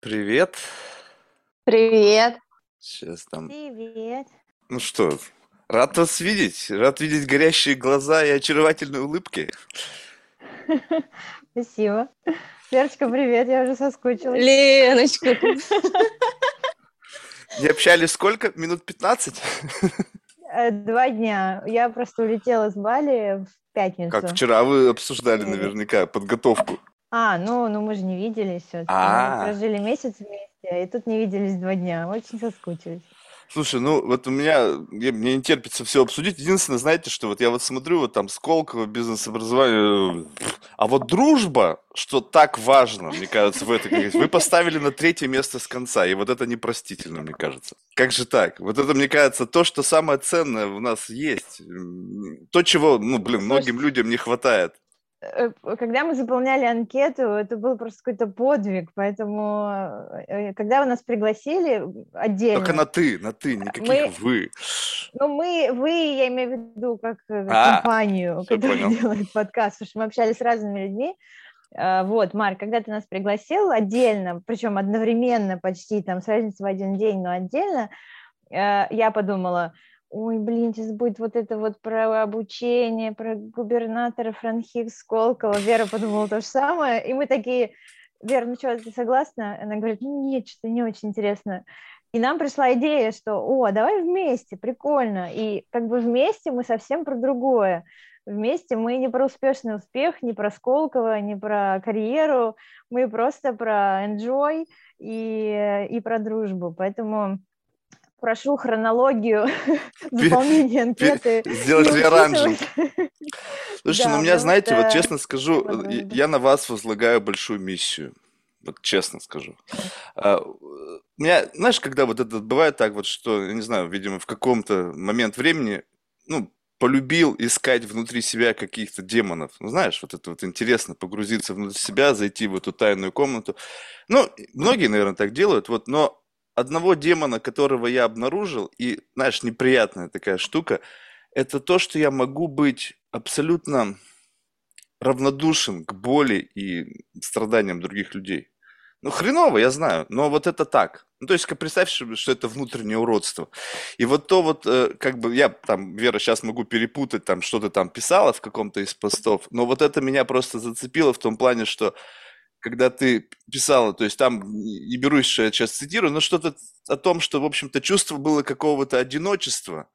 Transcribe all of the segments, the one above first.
Привет. Привет. Сейчас там. Привет. Ну что, рад вас видеть. Рад видеть горящие глаза и очаровательные улыбки. Спасибо. Верочка, привет, я уже соскучилась. Леночка. Не общались сколько? Минут 15? Э, Два дня. Я просто улетела с Бали в пятницу. Как вчера вы обсуждали Привет. наверняка подготовку. А, ну, ну мы же не виделись все-таки. А. Мы прожили месяц вместе, и тут не виделись два дня. Очень соскучились. Слушай, ну вот у меня, я- мне не терпится все обсудить. Единственное, знаете, что вот я вот смотрю, вот там Сколково, бизнес-образование, а вот дружба, что так важно, мне кажется, в этой вы поставили на третье место с конца, и вот это непростительно, мне кажется. Как же так? Вот это, мне кажется, то, что самое ценное у нас есть, М, то, чего, ну, блин, многим людям не хватает. Э, Когда мы заполняли анкету, это был просто какой-то подвиг, поэтому э, когда вы нас пригласили отдельно, Только на ты, на ты, никаких Мы- вы. Ну, мы, вы, я имею в виду, как э, А, компанию, которая понял. делает подкаст, потому что мы общались с разными людьми. Вот, Марк, когда ты нас пригласил отдельно, причем одновременно почти, там, с разницей в один день, но отдельно, э, я подумала, ой, блин, сейчас будет вот это вот про обучение, про губернатора Франхикс Сколково. Вера подумала то же самое, и мы такие, Вера, ну что, ты согласна? Она говорит, ну нет, что-то не очень интересно. И нам пришла идея, что, о, давай вместе, прикольно. И как бы вместе мы совсем про другое. Вместе мы не про успешный успех, не про Сколково, не про карьеру, мы просто про enjoy и, и про дружбу. Поэтому прошу хронологию заполнения анкеты. Сделать. Слушайте, Да, ну меня, потому знаете, вот что честно скажу, э, я на вас возлагаю большую миссию. Вот честно скажу. А, У меня, знаешь, когда вот это бывает так вот, что, я не знаю, видимо, в каком-то момент времени, ну, полюбил искать внутри себя каких-то демонов. Ну, знаешь, вот это вот интересно, погрузиться внутрь себя, зайти в эту тайную комнату. Ну, многие, наверное, так делают, вот, но одного демона, которого я обнаружил, и, знаешь, неприятная такая штука, это то, что я могу быть абсолютно равнодушен к боли и страданиям других людей. Ну, хреново, я знаю, но вот это так. Ну, то есть, представь, что это внутреннее уродство. И вот то вот, э, как бы, я там, Вера, сейчас могу перепутать, там, что ты там писала в каком-то из постов, но вот это меня просто зацепило в том плане, что когда ты писала, то есть там, не берусь, что я сейчас цитирую, но что-то о том, что, в общем-то, чувство было какого-то одиночества,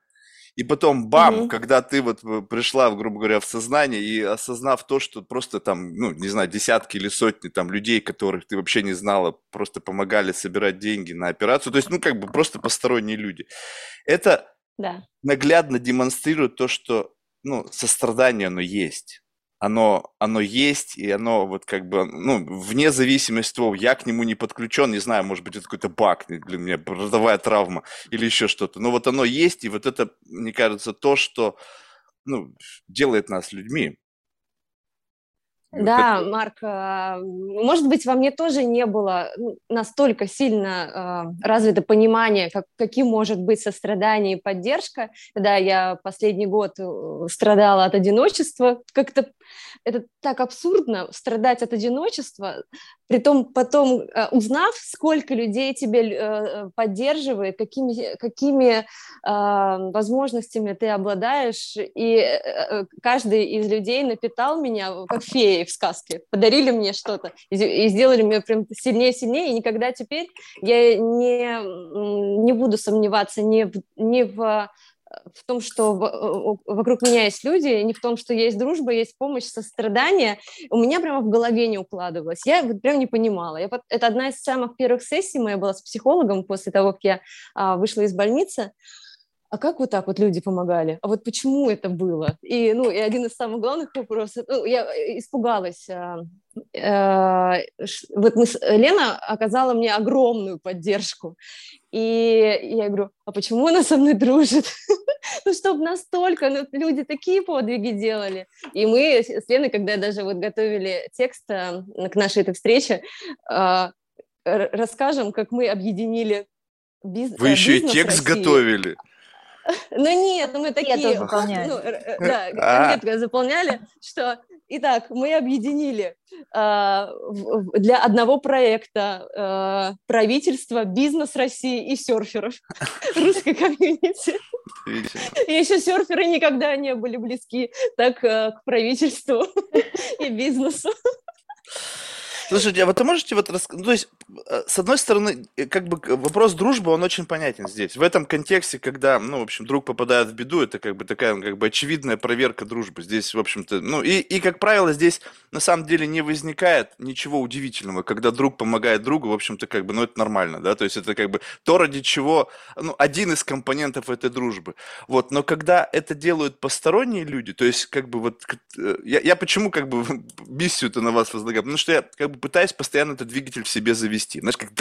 и потом бам, Мгм. когда ты вот э, пришла, грубо говоря, в сознание и осознав то, что просто там, ну, не знаю, десятки или сотни там людей, которых ты вообще не знала, просто помогали собирать деньги на операцию, то есть, ну, как бы просто посторонние люди. Это Да. наглядно демонстрирует то, что, ну, сострадание, оно есть. Оно, оно есть, и оно вот как бы, ну, вне зависимости от того, я к нему не подключен, не знаю, может быть, это какой-то баг, у меня родовая травма или еще что-то. Но вот оно есть, и вот это, мне кажется, то, что, ну, делает нас людьми. Вот Да, это- Марк, а, может быть, во мне тоже не было ну, настолько сильно а, развито понимание, как, каким может быть сострадание и поддержка. Когда я последний год э, страдала от одиночества, как-то это так абсурдно страдать от одиночества, притом потом э, узнав, сколько людей тебя э, поддерживает, какими, какими а, возможностями ты обладаешь, и э, э, каждый из людей напитал меня, как феи в сказке, подарили мне что-то и, сделали меня прям сильнее-сильнее, и никогда теперь я не, не буду сомневаться ни в, ни в в том, что вокруг меня есть люди, не в том, что есть дружба, есть помощь, сострадание, у меня прямо в голове не укладывалось. Я вот прям не понимала. Я, это одна из самых первых сессий моя была с психологом после того, как я а, вышла из больницы. А как вот так вот люди помогали? А вот почему это было? И, ну, и один из самых главных вопросов, ну, я испугалась. а, э, ш- вот мы Лена оказала мне огромную поддержку. И я говорю, а почему она со мной дружит? Ну, чтобы настолько, ну, люди такие подвиги делали. И мы с Леной, когда даже вот готовили текст э, к нашей этой встрече, э, расскажем, как мы объединили биз- Вы э, еще и бизнес текст России. готовили. Ну нет, ну мы такие, ну, да, а. заполняли, что, итак, мы объединили э, для одного проекта правительство, бизнес России и серферов русской комьюнити. И еще серферы никогда не были близки так э, к правительству и бизнесу. Слушайте, а вот вы можете вот рассказать, ну, то есть, э, с одной стороны, э, как бы вопрос дружбы, он очень понятен здесь. В этом контексте, когда, ну, в общем, друг попадает в беду, это как бы такая, как бы очевидная проверка дружбы. Здесь, в общем-то, ну, и, и, как правило, здесь на самом деле не возникает ничего удивительного, когда друг помогает другу, в общем-то, как бы, ну, это нормально, да, то есть это как бы то, ради чего, ну, один из компонентов этой дружбы. Вот, но когда это делают посторонние люди, то есть, как бы, вот, э, я, я почему, как бы, миссию-то на вас возлагаю? Потому что я, как бы, пытаюсь постоянно этот двигатель в себе завести. Знаешь, как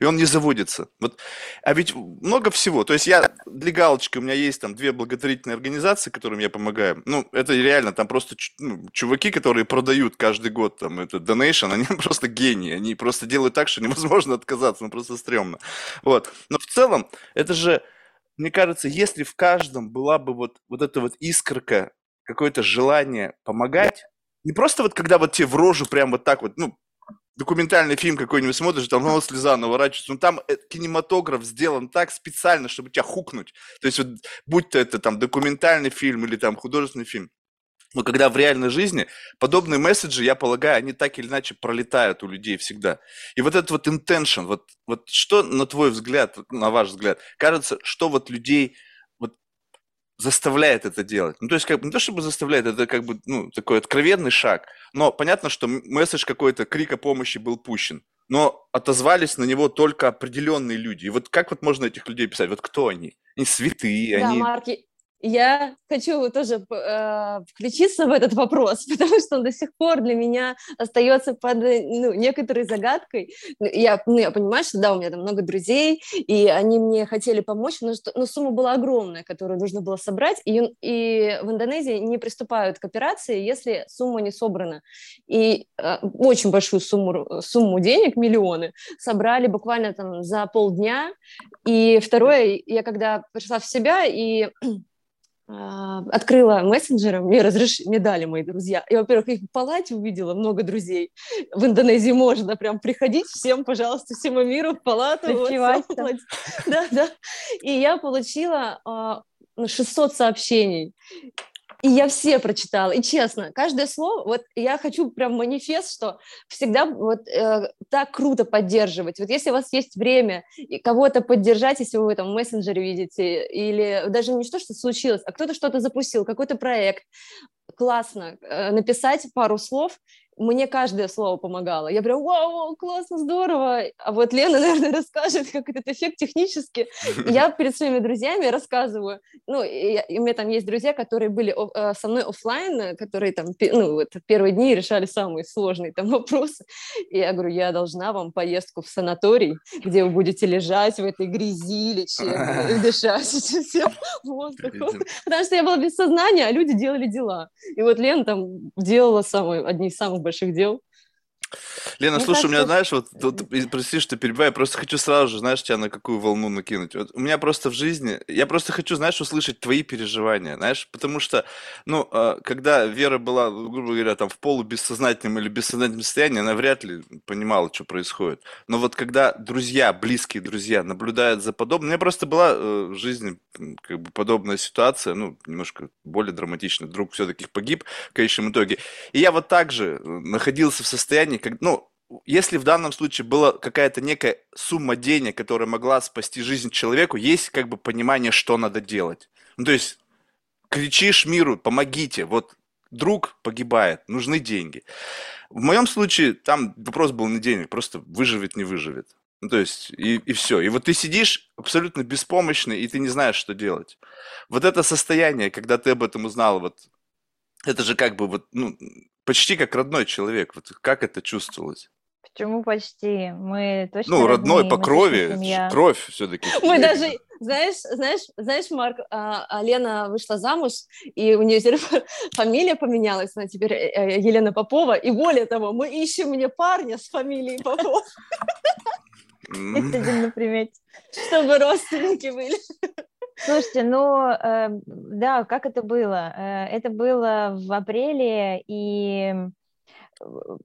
и он не заводится. Вот. А ведь много всего. То есть я для галочки, у меня есть там две благотворительные организации, которым я помогаю. Ну, это реально там просто ну, чуваки, которые продают каждый год там это donation, они просто гении. Они просто делают так, что невозможно отказаться, ну просто стрёмно. Вот. Но в целом, это же, мне кажется, если в каждом была бы вот, вот эта вот искорка, какое-то желание помогать, не просто вот когда вот тебе в рожу прям вот так вот, ну, документальный фильм какой-нибудь смотришь, там ну, слеза наворачивается, но там э, кинематограф сделан так специально, чтобы тебя хукнуть. То есть вот будь то это там документальный фильм или там художественный фильм, но когда в реальной жизни подобные месседжи, я полагаю, они так или иначе пролетают у людей всегда. И вот этот вот intention, вот, вот что на твой взгляд, на ваш взгляд, кажется, что вот людей заставляет это делать. Ну, то есть, как бы, не то чтобы заставляет, это как бы, ну, такой откровенный шаг. Но понятно, что месседж какой-то, крик о помощи был пущен. Но отозвались на него только определенные люди. И вот как вот можно этих людей писать? Вот кто они? Они святые, да, они... Марк, я хочу тоже э, включиться в этот вопрос, потому что он до сих пор для меня остается под ну, некоторой загадкой. Ну, я, ну, я понимаю, что да, у меня там много друзей, и они мне хотели помочь, но, что, но сумма была огромная, которую нужно было собрать, и, и в Индонезии не приступают к операции, если сумма не собрана. И э, очень большую сумму, сумму денег, миллионы, собрали буквально там за полдня. И второе, я когда пришла в себя и открыла мессенджеры, мне, разреш... мне дали мои друзья. Я, во-первых, их в палате увидела, много друзей. В Индонезии можно прям приходить всем, пожалуйста, всему миру в палату. Вот, да, да. И я получила 600 а, сообщений. И я все прочитала. И честно, каждое слово, вот я хочу прям манифест, что всегда вот э, так круто поддерживать. Вот если у вас есть время кого-то поддержать, если вы в этом мессенджере видите, или даже не что, что случилось, а кто-то что-то запустил, какой-то проект, классно э, написать пару слов мне каждое слово помогало. Я прям, вау, классно, здорово. А вот Лена, наверное, расскажет, как этот эффект технически. Я перед своими друзьями рассказываю. Ну, и, и у меня там есть друзья, которые были э, со мной офлайн, которые там, ну, вот первые дни решали самые сложные там вопросы. И я говорю, я должна вам поездку в санаторий, где вы будете лежать в этой грязи, лечебной, дышать всем воздухом. Потому что я была без сознания, а люди делали дела. И вот Лена там делала самые, одни из самых больших дел. Лена, Мне слушай, кажется... у меня, знаешь, вот, вот прости, что перебиваю, я просто хочу сразу же, знаешь, тебя на какую волну накинуть. Вот у меня просто в жизни, я просто хочу, знаешь, услышать твои переживания, знаешь, потому что, ну, а, когда Вера была, грубо говоря, там в полубессознательном или бессознательном состоянии, она вряд ли понимала, что происходит. Но вот когда друзья, близкие друзья наблюдают за подобным, у меня просто была э, в жизни как бы подобная ситуация, ну, немножко более драматичная, друг все-таки погиб в конечном итоге. И я вот так же э, находился в состоянии, как, ну, если в данном случае была какая-то некая сумма денег, которая могла спасти жизнь человеку, есть как бы понимание, что надо делать. Ну, то есть кричишь миру, помогите, вот друг погибает, нужны деньги. В моем случае там вопрос был не денег, просто выживет, не выживет. Ну, то есть, и, и все. И вот ты сидишь абсолютно беспомощный, и ты не знаешь, что делать. Вот это состояние, когда ты об этом узнал, вот это же как бы вот, ну, почти как родной человек. Вот как это чувствовалось? Почему почти? Мы точно Ну, родной по крови, кровь все-таки. Мы даже, знаешь, знаешь, знаешь, Марк, а, а Лена вышла замуж, и у нее теперь фамилия поменялась, она теперь э, э, Елена Попова, и более того, мы ищем мне парня с фамилией Попов. Есть один на примете. Чтобы родственники были. Слушайте, ну, э, да, как это было? Э, это было в апреле, и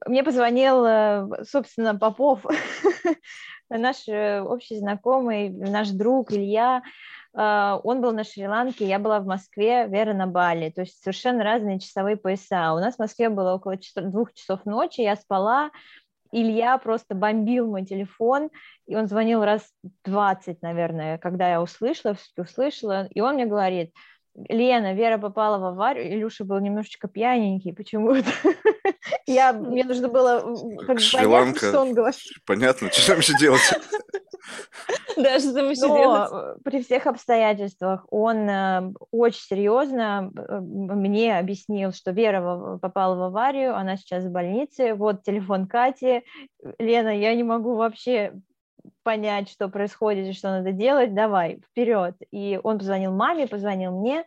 мне позвонил, э, собственно, Попов, наш э, общий знакомый, наш друг Илья, он был на Шри-Ланке, я была в Москве, Вера на Бали, то есть совершенно разные часовые пояса. У нас в Москве было около двух часов ночи, я спала, Илья просто бомбил мой телефон, и он звонил раз 20, наверное, когда я услышала, услышала, и он мне говорит, Лена, Вера попала в аварию, Илюша был немножечко пьяненький почему-то. Я, мне нужно было как понять, что он говорит. Понятно, что там еще делать? Да, что там еще делать? при всех обстоятельствах он э, очень серьезно э, мне объяснил, что Вера попала в аварию, она сейчас в больнице, вот телефон Кати. Лена, я не могу вообще понять, что происходит и что надо делать, давай, вперед. И он позвонил маме, позвонил мне,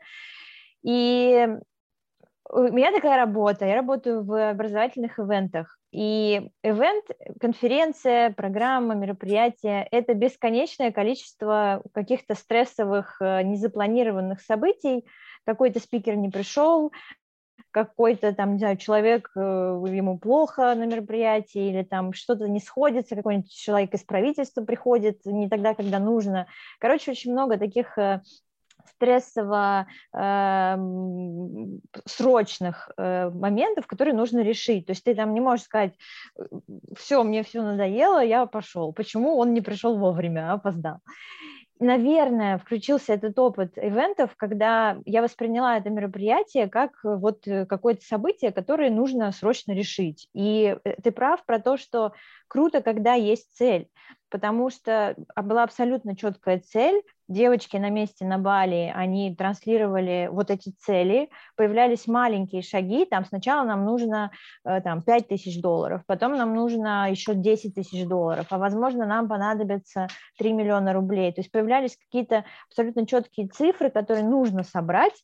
и у меня такая работа, я работаю в образовательных ивентах, и ивент, конференция, программа, мероприятие – это бесконечное количество каких-то стрессовых, э, незапланированных событий. Какой-то спикер не пришел, какой-то там, не знаю, человек, э, ему плохо на мероприятии, или там что-то не сходится, какой-нибудь человек из правительства приходит не тогда, когда нужно. Короче, очень много таких э, стрессово э, э, моментов, которые нужно решить. То есть ты там не можешь сказать, все, мне все надоело, я пошел. Почему он не пришел вовремя, а опоздал? наверное, включился этот опыт ивентов, когда я восприняла это мероприятие как э, вот э, какое-то событие, которое нужно срочно решить. И э, ты прав про то, что круто, когда есть цель, потому что а, была абсолютно четкая цель, девочки на месте на Бали, они транслировали вот эти цели, появлялись маленькие шаги, там сначала нам нужно э, там 5 тысяч долларов, потом нам нужно еще 10 тысяч долларов, а возможно нам понадобится 3 миллиона рублей, то есть появлялись какие-то абсолютно четкие цифры, которые нужно собрать,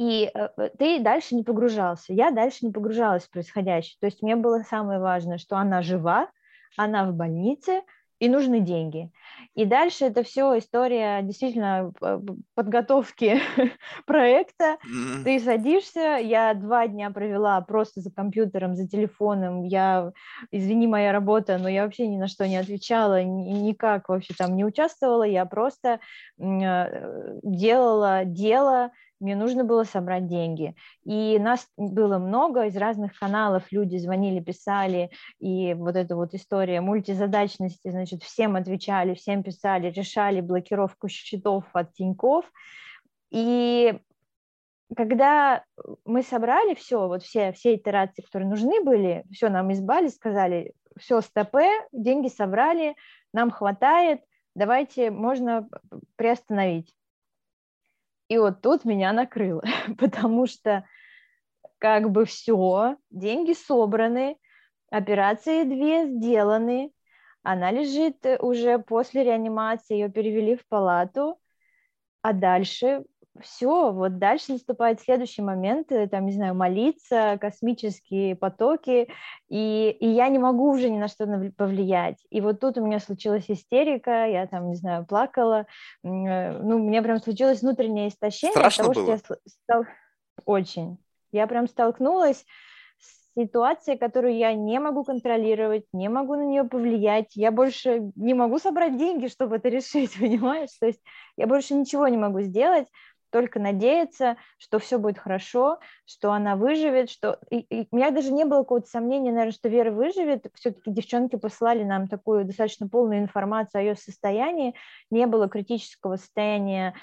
и э, ты дальше не погружался. Я дальше не погружалась в происходящее. То есть мне было самое важное, что она жива, она в больнице, и нужны деньги. И дальше это все история действительно э, подготовки проекта. Mm-hmm. Ты садишься, я два дня провела просто за компьютером, за телефоном. Я, извини, моя работа, но я вообще ни на что не отвечала, никак вообще там не участвовала. Я просто э, делала дело, мне нужно было собрать деньги. И нас было много, из разных каналов люди звонили, писали, и вот эта вот история мультизадачности, значит, всем отвечали, всем писали, решали блокировку счетов от Тиньков. И когда мы собрали все, вот все, все итерации, которые нужны были, все нам избали, сказали, все, стопе, деньги собрали, нам хватает, давайте, можно приостановить. И вот тут меня накрыло, потому что как бы все, деньги собраны, операции две сделаны, она лежит уже после реанимации, ее перевели в палату, а дальше все, вот дальше наступает следующий момент, э, там, не знаю, молиться, космические потоки, и, и я не могу уже ни на что повлиять. И вот тут у меня случилась истерика, я там, не знаю, плакала, э, ну, у меня прям случилось внутреннее истощение. Страшно того, было? Что я стал... Очень. Я прям столкнулась с ситуацией, которую я не могу контролировать, не могу на нее повлиять, я больше не могу собрать деньги, чтобы это решить, понимаешь? То есть я больше ничего не могу сделать, только надеяться, что все будет хорошо, что она выживет, что... И, и у меня даже не было какого-то сомнения, наверное, что Вера выживет. Все-таки девчонки послали нам такую достаточно полную информацию о ее состоянии. Не было критического состояния,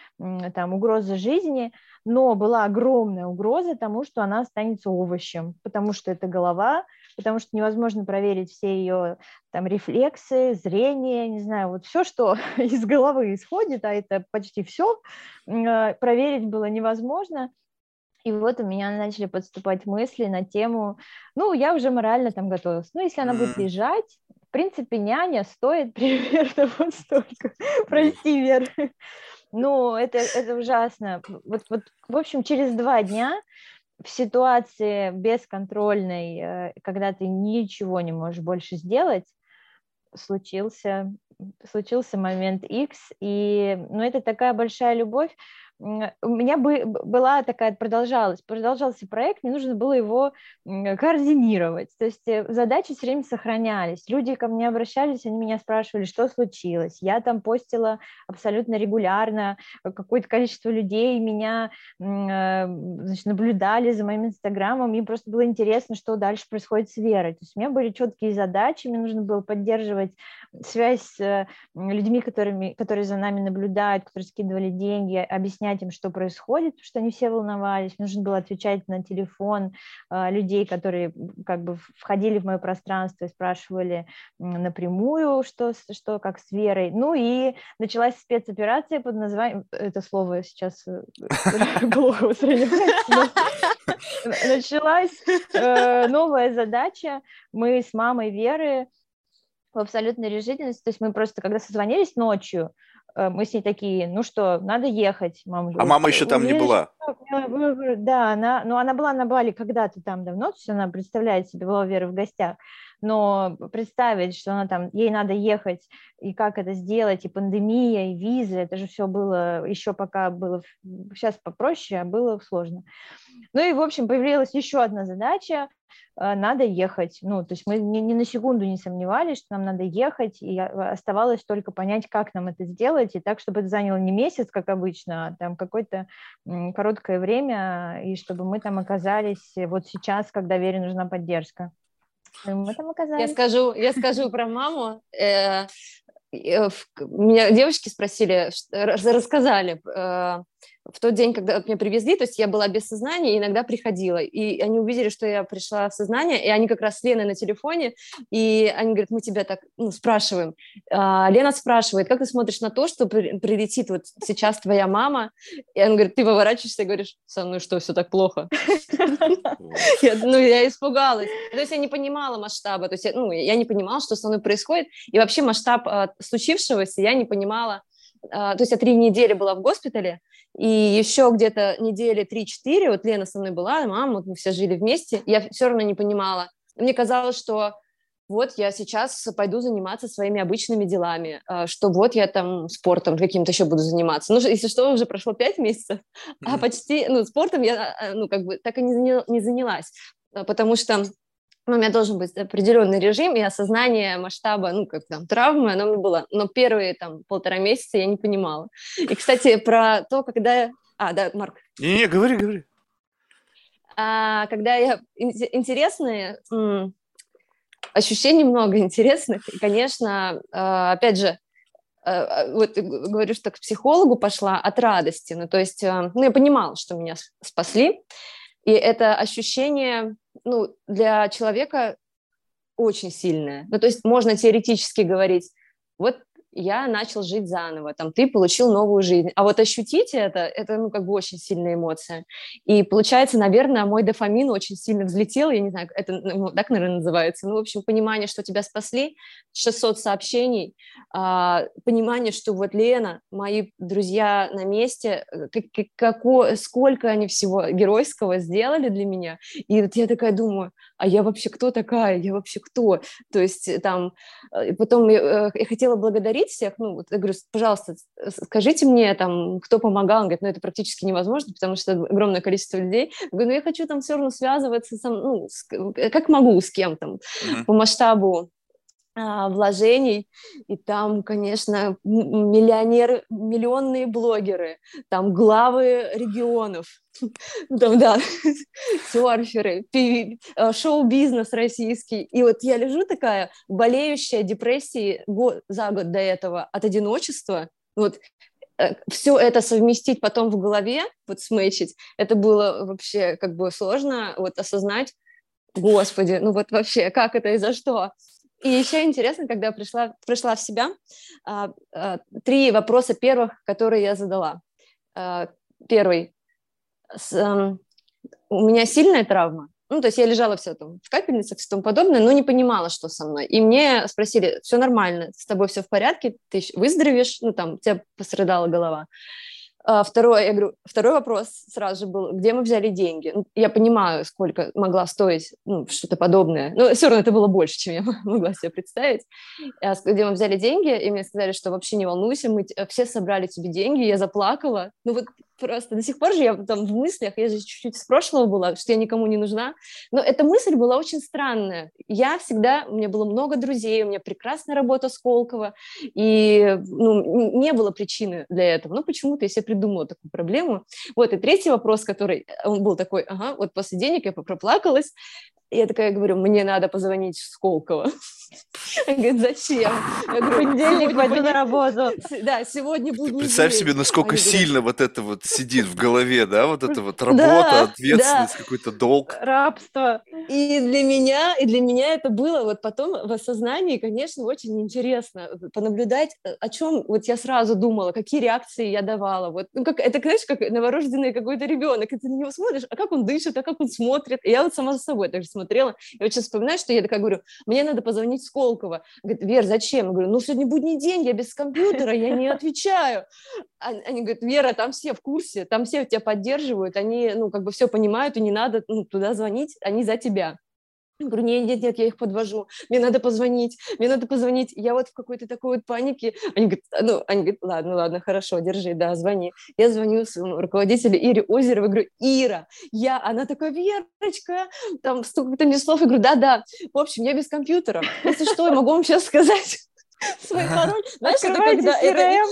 там, угрозы жизни, но была огромная угроза тому, что она останется овощем, потому что это голова, потому что невозможно проверить все ее там рефлексы, зрение, не знаю, вот все, что из головы исходит, а это почти все, э, проверить было невозможно. И вот у меня начали подступать мысли на тему, ну, я уже морально там готовилась. Ну, если она будет лежать, в принципе, няня стоит примерно вот столько. Прости, Вера. Ну, это, это ужасно. Вот, вот, в общем, через два дня в ситуации бесконтрольной, э, когда ты ничего не можешь больше сделать, случился случился момент X, и, ну, это такая большая любовь, у меня бы, была такая, продолжалась, продолжался проект, мне нужно было его координировать, то есть э, задачи все время сохранялись, люди ко мне обращались, они меня спрашивали, что случилось, я там постила абсолютно регулярно, э, какое-то количество людей меня э, значит, наблюдали за моим инстаграмом, мне просто было интересно, что дальше происходит с Верой, то есть у меня были четкие задачи, мне нужно было поддерживать связь с людьми, которыми, которые за нами наблюдают, которые скидывали деньги, объяснять объяснять им, что происходит, потому что они все волновались. нужно было отвечать на телефон э, людей, которые как бы входили в мое пространство и спрашивали напрямую, что, что как с Верой. Ну и началась спецоперация под названием... Это слово сейчас э, плохо воспринимается. Началась э, новая задача. Мы с мамой Веры в абсолютной решительности, то есть мы просто, когда созвонились ночью, мы с ней такие, ну что, надо ехать. Мама говорит, а мама еще там не была? Да, она, ну, она была на Бали когда-то там давно, то есть она представляет себе, была Вера в гостях, но представить, что она там, ей надо ехать, и как это сделать, и пандемия, и визы, это же все было еще пока было, сейчас попроще, а было сложно. Ну и, в общем, появилась еще одна задача, Э, надо ехать. Ну, то есть мы ни, ни на секунду не сомневались, что нам надо ехать, и оставалось только понять, как нам это сделать, и так, чтобы это заняло не месяц, как обычно, а там какое-то короткое время, и чтобы мы там оказались вот сейчас, когда Вере нужна поддержка. И мы там оказались. Я скажу, я скажу про маму. Э, э, меня девочки спросили, рассказали в тот день, когда меня привезли, то есть я была без сознания и иногда приходила, и они увидели, что я пришла в сознание, и они как раз с Леной на телефоне, и они говорят, мы тебя так ну, спрашиваем. А, Лена спрашивает, как ты смотришь на то, что прилетит вот сейчас твоя мама, и он говорит, ты выворачиваешься и говоришь, со мной что, все так плохо? Ну, я испугалась. То есть я не понимала масштаба, то есть ну, я не понимала, что со мной происходит, и вообще масштаб а, случившегося я не понимала, то есть я три недели была в госпитале, и еще где-то недели 3-4, вот Лена со мной была, мама, вот мы все жили вместе, я все равно не понимала. Мне казалось, что вот я сейчас пойду заниматься своими обычными делами, а, что вот я там спортом каким-то еще буду заниматься. Ну, если что, уже прошло пять месяцев, а почти, ну, спортом я, а, ну, как бы так и не занялась, потому что ну, у меня должен быть определенный режим и осознание масштаба, ну, как там, травмы, оно меня было. Но первые там полтора месяца я не понимала. И, кстати, про то, когда... А, да, Марк. Не-не, говори, говори. А, когда я... Интересные... Ощущений много интересных. И, конечно, а, опять же, а, а, вот говорю, что к психологу пошла от радости. Ну, то есть, ну, я понимала, что меня спасли. И это ощущение ну, для человека очень сильное. Ну, то есть можно теоретически говорить, вот я начал жить заново, там, ты получил новую жизнь. А вот ощутить это, это, ну, как бы очень сильная эмоция. И получается, наверное, мой дофамин очень сильно взлетел, я не знаю, это ну, так, наверное, называется. Ну, в общем, понимание, что тебя спасли, 600 сообщений, а, понимание, что вот Лена, мои друзья на месте, э, как, како, сколько они всего геройского сделали для меня. И вот я такая думаю, а я вообще кто такая? Я вообще кто? То есть э, там, э, потом я, я хотела благодарить благодарить всех, ну, вот я говорю, пожалуйста, скажите мне, там, кто помогал, он говорит, ну, это практически невозможно, потому что огромное количество людей. Я говорю, ну, я хочу там все равно связываться, сам, ну, с, как могу с кем там, uh-huh. по масштабу вложений, и там, конечно, миллионеры, миллионные блогеры, там главы регионов, там, да, серферы, а, шоу-бизнес российский. И вот я лежу такая, болеющая депрессией год, за год до этого от одиночества, вот э, все это совместить потом в голове, вот смычить, это было вообще как бы сложно вот осознать, господи, ну вот вообще, как это и за что? И еще интересно, когда пришла, пришла в себя, а, а, три вопроса первых, которые я задала. А, первый. Эм, у меня сильная травма. Ну, то есть я лежала все там в капельницах и тому подобное, но не понимала, что со мной. И мне спросили, все нормально, с тобой все в порядке, ты выздоровеешь, ну, там, у тебя пострадала голова. А, второе, я говорю, второй вопрос сразу же был, где мы взяли деньги? Ну, я понимаю, сколько могла стоить ну, что-то подобное, но все равно это было больше, чем я могла себе представить. А, где мы взяли деньги, и мне сказали, что вообще не волнуйся, мы все собрали тебе деньги, я заплакала. Ну вот просто до сих пор же я там в мыслях, я же чуть-чуть из прошлого была, что я никому не нужна, но эта мысль была очень странная. Я всегда, у меня было много друзей, у меня прекрасная работа Сколково, и ну, не было причины для этого, но почему-то я себе придумала такую проблему. Вот, и третий вопрос, который, он был такой, ага, вот после денег я проплакалась, я такая говорю, мне надо позвонить в Сколково. Говорит, зачем? Я говорю, понедельник пойду на работу. Да, сегодня буду. Представь себе, насколько сильно вот это вот сидит в голове, да, вот это вот работа, ответственность, какой-то долг. Рабство. И для меня, и для меня это было вот потом в осознании, конечно, очень интересно понаблюдать, о чем вот я сразу думала, какие реакции я давала. Вот, ну, как, это, знаешь, как новорожденный какой-то ребенок, и ты на него смотришь, а как он дышит, а как он смотрит. И я вот сама за собой так же смотрела. Я вот сейчас вспоминаю, что я такая говорю, мне надо позвонить Сколково. Говорит, Вер, зачем? Я говорю, ну сегодня будний день, я без компьютера, я не отвечаю. Они говорят, Вера, там все в курсе, там все тебя поддерживают, они, ну, как бы все понимают, и не надо ну, туда звонить, они за тебя. Я говорю, нет, нет, нет, я их подвожу, мне надо позвонить, мне надо позвонить. Я вот в какой-то такой вот панике. Они говорят, ну, они говорят, ладно, ладно, хорошо, держи, да, звони. Я звоню своему руководителю Ире Озеровой, говорю, Ира, я, она такая, Верочка, там столько-то мне слов, я говорю, да-да, в общем, я без компьютера, если что, я могу вам сейчас сказать свой пароль. Знаешь, это когда... Это...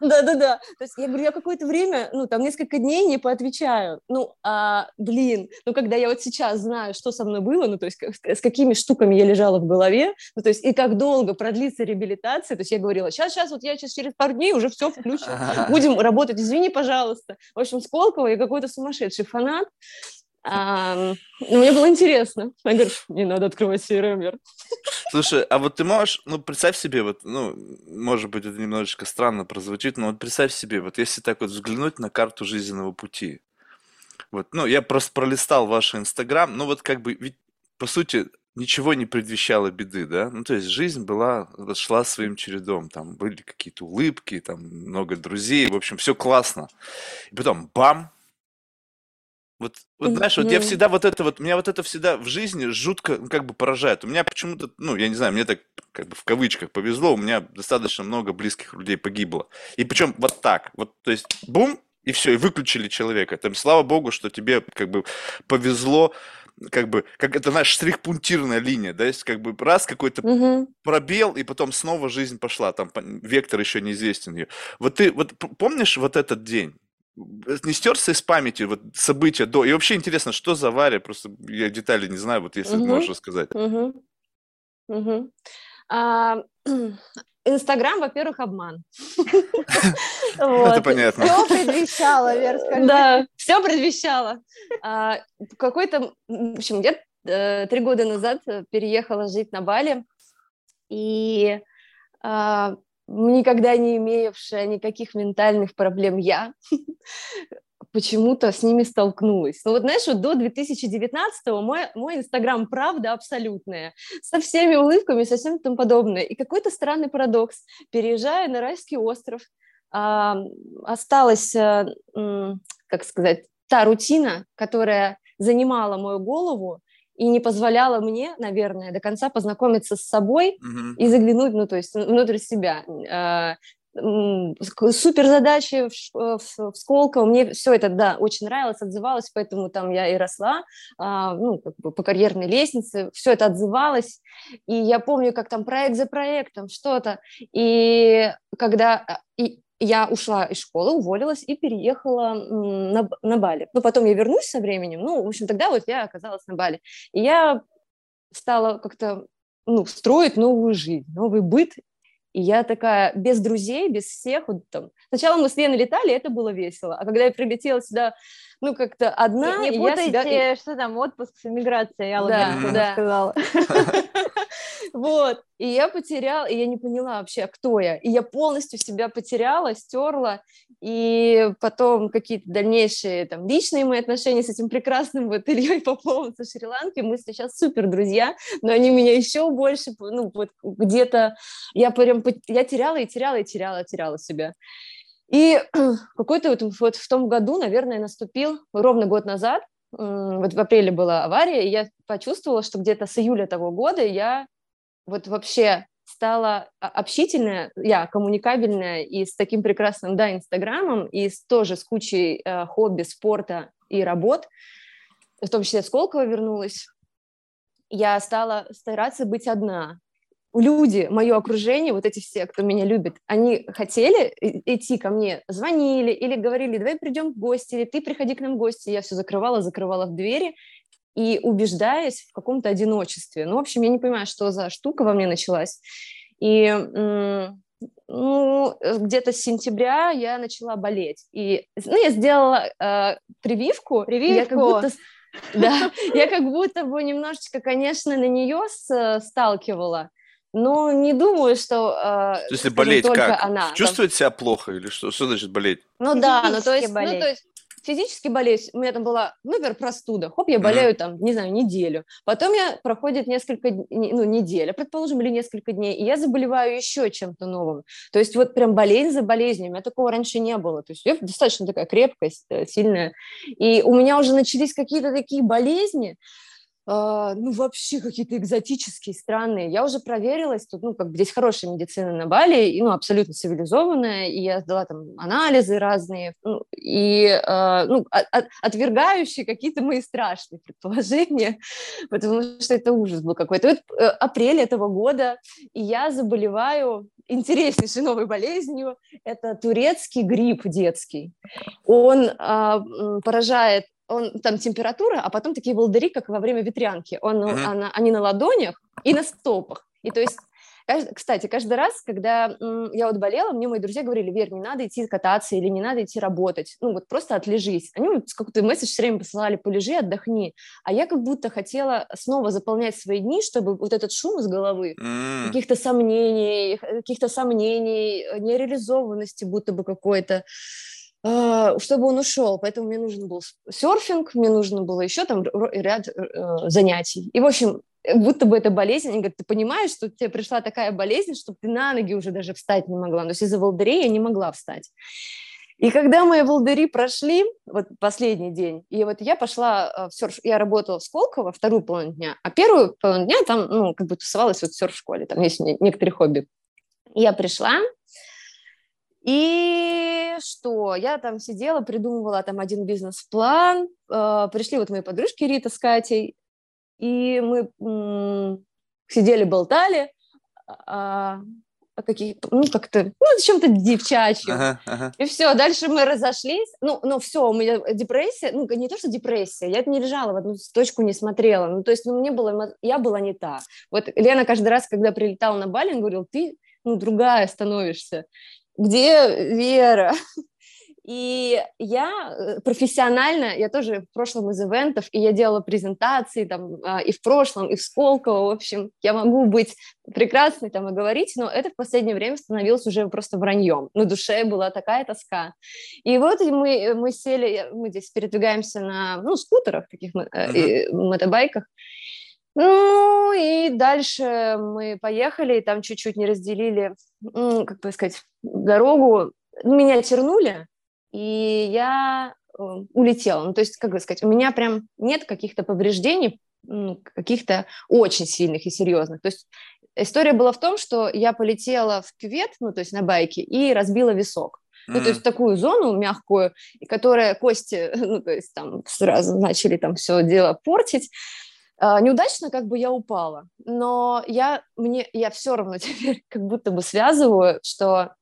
Да-да-да. То есть я говорю, я какое-то время, ну, там, несколько дней не поотвечаю. Ну, а, блин, ну, когда я вот сейчас знаю, что со мной было, ну, то есть с какими штуками я лежала в голове, ну, то есть и как долго продлится реабилитация, то есть я говорила, сейчас, сейчас, вот я сейчас через пару дней уже все включу, будем работать, извини, пожалуйста. В общем, Сколково я какой-то сумасшедший фанат, а, ну, мне было интересно. Я говорю, не надо открывать CRM. Слушай, а вот ты можешь, ну, представь себе, вот, ну, может быть, это немножечко странно прозвучит, но вот представь себе, вот если так вот взглянуть на карту жизненного пути, вот, ну, я просто пролистал ваш Инстаграм, ну, вот как бы, ведь, по сути, ничего не предвещало беды, да? Ну, то есть жизнь была, шла своим чередом, там были какие-то улыбки, там много друзей, в общем, все классно. И потом, бам, вот, вот знаешь, вот я всегда вот это вот, меня вот это всегда в жизни жутко ну, как бы поражает. У меня почему-то, ну, я не знаю, мне так как бы в кавычках повезло, у меня достаточно много близких людей погибло. И причем вот так, вот, то есть, бум, и все, и выключили человека. Там, слава богу, что тебе как бы повезло, как бы, как это, знаешь, штрих-пунктирная линия, да, есть как бы раз какой-то угу. пробел, и потом снова жизнь пошла, там вектор еще неизвестен ее. Вот ты, вот помнишь вот этот день? Не стерся из памяти вот события до. И вообще интересно, что за авария? Просто я детали не знаю, вот если угу. можешь рассказать. Угу. Угу. А, Инстаграм, во-первых, обман. Это понятно. Все предвещало, Вер, скажи. Да, все предвещало. А, какой-то, в общем, где-то э, три года назад переехала жить на Бали, и а, никогда не имевшая никаких ментальных проблем я, почему-то с ними столкнулась. Ну вот знаешь, вот до 2019-го мой, мой правда абсолютная, со всеми улыбками, со всем тому подобное. И какой-то странный парадокс. Переезжая на райский остров, а, осталась, а, как сказать, та рутина, которая занимала мою голову, и не позволяла мне, наверное, до конца познакомиться с собой mm-hmm. и заглянуть, ну, то есть внутрь себя. А, супер задачи в, в, в Сколково, мне все это, да, очень нравилось, отзывалось, поэтому там я и росла, а, ну, как бы по карьерной лестнице, все это отзывалось, и я помню, как там проект за проектом, что-то, и когда, а, и я ушла из школы, уволилась и переехала на, на Бали. Ну, потом я вернусь со временем, ну, в общем, тогда вот я оказалась на Бали. И я стала как-то, ну, строить новую жизнь, новый быт. И я такая без друзей, без всех. Вот там. Сначала мы с Леной летали, это было весело. А когда я прилетела сюда, ну, как-то одна... Не, не путайте, я себя... что там, отпуск с эмиграцией, я да, да. сказала. Вот. И я потеряла, и я не поняла вообще, кто я. И я полностью себя потеряла, стерла. И потом какие-то дальнейшие там личные мои отношения с этим прекрасным вот Ильей Поповым со Шри-Ланки, мы сейчас супер друзья, но они меня еще больше, ну, вот где-то, я прям, я теряла и теряла и теряла, теряла себя. И какой-то вот, вот в том году, наверное, наступил ровно год назад, вот в апреле была авария, и я почувствовала, что где-то с июля того года я вот вообще стала общительная, я коммуникабельная и с таким прекрасным, да, Инстаграмом, и с, тоже с кучей э, хобби, спорта и работ, в том числе Сколково вернулась, я стала стараться быть одна. Люди, мое окружение, вот эти все, кто меня любит, они хотели идти ко мне, звонили или говорили, давай придем в гости, или ты приходи к нам в гости. Я все закрывала, закрывала в двери, и убеждаясь в каком-то одиночестве. Ну, в общем, я не понимаю, что за штука во мне началась. И ну, где-то с сентября я начала болеть. И, ну, я сделала э, прививку. Прививку? Я как будто, да, я как будто бы немножечко, конечно, на нее с, сталкивала. Но не думаю, что... Э, то есть болеть как? Она, Чувствовать там... себя плохо или что? Что значит болеть? Ну да, ну то есть, ну то есть физически болеть, у меня там была, например, простуда, хоп, я болею там, не знаю, неделю, потом я проходит несколько, ну, неделя, предположим, или несколько дней, и я заболеваю еще чем-то новым. То есть вот прям болезнь за болезнью, у меня такого раньше не было, то есть я достаточно такая крепкая, э, сильная, и у меня уже начались какие-то такие болезни, ну, вообще какие-то экзотические, странные. Я уже проверилась, тут, ну, как бы здесь хорошая медицина на Бали, и, ну, абсолютно цивилизованная, и я сдала там анализы разные, ну, и, э, ну, от, отвергающие какие-то мои страшные предположения, потому что это ужас был какой-то. Вот э, апрель этого года, и я заболеваю интереснейшей новой болезнью, это турецкий грипп детский. Он э, поражает он там температура, а потом такие волдыри, как во время ветрянки. Он, uh-huh. она, они на ладонях и на стопах. И то есть кстати, каждый раз, когда я вот болела, мне мои друзья говорили, Вер, не надо идти кататься или не надо идти работать, ну вот просто отлежись. Они мне какой-то месседж все время посылали, полежи, отдохни. А я как будто хотела снова заполнять свои дни, чтобы вот этот шум из головы, mm. каких-то сомнений, каких-то сомнений, нереализованности будто бы какой-то, чтобы он ушел. Поэтому мне нужен был серфинг, мне нужно было еще там ряд э, занятий. И, в общем, будто бы это болезнь. Они говорят, ты понимаешь, что тебе пришла такая болезнь, что ты на ноги уже даже встать не могла. То есть из-за волдырей я не могла встать. И когда мои волдыри прошли, вот последний день, и вот я пошла э, в серф, я работала в Сколково вторую половину дня, а первую половину дня там, ну, как бы тусовалась вот в серф-школе, там есть некоторые хобби. Я пришла, и что? Я там сидела, придумывала там один бизнес-план. Э, пришли вот мои подружки Рита с Катей, и мы м- сидели, болтали а, каких ну, как-то, ну, чем-то девчачьем. Ага, ага. И все, дальше мы разошлись. Ну, ну, все, у меня депрессия, ну, не то, что депрессия, я не лежала в одну точку, не смотрела. Ну, то есть, ну, мне было, я была не та. Вот Лена каждый раз, когда прилетала на Бали, говорил, ты, ну, другая становишься где Вера? И я э, профессионально, я тоже в прошлом из ивентов, и я делала презентации там а, и в прошлом, и в Сколково, в общем, я могу быть прекрасной там и говорить, но это в последнее время становилось уже просто враньем. На душе была такая тоска. И вот мы, мы сели, мы здесь передвигаемся на, ну, скутерах, таких uh-huh. мотобайках, ну и дальше мы поехали, и там чуть-чуть не разделили, как бы сказать, дорогу. Меня тернули, и я э, улетела. Ну, то есть, как бы сказать, у меня прям нет каких-то повреждений, каких-то очень сильных и серьезных. То есть история была в том, что я полетела в кювет, ну, то есть на байке, и разбила висок. Ну, то есть такую зону мягкую, которая кости, ну, то есть там сразу начали там все дело портить. А, неудачно как бы я упала, но я, мне, я все равно теперь как будто бы связываю, что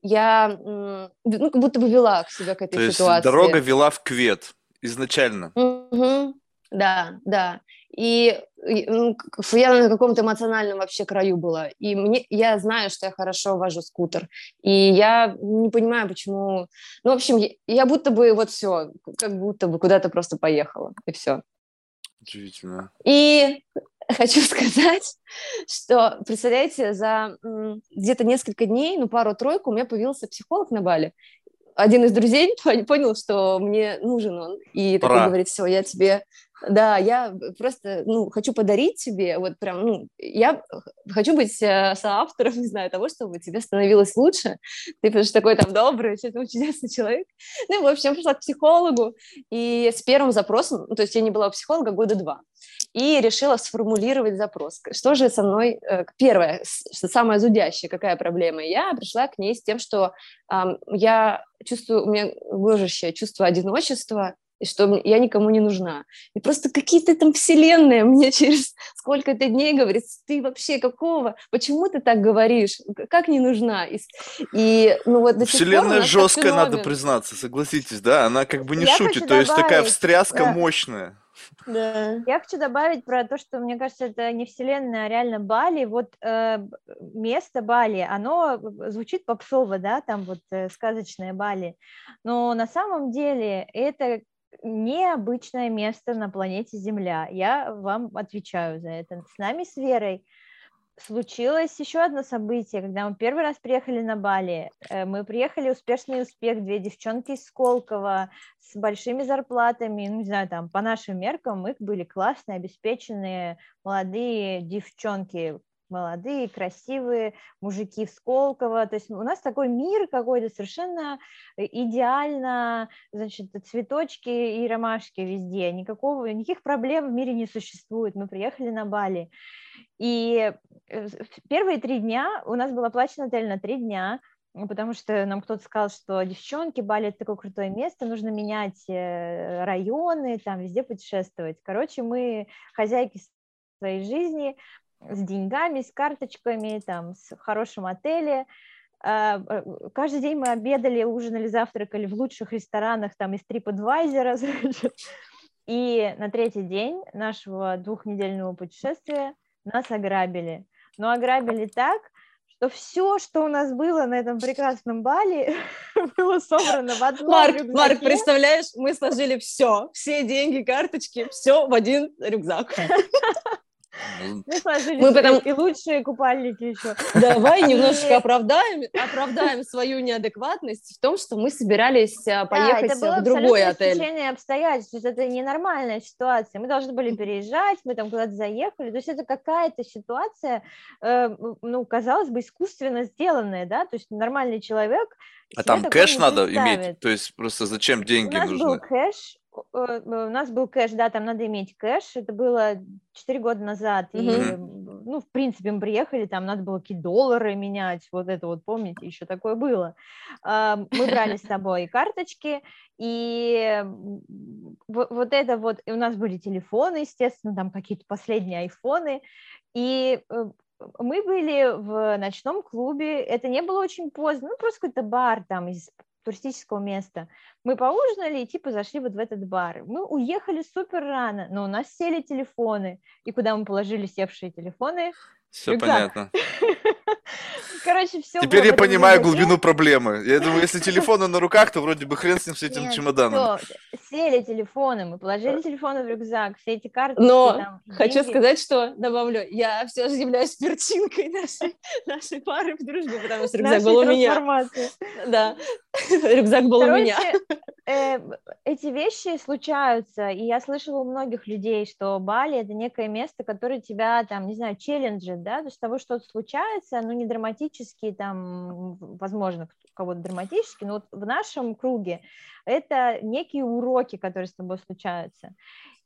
я ну, как будто бы вела к себя к этой То ситуации. Есть дорога вела в квет изначально. Угу. Да, да. И, и ну, я на каком-то эмоциональном вообще краю была. И мне, я знаю, что я хорошо вожу скутер. И я не понимаю, почему... Ну, в общем, я, я будто бы вот все, как будто бы куда-то просто поехала, и все. Удивительно. И хочу сказать, что, представляете, за где-то несколько дней, ну, пару-тройку, у меня появился психолог на Бали. Один из друзей понял, что мне нужен он, и Пора. такой говорит, все, я тебе Да, я просто, ну, хочу подарить тебе, вот прям, ну, я хочу быть э, соавтором, не знаю, того, чтобы тебе становилось лучше. Ты, потому что такой там добрый, что то чудесный человек. Ну, в общем, пришла к психологу, и с первым запросом, ну, то есть я не была у психолога года два, и решила сформулировать запрос. Что же со мной... Э, первое, самое зудящее, какая проблема? Я пришла к ней с тем, что эм, я чувствую, у меня гложащее чувство одиночества, и что я никому не нужна. И просто какие-то там вселенные мне через сколько-то дней говорит, ты вообще какого, почему ты так говоришь, как не нужна? И, и ну вот до Вселенная жесткая, надо признаться, согласитесь, да, она как бы не я шутит, то есть такая встряска да. мощная. Да. Я хочу добавить про то, что мне кажется, это не вселенная, а реально Бали. Вот э, место Бали, оно звучит попсово, да, там вот э, сказочное Бали, но на самом деле это необычное место на планете Земля. Я вам отвечаю за это. С нами, с Верой, случилось еще одно событие, когда мы первый раз приехали на Бали. Э, мы приехали успешный успех, две девчонки из Сколково с большими зарплатами, ну, не знаю, там, по нашим меркам, мы были классные, обеспеченные, молодые девчонки, молодые, красивые мужики в Сколково. То есть у нас такой мир какой-то совершенно э, идеально, значит, цветочки и ромашки везде. Никакого, никаких проблем в мире не существует. Мы приехали на Бали. И э, первые три дня у нас был оплачен отель на три дня, потому что нам кто-то сказал, что девчонки, Бали это такое крутое место, нужно менять э, районы, там везде путешествовать. Короче, мы хозяйки своей жизни, с деньгами, с карточками, там, с хорошим отеле. А, э, каждый день мы обедали, ужинали, завтракали в лучших ресторанах, там, из TripAdvisor. И на третий день нашего двухнедельного путешествия нас ограбили. Но ограбили так, что все, что у нас было на этом прекрасном бале, было собрано в одном Марк, рюкзаке. Марк, представляешь, мы сложили все, все деньги, карточки, все в один рюкзак. Ну, мы сложили мы потом... и лучшие купальники еще. Давай немножечко оправдаем, оправдаем свою неадекватность в том, что мы собирались а, поехать да, в другой отель. Это обстоятельств, это ненормальная ситуация. Мы должны были переезжать, мы там куда-то заехали, то есть это какая-то ситуация, э, ну, казалось бы, искусственно сделанная, да, то есть нормальный человек а там кэш надо иметь? То есть просто зачем деньги нужны? У нас нужны? был кэш, у нас был кэш, да, там надо иметь кэш, это было 4 года назад, mm-hmm. и, ну, в принципе, мы приехали, там надо было какие доллары менять, вот это вот, помните, еще такое было. Мы брали с собой карточки, и вот это вот, и у нас были телефоны, естественно, там какие-то последние айфоны, и э, мы были в ночном клубе, это не было очень поздно, ну, просто какой-то бар там из туристического места. Мы поужинали и типа зашли вот в этот бар. Мы уехали супер рано, но у нас сели телефоны. И куда мы положили севшие телефоны? Все понятно. Короче, все. Теперь я понимаю глубину проблемы. Я думаю, если телефоны на руках, то вроде бы хрен с ним с этим Нет, чемоданом. Все. Сели телефоны, мы положили телефоны в рюкзак, все эти карты. Но там, хочу деньги. сказать, что добавлю, я все же являюсь перчинкой нашей, нашей пары в дружбе, потому что рюкзак был у меня. Да, рюкзак был Короче, у меня. Э, эти вещи случаются, и я слышала у многих людей, что Бали это некое место, которое тебя там, не знаю, челленджит, да, то есть того, что случается, ну не драматически, там, возможно, у кого-то драматически, но вот в нашем круге это некие уроки, которые с тобой случаются.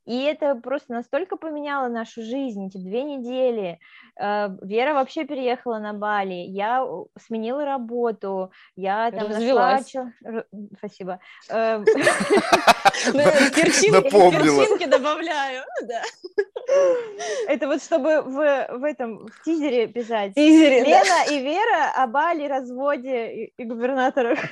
И это просто настолько поменяло нашу жизнь, эти две недели. Э, Вера вообще переехала на Бали, я сменила работу, я там Развелась. нашла... Спасибо. Э, перчинки добавляю, да. Это вот чтобы в, в этом в тизере писать. Тизере, Лена да. и Вера о Бали, разводе и, и губернаторах.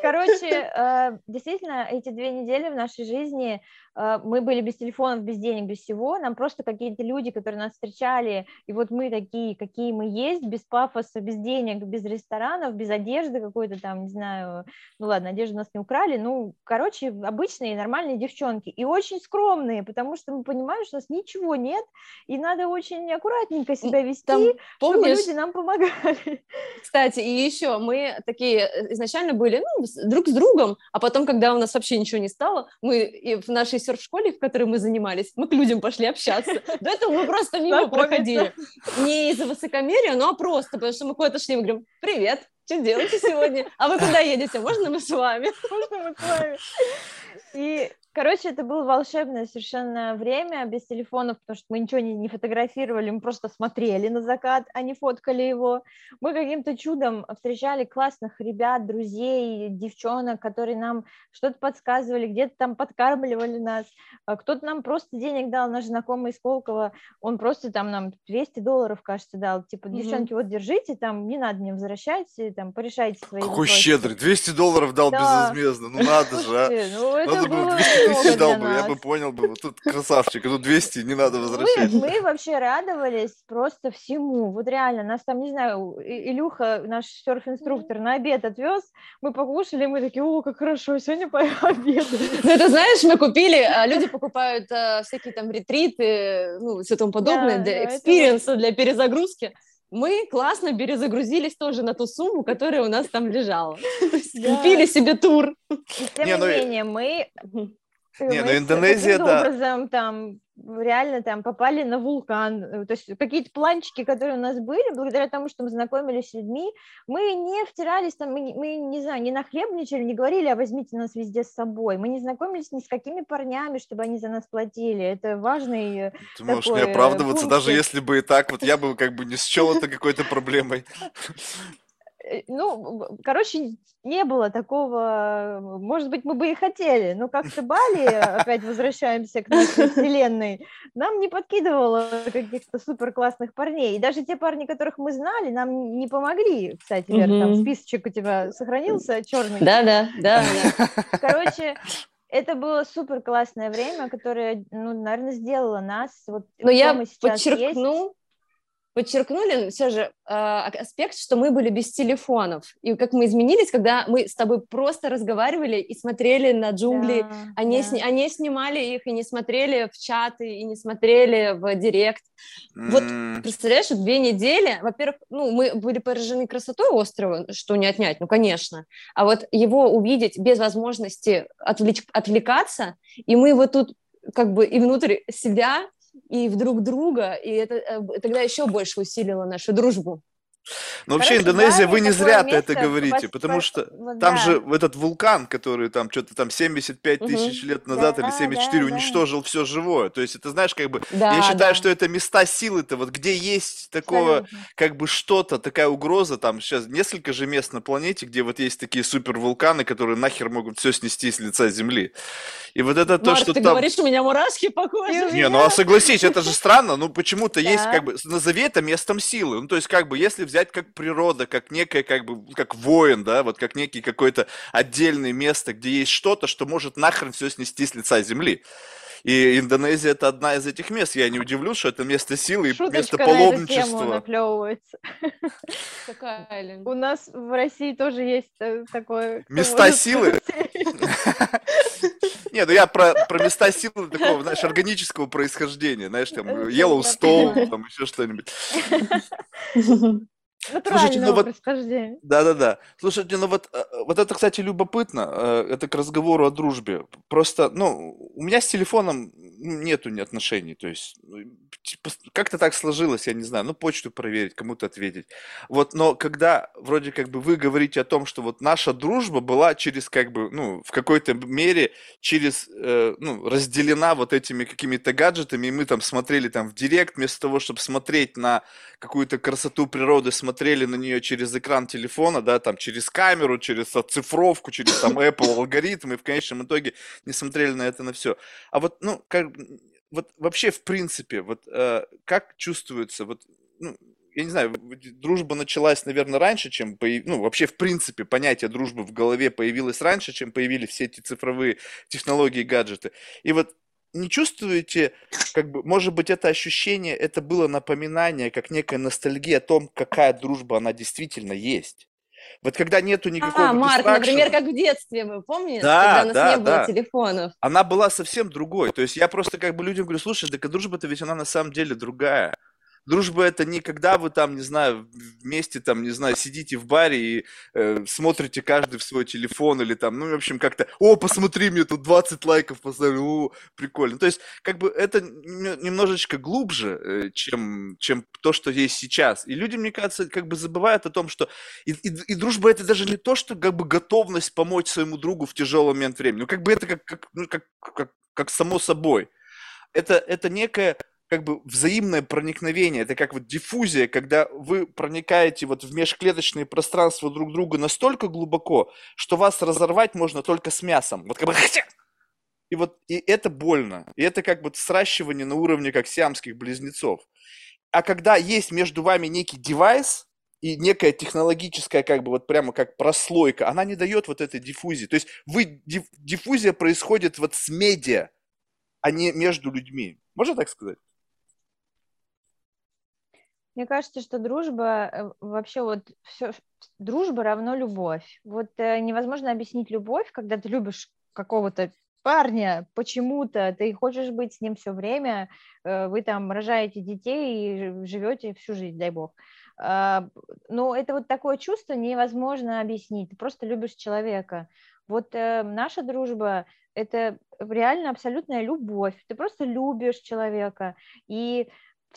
Короче, э, действительно, эти две недели в нашей жизни мы были без телефонов, без денег, без всего, нам просто какие-то люди, которые нас встречали, и вот мы такие, какие мы есть, без пафоса, без денег, без ресторанов, без одежды какой-то там, не знаю, ну ладно, одежду нас не украли, ну, короче, обычные нормальные девчонки, и очень скромные, потому что мы понимаем, что у нас ничего нет, и надо очень аккуратненько себя вести, там, помнишь, чтобы люди нам помогали. Кстати, и еще мы такие э, изначально были ну, друг с другом, а потом, когда у нас вообще ничего не стало, мы в нашей серф-школе, в которой мы занимались, мы к людям пошли общаться. До этого мы просто мимо проходили. Не из-за высокомерия, но просто, потому что мы куда-то шли, мы говорим, привет, что делаете сегодня? А вы куда едете? Можно мы с вами? Можно мы с вами? И Короче, это было волшебное совершенно время без телефонов, потому что мы ничего не, не фотографировали, мы просто смотрели на закат, а не фоткали его. Мы каким-то чудом встречали классных ребят, друзей, девчонок, которые нам что-то подсказывали, где-то там подкармливали нас. А кто-то нам просто денег дал, наш знакомый из Колково, он просто там нам 200 долларов, кажется, дал. Типа, девчонки, вот держите, там не надо мне возвращать, там порешайте свои Какой вопросы. щедрый, 200 долларов дал да. безвозмездно, ну надо же, а. Ну, надо было 200 тысяч дал бы, я бы понял бы, вот тут красавчик, а тут 200, не надо возвращать. Мы, мы вообще радовались просто всему, вот реально, нас там, не знаю, Илюха, наш серф-инструктор, на обед отвез, мы покушали, мы такие, о, как хорошо, сегодня пообедаем. Ну, это знаешь, мы купили, а люди покупают а, всякие там ретриты, ну, все тому подобное, для experience а, для перезагрузки мы классно перезагрузились тоже на ту сумму, которая у нас там лежала. Купили себе тур. тем не ну менее, мы не, ну Индонезия, да. образом там реально там попали на вулкан, э, то есть какие-то планчики, которые у нас были, благодаря тому, что мы знакомились с людьми, мы не втирались там, мы, мы не знаю, не нахлебничали, не говорили, а возьмите нас везде с собой, мы не знакомились ни с какими парнями, чтобы они за нас платили, это важный э, Ты можешь не оправдываться, пунктик. даже если бы и так, вот я бы как бы не счел это какой-то проблемой. Э, ну, короче, не было такого, может быть, мы бы и хотели, но как-то Бали, опять возвращаемся к нашей вселенной, нам не подкидывало каких-то супер классных парней, и даже те парни, которых мы знали, нам не помогли, кстати, Вера, там списочек у тебя сохранился черный? Да, да, да. Короче, это было супер классное время, которое, ну, наверное, сделало нас вот. Но я подчеркну, есть подчеркнули все же э, аспект, что мы были без телефонов, и как мы изменились, когда мы с тобой просто разговаривали и смотрели на джунгли, да, а, не да. Сни, а не снимали их и не смотрели в чаты, и не смотрели в директ. Mm. Вот, представляешь, две недели, во-первых, ну, мы были поражены красотой острова, что не отнять, ну, конечно, а вот его увидеть без возможности отвлечь, отвлекаться, и мы вот тут как бы и внутрь себя и в друг друга, и это э, тогда еще больше усилило нашу дружбу. Ну, вообще, Индонезия, вы не зря это говорите, потому что вот, там да. же этот вулкан, который там что-то там 75 угу. тысяч лет назад да, или 74 да, уничтожил да. все живое. То есть это, знаешь, как бы, да, я считаю, да. что это места силы-то, вот где есть такого, Абсолютно. как бы что-то, такая угроза, там сейчас несколько же мест на планете, где вот есть такие супер вулканы, которые нахер могут все снести с лица Земли. И вот это то, что ты там... говоришь, у меня мурашки по коже. Не, ну а согласись, это же странно, ну почему-то есть как бы, назови это местом силы. Ну то есть как бы, если взять взять как природа, как некое, как бы, как воин, да, вот как некий какое-то отдельное место, где есть что-то, что может нахрен все снести с лица земли. И Индонезия это одна из этих мест. Я не удивлюсь, что это место силы и место паломничества. У нас в России тоже есть э, такое... Места силы? Не, ну я про, про места силы такого, знаешь, органического происхождения, знаешь, там, Yellowstone, там еще что-нибудь. Слушайте, ну вот, да-да-да. Слушайте, ну вот, вот это, кстати, любопытно. Э, это к разговору о дружбе. Просто, ну, у меня с телефоном нету ни отношений. То есть, типа, как-то так сложилось, я не знаю. Ну, почту проверить, кому-то ответить. Вот, но когда вроде как бы вы говорите о том, что вот наша дружба была через как бы, ну, в какой-то мере через, э, ну, разделена вот этими какими-то гаджетами, и мы там смотрели там в директ, вместо того, чтобы смотреть на какую-то красоту природы, смотрели на нее через экран телефона, да, там через камеру, через оцифровку, через там Apple алгоритмы, и в конечном итоге не смотрели на это на все. А вот, ну, как, вот вообще в принципе, вот э, как чувствуется, вот, ну, я не знаю, дружба началась, наверное, раньше, чем, появ... ну, вообще, в принципе, понятие дружбы в голове появилось раньше, чем появились все эти цифровые технологии, гаджеты. И вот не чувствуете, как бы, может быть, это ощущение, это было напоминание, как некая ностальгия о том, какая дружба она действительно есть? Вот когда нету никакого А, Марк, например, как в детстве, вы помните, да, когда у нас да, не было да. телефонов? Она была совсем другой. То есть я просто как бы людям говорю, слушай, да дружба-то ведь она на самом деле другая. Дружба это не когда вы там, не знаю, вместе там, не знаю, сидите в баре и э, смотрите каждый в свой телефон или там, ну, в общем, как-то, о, посмотри, мне тут 20 лайков поставили, о, прикольно. То есть, как бы это немножечко глубже, э, чем, чем то, что есть сейчас. И люди, мне кажется, как бы забывают о том, что и, и, и дружба это даже не то, что как бы готовность помочь своему другу в тяжелый момент времени. Ну, как бы это как, как, ну, как, как, как само собой. Это, это некая как бы взаимное проникновение, это как вот диффузия, когда вы проникаете вот в межклеточные пространства друг друга настолько глубоко, что вас разорвать можно только с мясом. Вот как бы и вот и это больно. И это как бы сращивание на уровне как сиамских близнецов. А когда есть между вами некий девайс, и некая технологическая, как бы вот прямо как прослойка, она не дает вот этой диффузии. То есть вы, диффузия происходит вот с медиа, а не между людьми. Можно так сказать? Мне кажется, что дружба э, вообще вот все, дружба равно любовь. Вот э, невозможно объяснить любовь, когда ты любишь какого-то парня почему-то, ты хочешь быть с ним все время, э, вы там рожаете детей и живете всю жизнь, дай бог. Э, но это вот такое чувство невозможно объяснить, ты просто любишь человека. Вот наша дружба – это реально абсолютная любовь, ты просто любишь человека, и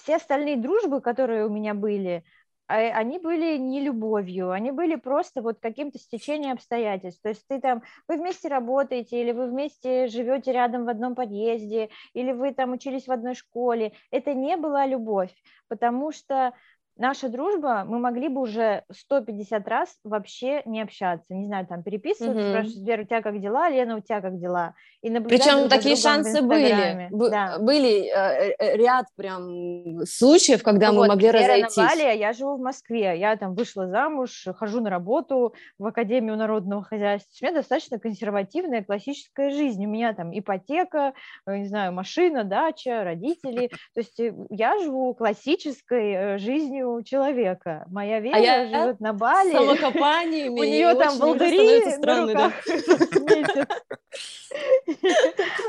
все остальные дружбы, которые у меня были, а, они были не любовью, они были просто вот каким-то стечением обстоятельств. То есть ты там, вы вместе работаете, или вы вместе живете рядом в одном подъезде, или вы там учились в одной школе. Это не была любовь, потому что наша дружба, мы могли бы уже 150 раз вообще не общаться, не знаю, там переписываться, угу. спрашивать, Вера, у тебя как дела, Лена, у тебя как дела, и Причем такие шансы были, да. были э, э, ряд прям случаев, когда ну, мы вот, могли Вера разойтись. на Бали, а я живу в Москве, я там вышла замуж, хожу на работу в Академию народного хозяйства, у меня достаточно консервативная классическая жизнь, у меня там ипотека, э, не знаю, машина, дача, родители, то есть я живу классической жизнью человека. Моя Вера а я живет на Бали. Самокопаниями. У нее там волдыри странно?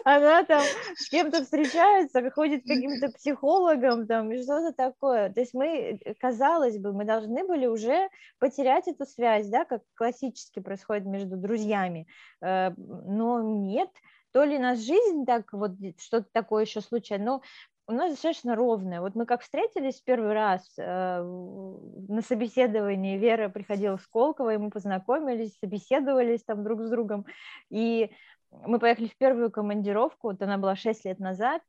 Она там с кем-то встречается, ходит к каким-то психологам там и что-то такое. То есть мы, казалось бы, мы должны были уже потерять эту связь, да, как классически происходит между друзьями. Э, но нет, то ли нас жизнь так вот что-то такое еще случайно, но у нас достаточно ровная. Вот мы как встретились первый раз э, на собеседовании, Вера приходила в Сколково, и мы познакомились, собеседовались там друг с другом, и мы поехали в первую командировку, вот она была 6 лет назад,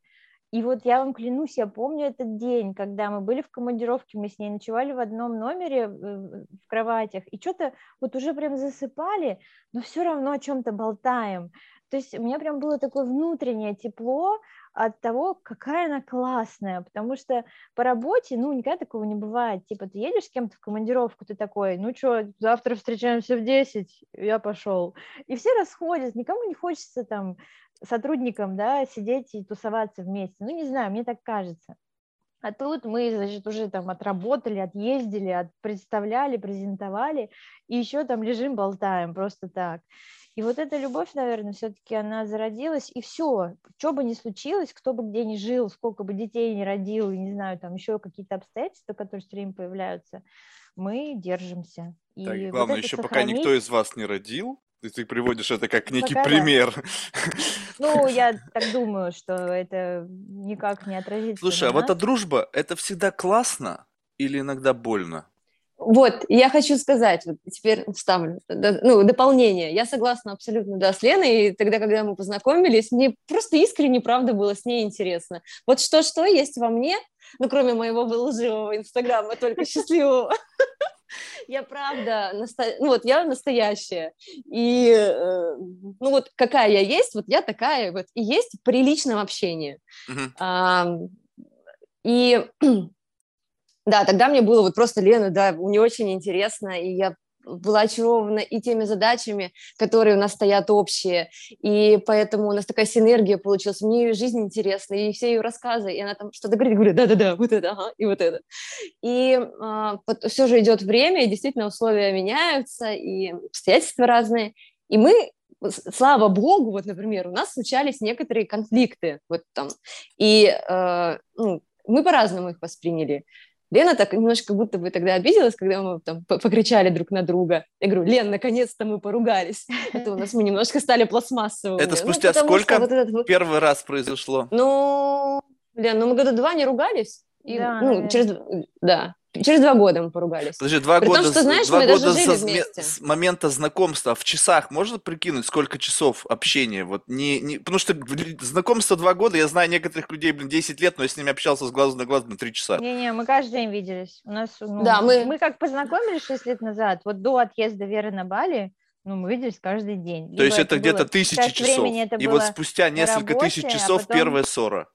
и вот я вам клянусь, я помню этот день, когда мы были в командировке, мы с ней ночевали в одном номере в кроватях, и что-то вот уже прям засыпали, но все равно о чем-то болтаем. То есть у меня прям было такое внутреннее тепло, от того, какая она классная, потому что по работе, ну, никогда такого не бывает, типа, ты едешь с кем-то в командировку, ты такой, ну, что, завтра встречаемся в 10, я пошел, и все расходятся, никому не хочется там сотрудникам, да, сидеть и тусоваться вместе, ну, не знаю, мне так кажется. А тут мы, значит, уже там отработали, отъездили, от, представляли, презентовали, и еще там лежим, болтаем просто так. И вот эта любовь, наверное, все-таки она зародилась, и все, что бы ни случилось, кто бы где ни жил, сколько бы детей не родил, не знаю, там еще какие-то обстоятельства, которые все время появляются, мы держимся. И так, главное, вот еще сохранить... пока никто из вас не родил, и ты приводишь это как некий Пока пример. Да. Ну, я так думаю, что это никак не отразится. Слушай, а вот эта дружба, это всегда классно или иногда больно? Вот, я хочу сказать, вот теперь вставлю, ну, дополнение. Я согласна абсолютно, да, с Леной, и тогда, когда мы познакомились, мне просто искренне, правда, было с ней интересно. Вот что-что есть во мне, ну, кроме моего лживого инстаграма, только счастливого, я правда, ну вот я настоящая. И, э, ну вот какая я есть, вот я такая вот. И есть в приличном общении. И да, тогда мне было вот просто Лена, да, мне очень интересно, и я была очарована и теми задачами, которые у нас стоят общие, и поэтому у нас такая синергия получилась. Мне ее жизнь интересна, и все ее рассказы, и она там что-то говорит, говорю, да-да-да, вот это, ага, и вот это. И а, все же идет время, и действительно условия меняются, и обстоятельства разные, и мы слава богу, вот, например, у нас случались некоторые конфликты, вот там, и э, ну, мы по-разному их восприняли. Лена так немножко будто бы тогда обиделась, когда мы там покричали друг на друга. Я говорю, Лен, наконец-то мы поругались. Это у нас мы немножко стали пластмассовыми. Это ну, спустя ну, сколько вот этот... первый раз произошло? Ну, Лен, ну мы года два не ругались. И, да, ну, через, да, Через два года мы поругались. Подожди, два При года, том, что, знаешь, два мы года даже жили с, с момента знакомства в часах можно прикинуть, сколько часов общения? Вот не, не, потому что знакомство два года, я знаю некоторых людей, блин, 10 лет, но я с ними общался с глазу на глаз, на три часа. Не-не, мы каждый день виделись. У нас, ну, да, мы... мы как познакомились 6 лет назад, вот до отъезда Веры на Бали, ну, мы виделись каждый день. То Либо есть это, это где-то тысячи часов. И вот спустя несколько работе, тысяч а часов а потом... первая ссора.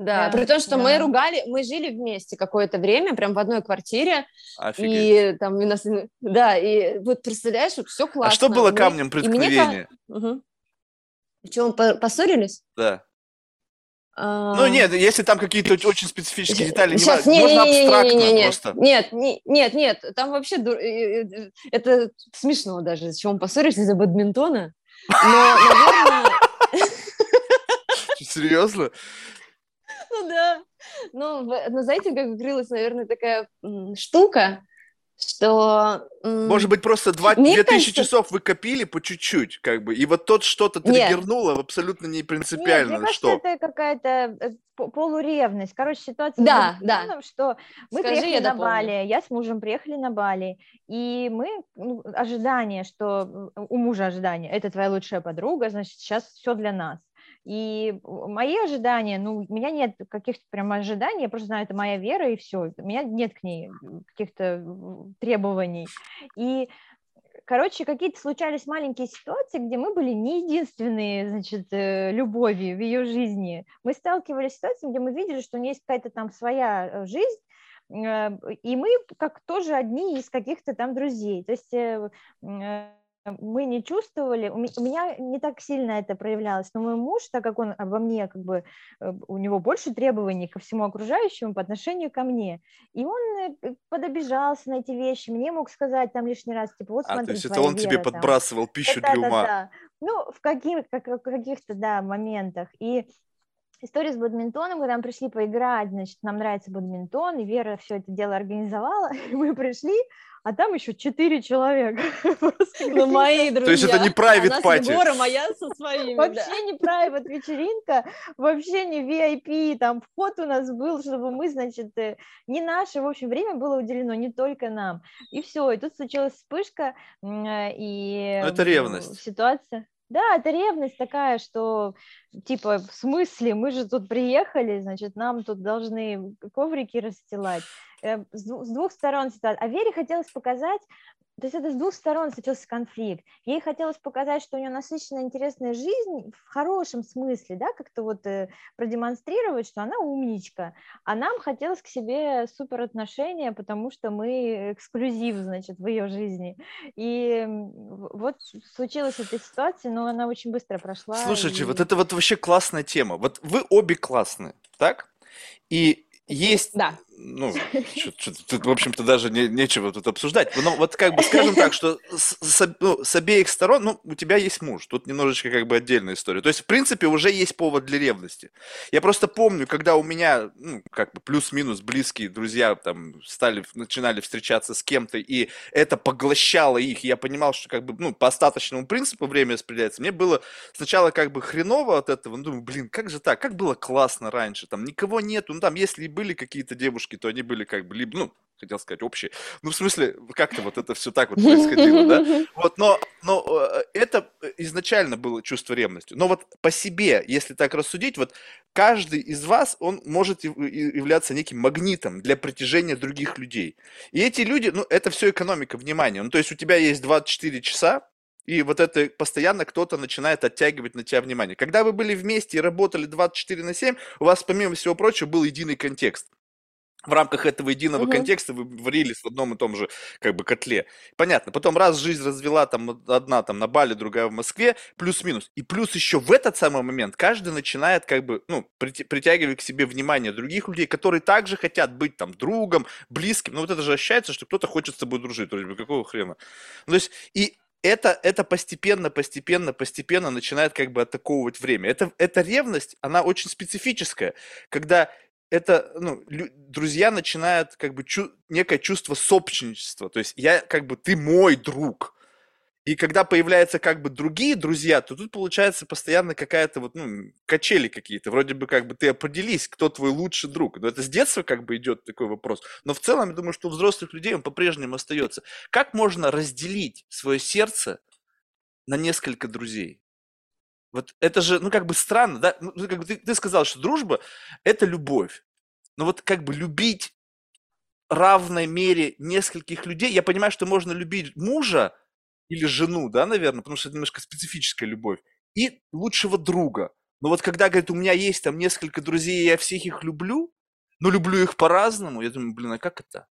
Да, при том, что да. мы ругали, мы жили вместе какое-то время, прям в одной квартире. Офигеть. И там у нас, да, и вот представляешь, вот все классно. А что было камнем преткновения? Угу. В чем поссорились? Да. А... Ну нет, если там какие-то очень специфические детали, Сейчас, не, можно не, абстрактно не, не, не, просто. Нет, не, нет, нет, там вообще это смешно даже, с чем поссорились из-за бадминтона. Но, наверное... Серьезно? Ну да. Ну, ну, знаете, как вскрылась, наверное, такая штука, что... Может быть, просто два, две кажется... тысячи часов вы копили по чуть-чуть, как бы, и вот тот что-то триггернуло абсолютно не принципиально. Нет, мне что? кажется, это какая-то э, полуревность. Короче, ситуация да, да. том, что мы Скажи, приехали на. Бали, я с мужем приехали на Бали, и мы, ну, ожидание, что у мужа ожидание, это твоя лучшая подруга, значит, сейчас все для нас. И мои ожидания, ну, у меня нет каких-то прям ожиданий, я просто знаю, это моя вера, и все. У меня нет к ней каких-то требований. И Короче, какие-то случались маленькие ситуации, где мы были не единственные, значит, э, любовью в ее жизни. Мы сталкивались с ситуациями, где мы видели, что у нее есть какая-то там своя э, жизнь, э, и мы как тоже одни из каких-то там друзей. То есть мы не чувствовали, у меня не так сильно это проявлялось, но мой муж, так как он обо мне, как бы, э, у него больше требований ко всему окружающему по отношению ко мне, и он э, подобижался на эти вещи, мне мог сказать там лишний раз, типа, вот смотри, А, то есть это он вера, тебе подбрасывал там. пищу да, для ума? Да, да. Ну, в каких, как, каких-то, да, моментах, и история с бадминтоном, когда мы пришли поиграть, значит, нам нравится бадминтон, и Вера все это дело организовала, мы пришли, а там еще четыре человека. Ну, мои друзья. То есть это не private party. Егора, моя со своими, Вообще не private вечеринка, вообще не VIP, там вход у нас был, чтобы мы, значит, э, не наше, в общем, время было уделено не только нам. И все, и тут случилась вспышка, э, и... Это ревность. Ситуация. Да, это ревность такая, что типа в смысле мы же тут приехали, значит, нам тут должны коврики расстилать. Э, с двух сторон ситуация. А Вере хотелось показать, то есть это с двух сторон случился конфликт. Ей хотелось показать, что у нее насыщенная, интересная жизнь в хорошем смысле, да, как-то вот э, продемонстрировать, что она умничка. А нам хотелось к себе супер отношения, потому что мы эксклюзив, значит, в ее жизни. И вот случилась эта ситуация, но она очень быстро прошла. Слушайте, и... вот это вот вообще классная тема. Вот вы обе классные, так? И есть, да. Ну, тут, в общем-то, даже не, нечего тут обсуждать. Но вот как бы скажем так, что с, с, ну, с обеих сторон, ну, у тебя есть муж, тут немножечко как бы отдельная история. То есть, в принципе, уже есть повод для ревности. Я просто помню, когда у меня, ну, как бы плюс-минус близкие друзья там стали, начинали встречаться с кем-то, и это поглощало их, и я понимал, что как бы, ну, по остаточному принципу время распределяется. Мне было сначала как бы хреново от этого, ну, думаю, блин, как же так, как было классно раньше, там никого нету, ну, там, если и были какие-то девушки, то они были как бы, либо, ну, хотел сказать, общие. Ну, в смысле, как-то вот это все так вот происходило, да? Вот, но, но э, это изначально было чувство ревности. Но вот по себе, если так рассудить, вот каждый из вас, он может являться неким магнитом для притяжения других людей. И эти люди, ну, это все экономика внимания. Ну, то есть у тебя есть 24 часа, и вот это постоянно кто-то начинает оттягивать на тебя внимание. Когда вы были вместе и работали 24 на 7, у вас, помимо всего прочего, был единый контекст. В рамках этого единого угу. контекста вы варились в одном и том же как бы котле. Понятно. Потом раз жизнь развела там одна там на Бали, другая в Москве, плюс-минус. И плюс еще в этот самый момент каждый начинает как бы, ну, притягивать к себе внимание других людей, которые также хотят быть там другом, близким. Ну, вот это же ощущается, что кто-то хочет с тобой дружить. Вроде бы, какого хрена? Ну, то есть, и это, это постепенно, постепенно, постепенно начинает как бы атаковывать время. Это, эта ревность, она очень специфическая, когда это, ну, друзья начинают как бы чу- некое чувство собственничества. То есть я как бы, ты мой друг. И когда появляются как бы другие друзья, то тут получается постоянно какая-то вот, ну, качели какие-то. Вроде бы как бы ты определись, кто твой лучший друг. Но это с детства как бы идет такой вопрос. Но в целом, я думаю, что у взрослых людей он по-прежнему остается. Как можно разделить свое сердце на несколько друзей? Вот это же, ну, как бы странно, да? Ну, ну, как бы ты, ты сказал, что дружба – это любовь. Но вот как бы любить равной мере нескольких людей, я понимаю, что можно любить мужа или жену, да, наверное, потому что это немножко специфическая любовь, и лучшего друга. Но вот когда, говорит, у меня есть там несколько друзей, я всех их люблю, но люблю их по-разному, я думаю, блин, а как это?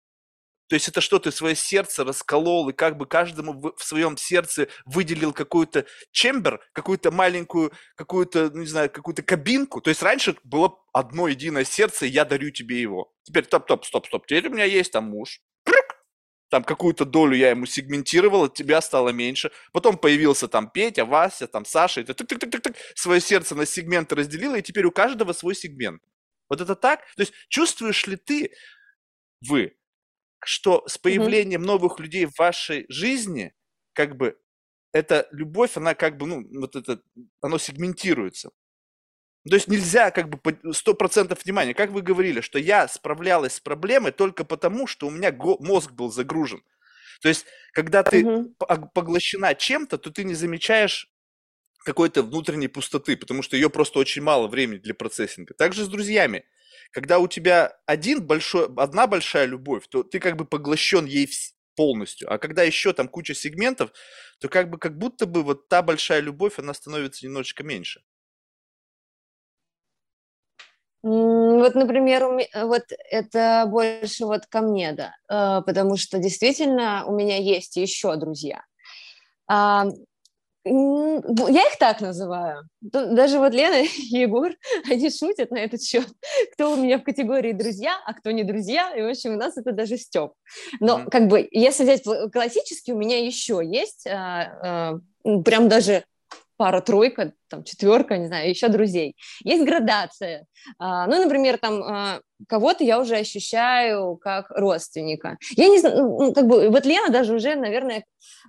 То есть это что, ты свое сердце расколол и как бы каждому в, своем сердце выделил какую-то чембер, какую-то маленькую, какую-то, ну, не знаю, какую-то кабинку. То есть раньше было одно единое сердце, и я дарю тебе его. Теперь топ-топ, стоп-стоп, теперь у меня есть там муж. Там какую-то долю я ему сегментировал, от тебя стало меньше. Потом появился там Петя, Вася, там Саша. И ты тык -тык -тык -тык, свое сердце на сегменты разделила, и теперь у каждого свой сегмент. Вот это так? То есть чувствуешь ли ты, вы, что с появлением mm-hmm. новых людей в вашей жизни, как бы, эта любовь, она как бы, ну, вот это, оно сегментируется. То есть нельзя как бы сто процентов внимания. Как вы говорили, что я справлялась с проблемой только потому, что у меня мозг был загружен. То есть, когда ты угу. поглощена чем-то, то ты не замечаешь какой-то внутренней пустоты, потому что ее просто очень мало времени для процессинга. Также с друзьями. Когда у тебя один большой, одна большая любовь, то ты как бы поглощен ей полностью. А когда еще там куча сегментов, то как бы как будто бы вот та большая любовь, она становится немножечко меньше. Вот, например, вот это больше вот ко мне, да, э, потому что действительно у меня есть еще друзья. Я их так называю. Даже вот Лена и Егор, они шутят на этот счет, кто у меня в категории друзья, а кто не друзья. И, в общем, у нас это даже степ. Но, mm-hmm. как бы, если взять классический, у меня еще есть а, а, прям даже пара-тройка, там, четверка, не знаю, еще друзей. Есть градация. А, ну, например, там а, кого-то я уже ощущаю как родственника. Я не знаю, ну, как бы, вот Лена даже уже, наверное,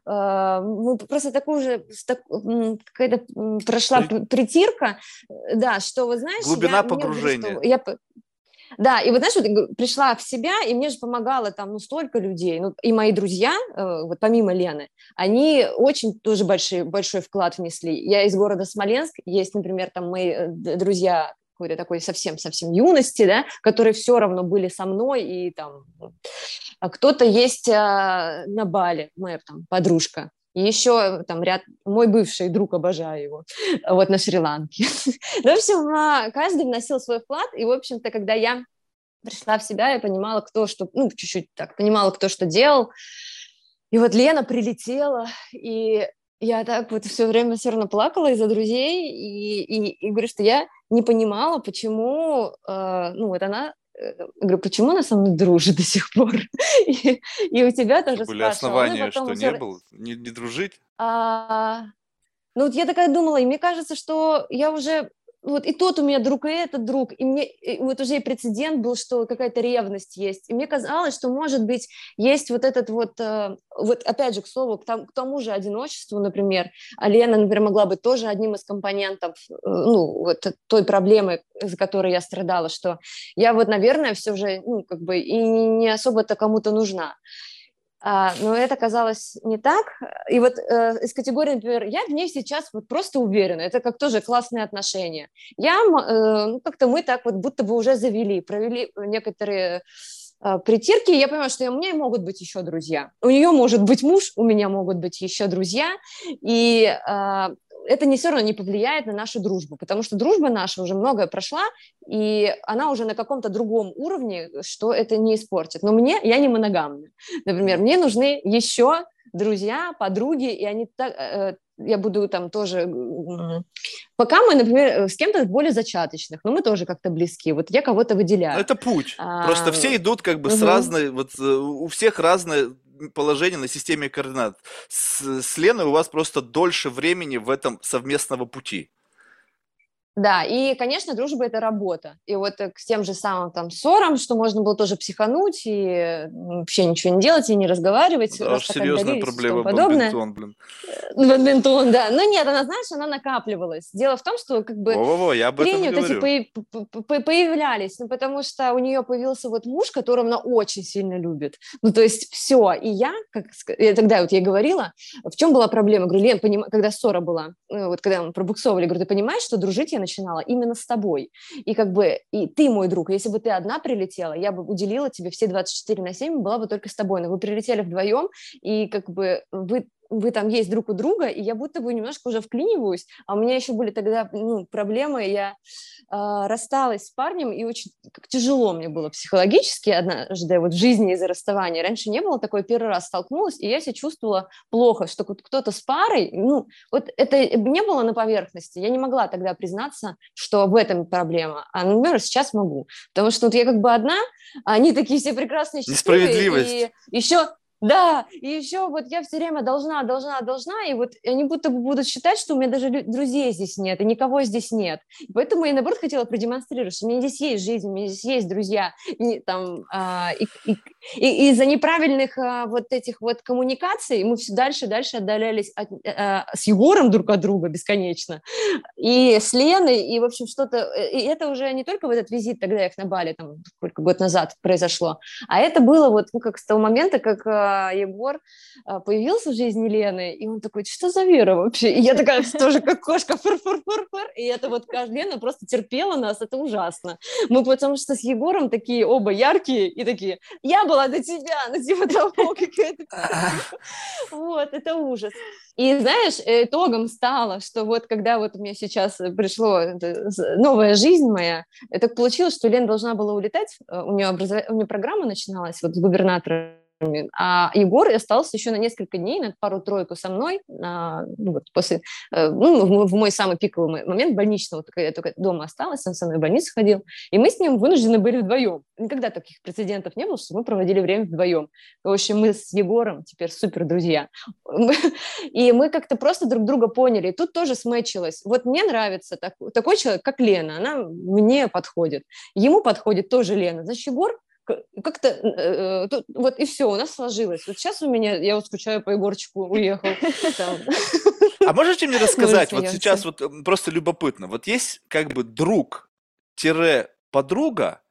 а, ну, просто такую же, так, какая-то прошла притирка, да, что, вы знаешь... Глубина я, погружения. Мне, что, я, да, и вот знаешь, вот пришла в себя, и мне же помогало там ну, столько людей. Ну, и мои друзья, э, вот помимо Лены, они очень тоже большой, большой вклад внесли. Я из города Смоленск, есть, например, там мои э, друзья какой-то такой совсем-совсем юности, да, которые все равно были со мной, и там а кто-то есть а, на Бали, моя там подружка, и еще там ряд, мой бывший друг, обожаю его, вот на Шри-Ланке. В общем, а, каждый вносил свой вклад, и, в общем-то, когда я пришла в себя, я понимала, кто что, ну, чуть-чуть так, понимала, кто что делал. И вот Лена прилетела, и я так вот все время все равно плакала из-за друзей, и, и, и говорю, что я не понимала, почему, э, ну, вот она Э, говорю, почему она со мной дружит до сих пор? и, и у тебя тоже Были основания, что не было, не, не дружить? А, ну вот я такая думала, и мне кажется, что я уже вот и тот у меня друг, и этот друг, и мне и вот уже и прецедент был, что какая-то ревность есть, и мне казалось, что, может быть, есть вот этот вот, э, вот опять же, к слову, к, там, к тому же одиночеству, например, а Лена, например, могла быть тоже одним из компонентов, э, ну, вот той проблемы, за которой я страдала, что я вот, наверное, все же, ну, как бы и не особо-то кому-то нужна. А, но это казалось не так. И вот э, из категории, например, я в ней сейчас вот просто уверена, это как тоже классные отношения. Я, э, ну, как-то мы так вот будто бы уже завели, провели некоторые э, притирки, я понимаю, что у меня могут быть еще друзья. У нее может быть муж, у меня могут быть еще друзья. И э, это не все равно не повлияет на нашу дружбу, потому что дружба наша уже многое прошла, и она уже на каком-то другом уровне, что это не испортит. Но мне, я не моногамна. Например, мне нужны еще друзья, подруги, и они так, э, я буду там тоже... Пока мы, например, с кем-то более зачаточных, но мы тоже как-то близки. Вот я кого-то выделяю. Это путь. А... Просто все идут как бы угу. с разной... Вот э, у всех разное положение на системе координат. С, с Леной у вас просто дольше времени в этом совместного пути. Да, и, конечно, дружба – это работа. И вот э, с тем же самым там ссором, что можно было тоже психануть и вообще ничего не делать и не разговаривать. Да, уж серьезная проблема, бадминтон, блин. Э, бадминтон, да. Но нет, она, знаешь, она накапливалась. Дело в том, что как бы Во-во-во, я об этом вот эти по- появлялись, ну, потому что у нее появился вот муж, которого она очень сильно любит. Ну, то есть все. И я, как я тогда вот ей говорила, в чем была проблема? Говорю, Лен, поним... когда ссора была, ну, вот когда мы пробуксовывали, говорю, ты понимаешь, что дружить я начинала именно с тобой. И как бы, и ты мой друг, если бы ты одна прилетела, я бы уделила тебе все 24 на 7, была бы только с тобой, но вы прилетели вдвоем, и как бы вы вы там есть друг у друга, и я будто бы немножко уже вклиниваюсь, а у меня еще были тогда ну, проблемы, я э, рассталась с парнем, и очень как тяжело мне было психологически однажды вот в жизни из-за расставания. Раньше не было такой, первый раз столкнулась, и я себя чувствовала плохо, что кто-то с парой, ну, вот это не было на поверхности, я не могла тогда признаться, что в этом проблема, а, например, сейчас могу, потому что вот я как бы одна, а они такие все прекрасные, счастливые, Несправедливость. и еще да, и еще вот я все время должна, должна, должна, и вот они будто бы будут считать, что у меня даже друзей здесь нет, и никого здесь нет. Поэтому я, наоборот, хотела продемонстрировать, что у меня здесь есть жизнь, у меня здесь есть друзья. И, там, а, и, и, и из-за неправильных а, вот этих вот коммуникаций мы все дальше и дальше отдалялись от, а, с Егором друг от друга бесконечно, и с Леной, и, в общем, что-то... И это уже не только в этот визит тогда их на Бали, там, сколько год назад произошло, а это было вот ну, как с того момента, как а, Егор а, появился в жизни Лены, и он такой, что за Вера вообще? И я такая тоже как кошка, фур-фур-фур-фур, и это вот Лена просто терпела нас, это ужасно. Мы потому что с Егором такие оба яркие и такие, я была до тебя, ну типа того какая-то. Вот, это ужас. И знаешь, итогом стало, что вот когда вот у меня сейчас пришло новая жизнь моя, так получилось, что Лена должна была улетать, э, у нее, образов... у нее программа начиналась вот с губернатора а Егор остался еще на несколько дней, на пару-тройку со мной, а, ну, вот после, э, ну, в мой самый пиковый момент больничного, когда я только дома осталась, он со мной в больницу ходил, и мы с ним вынуждены были вдвоем. Никогда таких прецедентов не было, что мы проводили время вдвоем. В общем, мы с Егором теперь супер друзья. И мы как-то просто друг друга поняли. И тут тоже смечилось. Вот мне нравится такой человек, как Лена, она мне подходит. Ему подходит тоже Лена. Значит, Егор как-то э, э вот и все, у нас сложилось. Вот сейчас у меня, я вот скучаю по Егорчику, уехал. А можете мне рассказать, вот сейчас вот просто любопытно, вот есть как бы друг-подруга,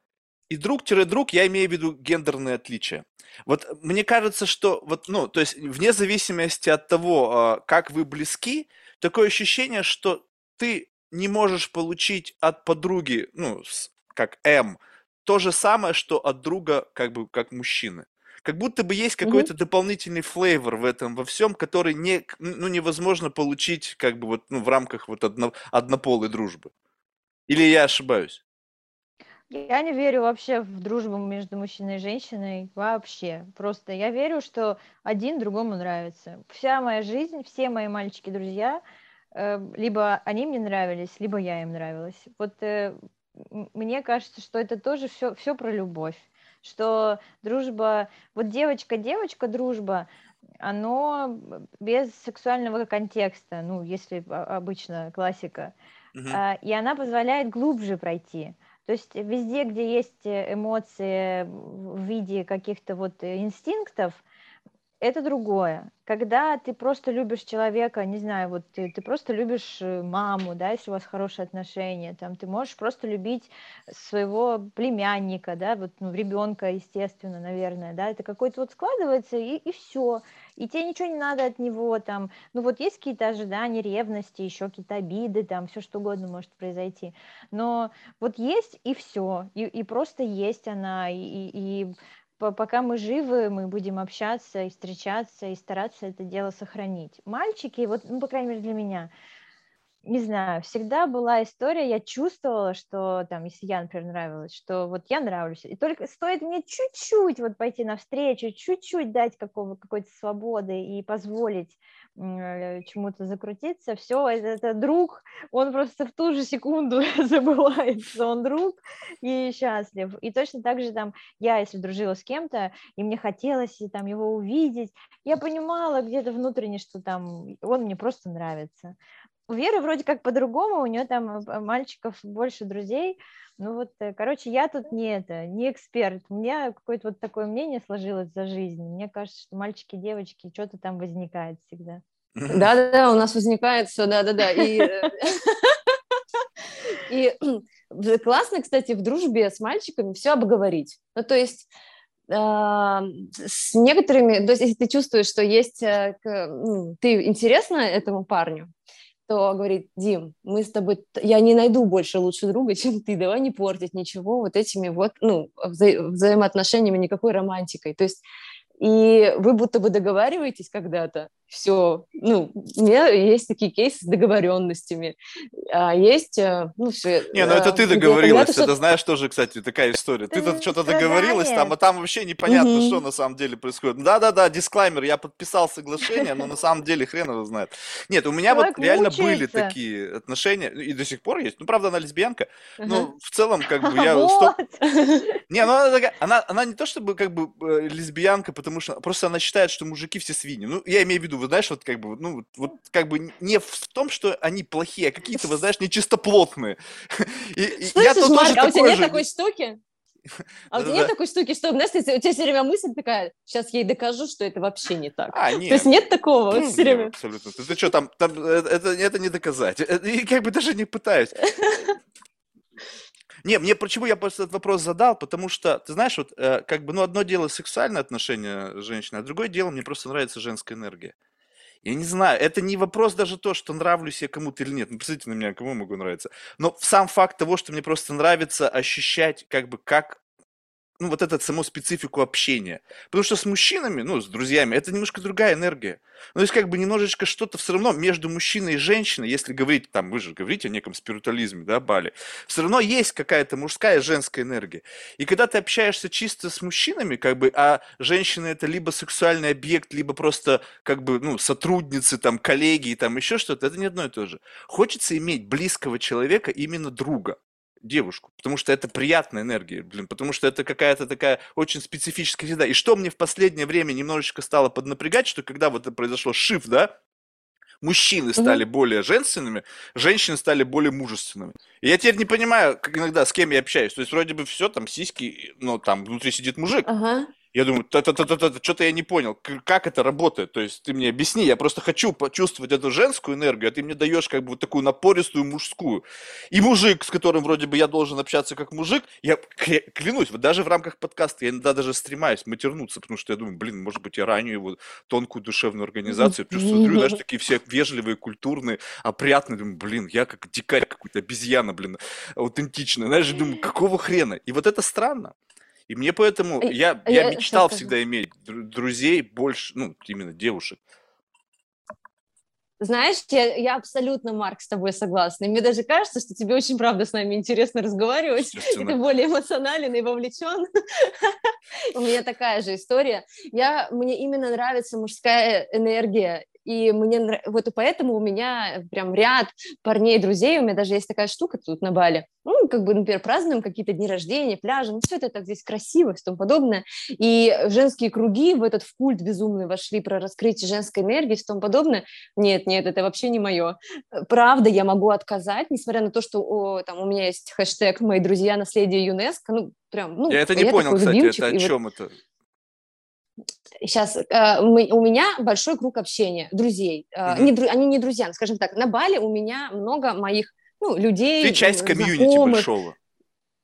и друг-друг, я имею в виду гендерные отличия. Вот мне кажется, что вот, ну, то есть вне зависимости от того, а, как вы близки, такое ощущение, что ты не можешь получить от подруги, ну, как М, то же самое, что от друга, как бы, как мужчины. Как будто бы есть какой-то mm-hmm. дополнительный флейвор в этом, во всем, который не, ну, невозможно получить, как бы, вот, ну, в рамках вот одно, однополой дружбы. Или я ошибаюсь? Я не верю вообще в дружбу между мужчиной и женщиной вообще. Просто я верю, что один другому нравится. Вся моя жизнь, все мои мальчики-друзья, э, либо они мне нравились, либо я им нравилась. Вот э, мне кажется, что это тоже все, все про любовь, что дружба, вот девочка-девочка дружба, оно без сексуального контекста, ну, если обычно классика, uh-huh. и она позволяет глубже пройти. То есть везде, где есть эмоции в виде каких-то вот инстинктов, это другое. Когда ты просто любишь человека, не знаю, вот ты, ты просто любишь э, маму, да, если у вас хорошие отношения, там, ты можешь просто любить своего племянника, да, вот, ну, ребенка, естественно, наверное, да, это какой-то вот складывается, и, и все. И тебе ничего не надо от него, там, ну, вот есть какие-то ожидания, ревности, еще какие-то обиды, там, все что угодно может произойти. Но вот есть, и все, и, и просто есть она, и, и, и пока мы живы, мы будем общаться и встречаться, и стараться это дело сохранить. Мальчики, вот, ну, по крайней мере, для меня, не знаю, всегда была история, я чувствовала, что там, если я, например, нравилась, что вот я нравлюсь, и только стоит мне чуть-чуть вот пойти навстречу, чуть-чуть дать какого, какой-то свободы и позволить чему-то закрутиться, все, это, это друг, он просто в ту же секунду забывает, он друг и счастлив. И точно так же там я, если дружила с кем-то, и мне хотелось и, там его увидеть, я понимала где-то внутренне, что там он мне просто нравится у Веры вроде как по-другому, у нее там э, мальчиков больше друзей. Ну вот, э, короче, я тут не это, не эксперт. У меня какое-то вот такое мнение сложилось за жизнь. Мне кажется, что мальчики, девочки, что-то там возникает всегда. Да-да-да, у нас возникает все, да-да-да. И, э, классно, кстати, в дружбе с мальчиками все обговорить. Ну, то есть с некоторыми, то есть если ты чувствуешь, что есть, ты интересна этому парню, то говорит, Дим, мы с тобой, я не найду больше лучшего друга, чем ты, давай не портить ничего вот этими вот, ну, вза- взаимоотношениями, никакой романтикой. То есть и вы будто бы договариваетесь когда-то, все, ну, у меня есть такие кейсы с договоренностями, а есть, э, ну, все. Не, ну это ты договорилась, это, это знаешь тоже, кстати, такая история. Ты-то что-то договорилась там, а там вообще непонятно, что на самом деле происходит. Да-да-да, дисклаймер, я подписал соглашение, но на самом деле хрен его знает. Нет, у меня вот реально были такие отношения, и до сих пор есть. Ну, правда, она лесбиянка, но в целом, как бы, я... Не, ну она, она не то чтобы как бы э, лесбиянка, потому что просто она считает, что мужики все свиньи. Ну, я имею в виду, вы знаешь, вот как бы, ну, вот как бы не в том, что они плохие, а какие-то, вы знаешь, нечистоплотные. И, Слышишь, я тут Марк, тоже а у тебя нет же... такой штуки? А у тебя нет такой штуки, что, знаешь, у тебя все время мысль такая, сейчас я ей докажу, что это вообще не так. А, нет. То есть нет такого вот все время? Абсолютно. Ты, ты что, там, там э, это, это не доказать. Э, и как бы даже не пытаюсь. Не, мне почему я просто этот вопрос задал, потому что, ты знаешь, вот э, как бы, ну, одно дело сексуальное отношение женщины, а другое дело мне просто нравится женская энергия. Я не знаю, это не вопрос даже то, что нравлюсь я кому-то или нет. Ну, посмотрите на меня, кому могу нравиться. Но сам факт того, что мне просто нравится ощущать, как бы, как ну, вот эту саму специфику общения. Потому что с мужчинами, ну, с друзьями, это немножко другая энергия. Ну, то есть, как бы немножечко что-то все равно между мужчиной и женщиной, если говорить, там, вы же говорите о неком спиритуализме, да, Бали, все равно есть какая-то мужская и женская энергия. И когда ты общаешься чисто с мужчинами, как бы, а женщина это либо сексуальный объект, либо просто, как бы, ну, сотрудницы, там, коллеги, там, еще что-то, это не одно и то же. Хочется иметь близкого человека, именно друга девушку, потому что это приятная энергия, блин, потому что это какая-то такая очень специфическая еда. И что мне в последнее время немножечко стало поднапрягать, что когда вот это произошло шиф, да, мужчины стали mm-hmm. более женственными, женщины стали более мужественными. И я теперь не понимаю, как иногда с кем я общаюсь. То есть вроде бы все, там сиськи, но там внутри сидит мужик. Uh-huh. Я думаю, что-то я не понял, как это работает. То есть ты мне объясни, я просто хочу почувствовать эту женскую энергию, а ты мне даешь как бы вот такую напористую мужскую. И мужик, с которым вроде бы я должен общаться как мужик, я клянусь, вот даже в рамках подкаста я иногда даже стремаюсь матернуться, потому что я думаю, блин, может быть, я раню его тонкую душевную организацию, плюс смотрю, знаешь, такие все вежливые, культурные, опрятные, думаю, блин, я как дикарь какой-то, обезьяна, блин, аутентичная, знаешь, думаю, какого хрена? И вот это странно. И мне поэтому, я, я, я мечтал всегда иметь друзей больше, ну, именно девушек. Знаешь, я, я абсолютно, Марк, с тобой согласна. И мне даже кажется, что тебе очень, правда, с нами интересно разговаривать. И ты более эмоционален и вовлечен. У меня такая же история. Я, мне именно нравится мужская энергия и мне вот и поэтому у меня прям ряд парней, друзей, у меня даже есть такая штука тут на Бали, ну, как бы, например, празднуем какие-то дни рождения, пляжи, ну, все это так здесь красиво и тому подобное, и женские круги в этот в культ безумный вошли про раскрытие женской энергии и тому подобное, нет, нет, это вообще не мое. Правда, я могу отказать, несмотря на то, что о, там у меня есть хэштег «Мои друзья. Наследие ЮНЕСКО», ну, прям, ну, я это не я понял, кстати, это о чем вот... это? Сейчас э, мы, у меня большой круг общения, друзей. Э, mm-hmm. не, они не друзья, скажем так. На Бали у меня много моих ну, людей. Ты часть комьюнити большого.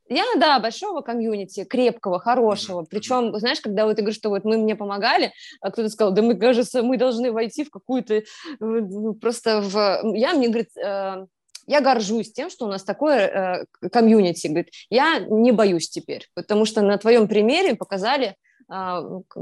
Я, да, большого комьюнити, крепкого, хорошего. Mm-hmm. Причем, знаешь, когда вот ты говоришь, что вот мы мне помогали, а кто-то сказал, да мы, кажется, мы должны войти в какую-то ну, просто в... Я мне, говорит, э, я горжусь тем, что у нас такое э, комьюнити. Говорит, я не боюсь теперь, потому что на твоем примере показали,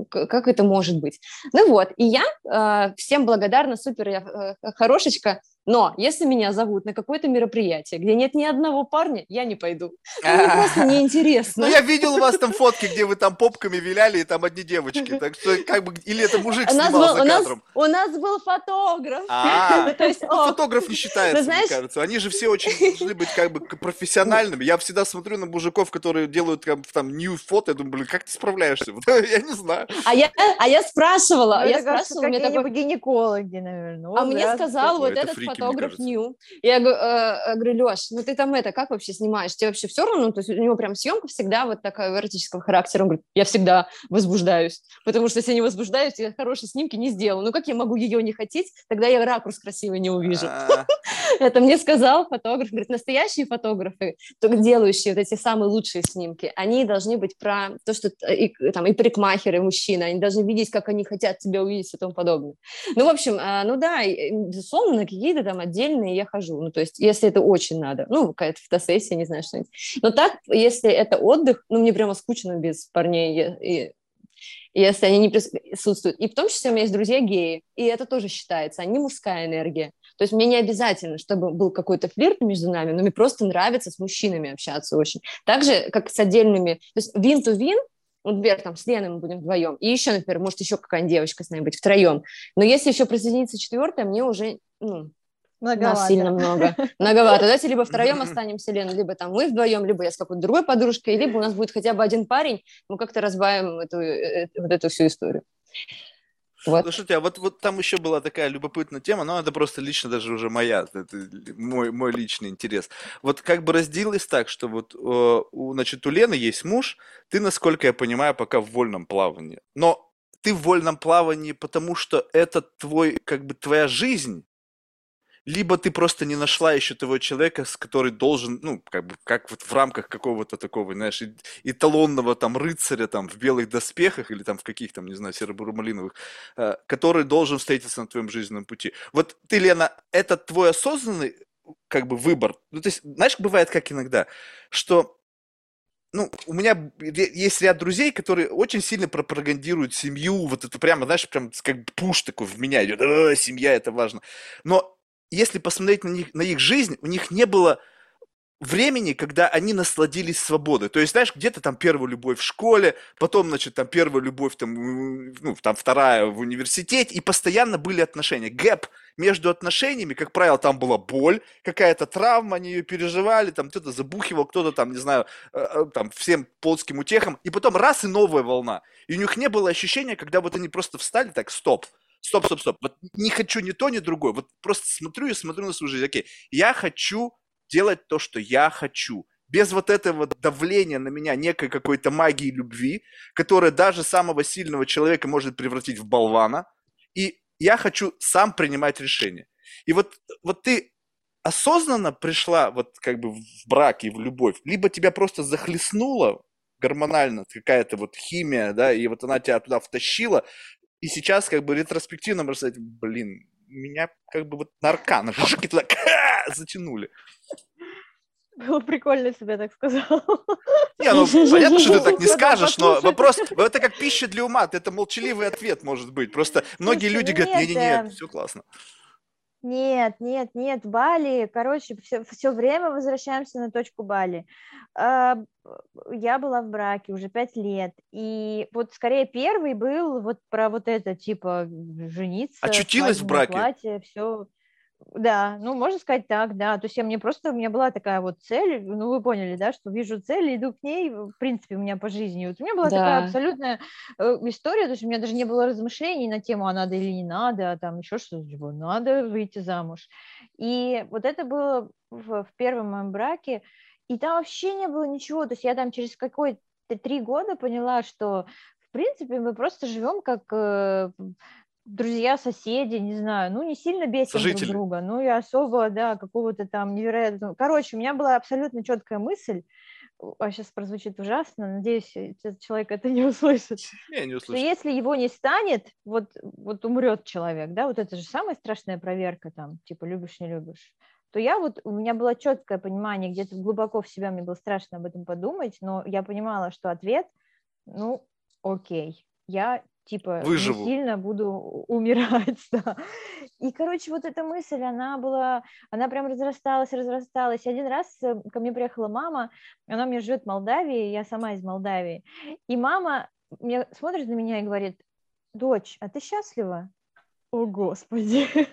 как это может быть. Ну вот, и я а, всем благодарна, супер, я э, хорошечка, Но если меня зовут на какое-то мероприятие, где нет ни одного парня, я не пойду. Ну, мне просто неинтересно. Ну, я видел у вас там фотки, где вы там попками виляли, и там одни девочки. Так что, как бы, или это мужик снимал за кадром? У нас был фотограф. А, ну, фотограф не считается, мне кажется. Они же все очень должны быть как бы профессиональными. Я всегда смотрю на мужиков, которые делают там new фото, я думаю, блин, как ты справляешься? Я не знаю. А я, а я спрашивала, ну, я спрашивала, мне такой... гинекологи, наверное. А мне сказал вот этот фотограф Нью. Я э, говорю, Леш, ну ты там это, как вообще снимаешь? Тебе вообще все равно? То есть у него прям съемка всегда вот такая эротического характера. Он говорит, я всегда возбуждаюсь, потому что если я не возбуждаюсь, я хорошие снимки не сделаю. Ну как я могу ее не хотеть? Тогда я ракурс красивый не увижу. А. Это мне сказал фотограф. Говорит, настоящие фотографы, делающие вот эти самые лучшие снимки, они должны быть про то, что и, там и парикмахеры, и мужчины, они должны видеть, как они хотят тебя увидеть и тому подобное. Ну, в общем, ну да, безусловно, на какие-то там отдельные я хожу. Ну, то есть, если это очень надо, ну, какая-то фотосессия, не знаю, что-нибудь. Но так, если это отдых, ну, мне прямо скучно без парней, и, если они не присутствуют. И в том числе у меня есть друзья геи, и это тоже считается, они мужская энергия. То есть мне не обязательно, чтобы был какой-то флирт между нами, но мне просто нравится с мужчинами общаться очень. Так же, как с отдельными, то есть вин-то-вин, вот, например, там, с Леной мы будем вдвоем, и еще, например, может еще какая-нибудь девочка с нами быть втроем. Но если еще присоединится четвертая, мне уже, ну, Многовато. Нас сильно много. Многовато. Давайте либо втроем останемся, Лена, либо там мы вдвоем, либо я с какой-то другой подружкой, либо у нас будет хотя бы один парень, мы как-то разбавим эту, э, вот эту всю историю. Вот. Слушайте, а вот, вот там еще была такая любопытная тема, но это просто лично даже уже моя, это мой, мой личный интерес. Вот как бы разделилось так, что вот э, у, значит, у Лены есть муж, ты, насколько я понимаю, пока в вольном плавании. Но ты в вольном плавании, потому что это твой, как бы твоя жизнь, либо ты просто не нашла еще того человека, с который должен, ну, как бы, как вот в рамках какого-то такого, знаешь, эталонного там рыцаря там в белых доспехах или там в каких там, не знаю, серо-бурмалиновых, э, который должен встретиться на твоем жизненном пути. Вот ты, Лена, это твой осознанный как бы выбор. Ну, то есть, знаешь, бывает как иногда, что ну, у меня есть ряд друзей, которые очень сильно пропагандируют семью, вот это прямо, знаешь, прям как пуш такой в меня идет, семья, это важно. Но если посмотреть на, них, на их жизнь, у них не было времени, когда они насладились свободой. То есть, знаешь, где-то там первая любовь в школе, потом, значит, там первая любовь, там, ну, там вторая в университете, и постоянно были отношения. Гэп между отношениями, как правило, там была боль, какая-то травма, они ее переживали, там кто-то забухивал, кто-то там, не знаю, э, э, там всем плотским утехам, и потом раз и новая волна. И у них не было ощущения, когда вот они просто встали так, стоп, стоп, стоп, стоп, вот не хочу ни то, ни другое, вот просто смотрю и смотрю на свою жизнь, окей, я хочу делать то, что я хочу, без вот этого давления на меня некой какой-то магии любви, которая даже самого сильного человека может превратить в болвана, и я хочу сам принимать решения. И вот, вот ты осознанно пришла вот как бы в брак и в любовь, либо тебя просто захлестнула гормонально какая-то вот химия, да, и вот она тебя туда втащила, и сейчас как бы ретроспективно можно сказать, блин, меня как бы вот на аркан туда затянули. Было прикольно себе так сказал. Не, ну понятно, что ты так не скажешь, но вопрос, это как пища для ума, это молчаливый ответ может быть. Просто многие люди говорят, не-не-не, все классно. Нет, нет, нет, Бали, короче, все, все время возвращаемся на точку Бали. А, я была в браке уже пять лет, и вот скорее первый был вот про вот это, типа, жениться. Очутилась в браке? Платье, все. Да, ну, можно сказать так, да. То есть я мне просто, у меня была такая вот цель, ну, вы поняли, да, что вижу цель, иду к ней, в принципе, у меня по жизни. Вот у меня была да. такая абсолютная э, история, то есть у меня даже не было размышлений на тему, а надо или не надо, а там еще что-то, типа, надо выйти замуж. И вот это было в, в первом моем браке, и там вообще не было ничего, то есть я там через какой-то три года поняла, что в принципе мы просто живем как э, друзья, соседи, не знаю, ну, не сильно бесим Жители. друг друга, ну, и особо, да, какого-то там невероятного... Короче, у меня была абсолютно четкая мысль, а сейчас прозвучит ужасно, надеюсь, этот человек это не услышит. Не, не услышит. Что если его не станет, вот, вот умрет человек, да, вот это же самая страшная проверка там, типа, любишь, не любишь то я вот, у меня было четкое понимание, где-то глубоко в себя мне было страшно об этом подумать, но я понимала, что ответ, ну, окей, я типа Выживу. не сильно буду умирать, да. И, короче, вот эта мысль, она была, она прям разрасталась, разрасталась. Один раз э, ко мне приехала мама, она у меня живет в Молдавии, я сама из Молдавии, и мама мне смотрит на меня и говорит, дочь, а ты счастлива? О, Господи!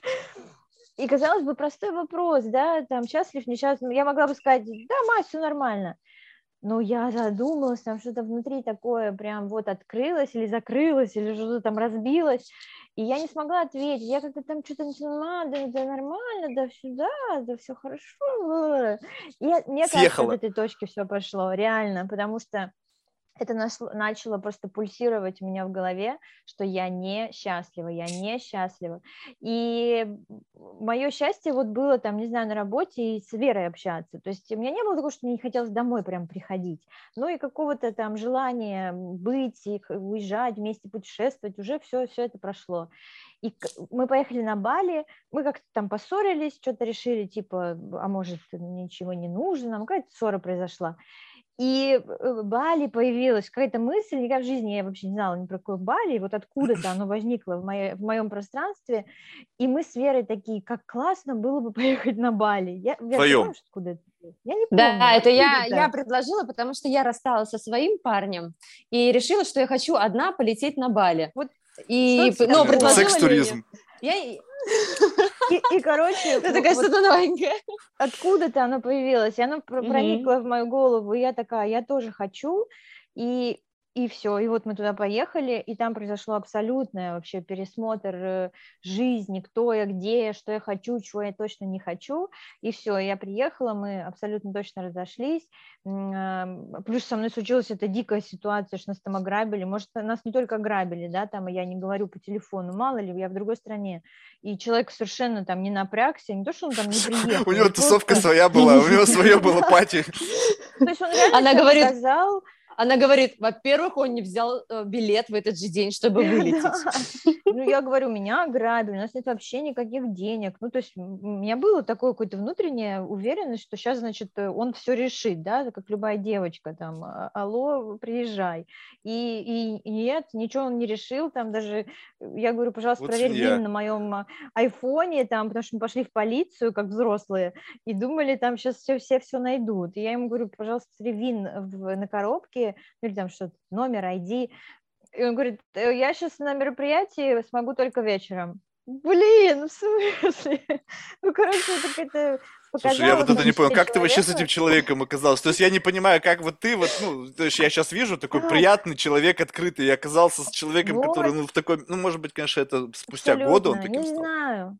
И, казалось бы, простой вопрос, да, там, счастлив, несчастлив. Я могла бы сказать, да, мать, все нормально. Но я задумалась, там что-то внутри такое прям вот открылось или закрылось, или что-то там разбилось. И я не смогла ответить. Я как-то там что-то начала, да, да нормально, да сюда, да все хорошо. И мне кажется, Съехала. от этой точки все пошло, реально, потому что это начало просто пульсировать у меня в голове, что я не счастлива, я не счастлива. И мое счастье вот было там, не знаю, на работе и с Верой общаться. То есть у меня не было такого, что мне не хотелось домой прям приходить, но и какого-то там желания быть, и уезжать вместе, путешествовать, уже все, все это прошло. И мы поехали на Бали, мы как-то там поссорились, что-то решили, типа, а может, ничего не нужно, нам какая-то ссора произошла. И э, Бали появилась какая-то мысль, никогда в жизни я вообще не знала ни про какое Бали, вот откуда-то оно возникло в, моей, в моем пространстве, и мы с Верой такие, как классно было бы поехать на Бали. Я, Вдвоем. помнишь, откуда это? Я не помню. Да, это я, откуда-то. я предложила, потому что я рассталась со своим парнем и решила, что я хочу одна полететь на Бали. Вот и, но предложила. Секс-туризм. Я, и- И, короче, это такая вот что-то новенькое. откуда-то оно появилось, и оно проникло в мою голову, и я такая, я тоже хочу, и, и все, и вот мы туда поехали, и там произошло абсолютное вообще пересмотр э, жизни, кто я, где я, что я хочу, чего я точно не хочу, и все, я приехала, мы абсолютно точно разошлись, а, плюс со мной случилась эта дикая ситуация, что нас там ограбили, может, нас не только ограбили, да, там, я не говорю по телефону, мало ли, я в другой стране, и человек совершенно там не напрягся, не то, что он там не приехал, У него он тусовка своя была, у него свое было пати. то есть он реально Она говорит. Она говорит, во-первых, он не взял э, билет в этот же день, чтобы вылететь. Ну, я говорю, меня ограбили, у нас нет вообще никаких денег. Ну, то есть у меня было такое какое-то внутренняя уверенность, что сейчас, значит, э, он все решит, да, как любая девочка, там, «А- алло, приезжай. И, и нет, ничего он не решил, там даже, э, я говорю, пожалуйста, Вот проверь. ВИН на моем а, айфоне, там, потому что мы пошли в полицию, как взрослые, и думали, там сейчас все, все все найдут. И я ему говорю, пожалуйста, ВИН в- на коробке, ну, или там что-то, номер, ID. И он говорит, «Э, я сейчас на мероприятии смогу только вечером. Блин, в смысле? Ну, короче, это какая-то Слушай, я вот это не понял, как ты вообще с человека. этим человеком оказался? То есть я не понимаю, как вот ты вот, ну, то есть я сейчас вижу такой Да. приятный человек, открытый, и оказался с человеком, Вот. который, ну, в такой, ну, может быть, конечно, это спустя годы он Абсолютно. таким Не стал. знаю.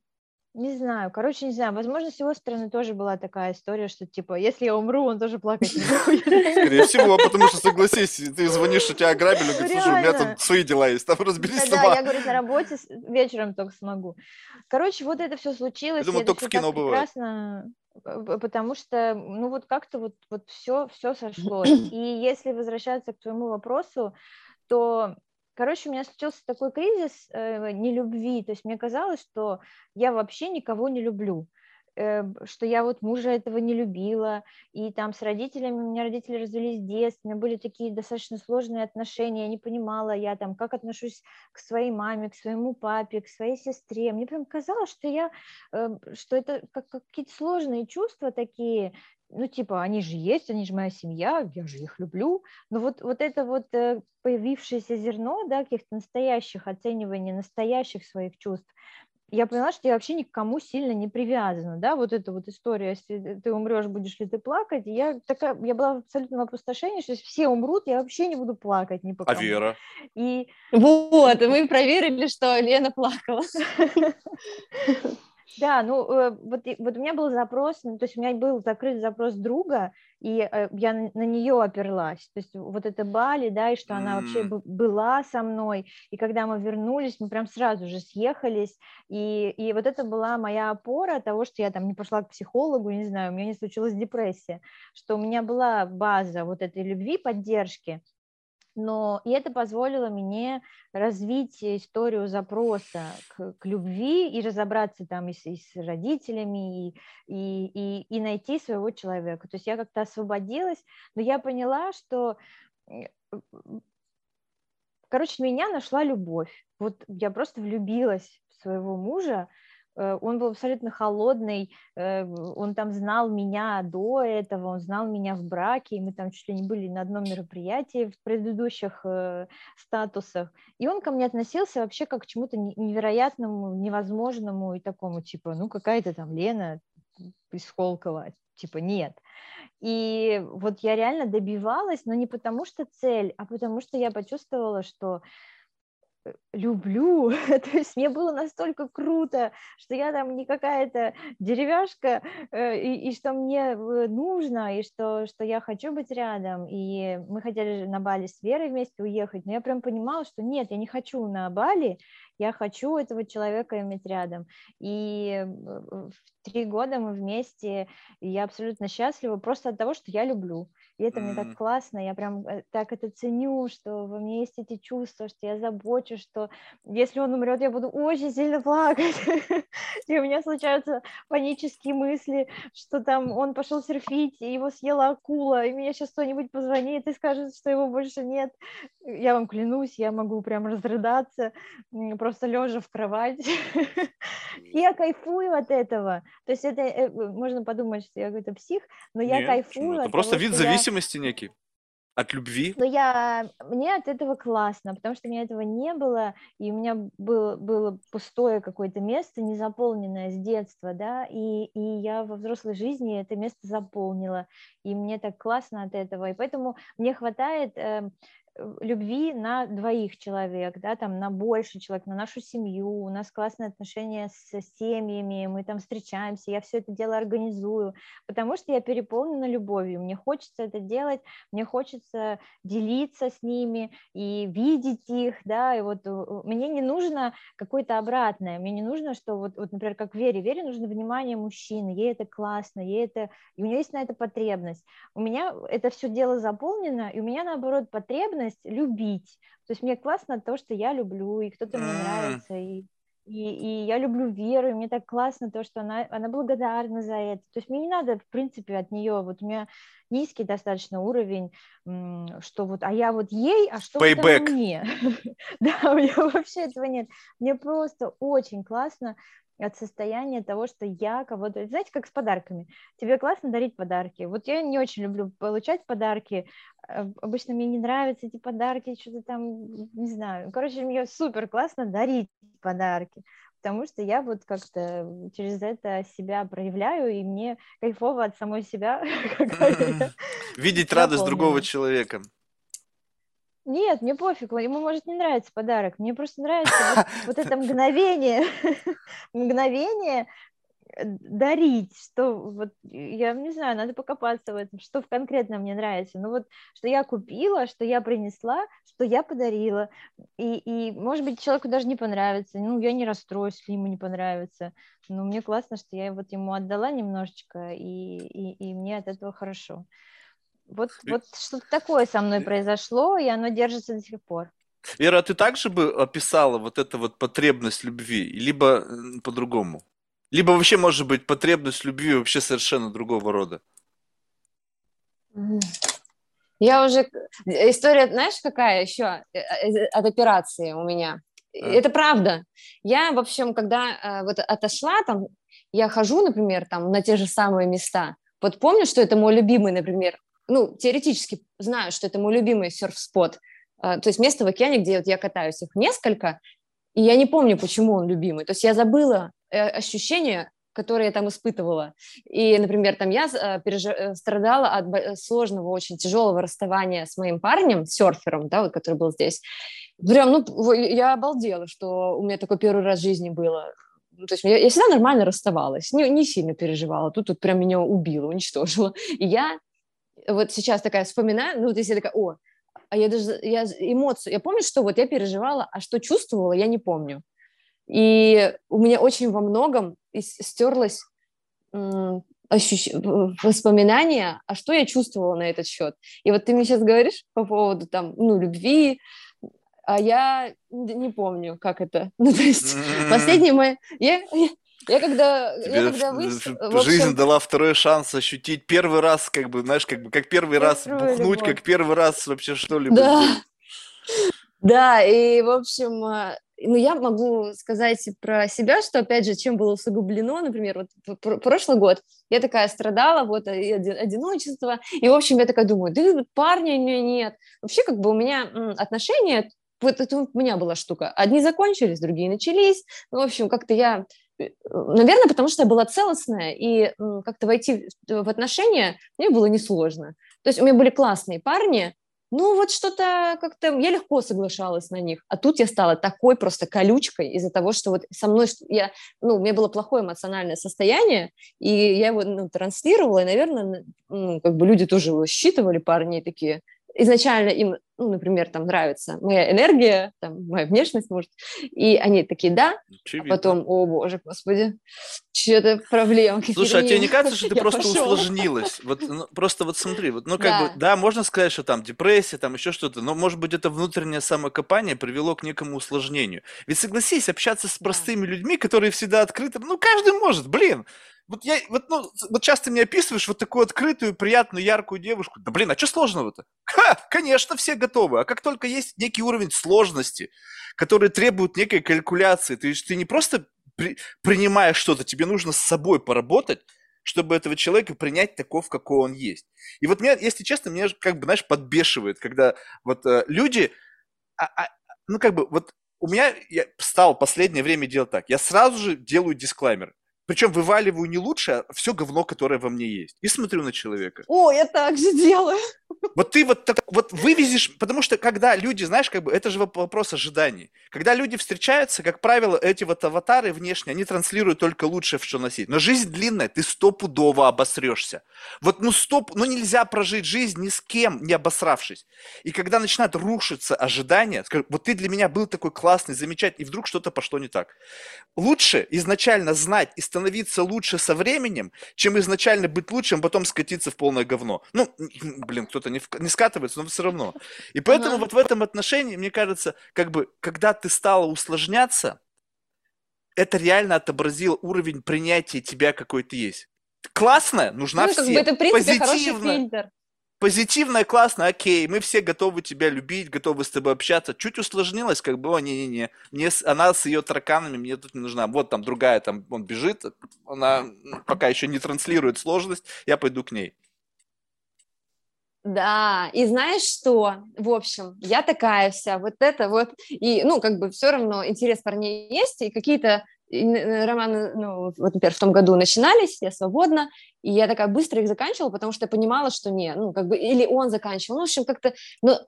Не знаю, короче, не знаю. Возможно, с его стороны тоже была такая история, что типа, если я умру, он тоже плакать не будет. Скорее всего, потому что, согласись, ты звонишь, что тебя ограбили, говорит, слушай, у меня тут свои дела есть, там разберись Да, сама. я говорю, на работе вечером только смогу. Короче, вот это все случилось. и думаю, только в кино бывает. прекрасно, п- потому что, ну вот как-то вот, вот все, все сошлось. И если возвращаться к твоему вопросу, то, короче, у меня случился такой кризис э, нелюбви. То есть мне казалось, что я вообще никого не люблю. Э, что я вот мужа этого не любила, и там с родителями, у меня родители развелись в детстве, у меня были такие достаточно сложные отношения, я не понимала, я там, как отношусь к своей маме, к своему папе, к своей сестре, мне прям казалось, что я, э, что это как, как какие-то сложные чувства такие, ну, типа, они же есть, они же моя семья, я же их люблю, но вот, вот это вот э, появившееся зерно, да, каких-то настоящих оцениваний, настоящих своих чувств, я поняла, что я вообще ни к кому сильно не привязана, да, вот эта вот история, если ты умрешь, будешь ли ты плакать, я такая, я была в абсолютном опустошении, что если все умрут, я вообще не буду плакать ни по А кому. Вера? И Вот, и мы проверили, что Лена плакала. Да, ну э, вот, вот у меня был запрос, ну, то есть у меня был закрыт запрос друга, и э, я на, нее оперлась. То есть вот это Бали, да, и что она вообще была со мной, и когда мы вернулись, мы прям сразу же съехались, и, и вот это была моя опора того, что я там не пошла к психологу, не знаю, у меня не случилась депрессия, что у меня была база вот этой любви, поддержки, но и это позволило мне развить историю запроса к, к любви и разобраться там и с, и с родителями, и, и, и, и найти своего человека. То есть я как-то освободилась, но я поняла, что короче, меня нашла любовь. Вот я просто влюбилась в своего мужа, он был абсолютно холодный, э, он там знал меня до этого, он знал меня в браке, и мы там чуть ли не были на одном мероприятии в предыдущих э, статусах, и он ко мне относился вообще как к чему-то невероятному, невозможному и такому, типа, ну какая-то там Лена из Холкова, типа, нет. И вот я реально добивалась, но не потому что цель, а потому что я почувствовала, что люблю, то есть мне было настолько круто, что я там не какая-то деревяшка, э, и, и что мне э, нужно, и что, что я хочу быть рядом, и мы хотели на Бали с Верой вместе уехать, но я прям понимала, что нет, я не хочу на Бали, я хочу этого человека иметь рядом, и в три года мы вместе, и я абсолютно счастлива просто от того, что я люблю, и это mm-hmm. мне так классно, я прям э, так это ценю, что во мне есть эти чувства, что я забочусь, что если он умрет, я буду очень сильно плакать. И у меня случаются панические мысли, что там он пошел серфить, и его съела акула, и мне сейчас кто-нибудь позвонит и скажет, что его больше нет. Я вам клянусь, я могу прям разрыдаться, просто лежа в кровати. Я кайфую от этого. То есть это э, можно подумать, что я какой-то псих, но я кайфую. Это просто вид зависимости некий. От любви? Но я, мне от этого классно, потому что у меня этого не было, и у меня было, было пустое какое-то место, незаполненное с детства, да, и, и я во взрослой жизни это место заполнила, и мне так классно от этого, и поэтому мне хватает э, любви на двоих человек, да, там на больше человек, на нашу семью, у нас классные отношения с семьями, мы там встречаемся, я все это дело организую, потому что я переполнена любовью, мне хочется это делать, мне хочется делиться с ними и видеть их, да, и вот мне не нужно какое-то обратное, мне не нужно, что вот, вот например, как Вере, Вере нужно внимание мужчины, ей это классно, ей это, и у нее есть на это потребность, у меня это все дело заполнено, и у меня наоборот потребность потребность любить. То есть мне классно то, что я люблю, и кто-то мне нравится, и, и, и я люблю Веру, и мне так классно то, что она, она благодарна за это. То есть мне не надо, в принципе, от нее, вот у меня низкий достаточно уровень, что вот, а я вот ей, а что Payback. мне? Да, у меня вообще этого нет. Мне просто очень классно от состояния того, что я кого-то... Знаете, как с подарками. Тебе классно дарить подарки. Вот я не очень люблю получать подарки. Э, обычно мне не нравятся эти подарки, что-то там, не знаю. Короче, мне супер классно дарить подарки, потому что я вот как-то через это себя проявляю, и мне кайфово от самой себя. Видеть радость другого человека. Нет, мне пофиг, ему может не нравиться подарок, мне просто нравится вот, это мгновение, мгновение э, дарить, что вот, я не знаю, надо покопаться в этом, что конкретно мне нравится, ну вот, что я купила, что я принесла, что я подарила, и, и может быть, человеку даже не понравится, ну, я не расстроюсь, если ему не понравится, но мне классно, что я вот ему отдала немножечко, и, и, и мне от этого хорошо. Вот, вот что-то такое со мной произошло, и оно держится до сих пор. Вера, а ты также бы описала вот эту вот потребность любви, либо по-другому? Либо вообще, может быть, потребность любви вообще совершенно другого рода? Я уже... История, знаешь, какая еще э, э, от операции у меня? А? Это правда. Я, в общем, когда э, вот отошла, там, я хожу, например, там, на те же самые места. Вот помню, что это мой любимый, например, ну, теоретически знаю, что это мой любимый серф-спот, а, то есть место в океане, где вот я катаюсь, их несколько, и я не помню, почему он любимый. То есть я забыла э, ощущения, которые я там испытывала. И, например, там я э, переж... Э, страдала от сложного, очень тяжелого расставания с моим парнем, серфером, да, вот, который был здесь. Прям, ну, я обалдела, что у меня такой первый раз в жизни было. Ну, то есть я, я всегда нормально расставалась, не, не сильно переживала. Тут, тут прям меня убило, уничтожило. И я вот сейчас такая вспоминаю, ну вот если такая, о, а я даже, я эмоцию, я помню, что вот я переживала, а что чувствовала, я не помню. И у меня очень во многом стерлось ощущ... воспоминания, а что я чувствовала на этот счет. И вот ты мне сейчас говоришь по поводу там, ну, любви, а я не помню, как это. Ну, то есть, последний мой... Я, я когда, Тебе я когда выс... Жизнь общем... дала второй шанс ощутить первый раз, как бы, знаешь, как бы, как первый раз бухнуть, любовь. как первый раз вообще что-либо. Да. Да, и, в общем, э, ну, я могу сказать про себя, что, опять же, чем было усугублено, например, вот прошлый год я такая страдала, вот, одиночество, и, в общем, я такая думаю, да парня у меня нет. Вообще, как бы у меня отношения, вот это у меня была штука, одни закончились, другие начались, ну, в общем, как-то я Наверное, потому что я была целостная, и как-то войти в отношения мне было несложно. То есть у меня были классные парни, ну, вот что-то как-то я легко соглашалась на них. А тут я стала такой просто колючкой из-за того, что вот со мной, я, ну, у меня было плохое эмоциональное состояние, и я его ну, транслировала, и, наверное, ну, как бы люди тоже его считывали, парни такие, изначально им, ну, например, там нравится моя энергия, там, моя внешность, может, и они такие, да, Очевидно. а потом, о боже, господи, что-то проблема. Слушай, а тебе не кажется, что ты просто пошел. усложнилась? Вот, ну, просто вот смотри, вот, ну, как да. бы, да, можно сказать, что там депрессия, там еще что-то, но, может быть, это внутреннее самокопание привело к некому усложнению. Ведь согласись, общаться с простыми людьми, которые всегда открыты, ну, каждый может, блин, вот я, вот, ну, вот часто мне описываешь вот такую открытую, приятную, яркую девушку. Да блин, а что сложного-то? Ха, конечно, все готовы. А как только есть некий уровень сложности, который требует некой калькуляции, то есть ты не просто при, принимаешь что-то, тебе нужно с собой поработать, чтобы этого человека принять таков, какой он есть. И вот меня, если честно, меня как бы, знаешь, подбешивает, когда вот э, люди, а, а, ну как бы вот у меня я стал последнее время делать так, я сразу же делаю дисклаймер. Причем вываливаю не лучше, а все говно, которое во мне есть. И смотрю на человека. О, я так же делаю. Вот ты вот так вот вывезешь, потому что когда люди, знаешь, как бы это же вопрос ожиданий. Когда люди встречаются, как правило, эти вот аватары внешне, они транслируют только лучшее, в что носить. Но жизнь длинная, ты стопудово обосрешься. Вот ну стоп, ну нельзя прожить жизнь ни с кем, не обосравшись. И когда начинают рушиться ожидания, скажу, вот ты для меня был такой классный, замечательный, и вдруг что-то пошло не так. Лучше изначально знать и становиться лучше со временем, чем изначально быть лучшим, а потом скатиться в полное говно. Ну, блин, кто-то не, не скатывается, но все равно. И поэтому ага. вот в этом отношении, мне кажется, как бы, когда ты стала усложняться, это реально отобразило уровень принятия тебя, какой ты есть. Классно, нужна ну, всем. Как бы это, в принципе, Позитивно. хороший фильтр позитивно, классно, окей, мы все готовы тебя любить, готовы с тобой общаться. Чуть усложнилось, как бы, о, не-не-не, мне, она с ее тараканами мне тут не нужна. Вот там другая, там, он бежит, она пока еще не транслирует сложность, я пойду к ней. Да, и знаешь что? В общем, я такая вся, вот это вот, и, ну, как бы все равно интерес парней есть, и какие-то романы, ну, вот, например, в том году начинались, я свободна, и я такая быстро их заканчивала, потому что я понимала, что не, ну, как бы, или он заканчивал, ну, в общем, как-то, но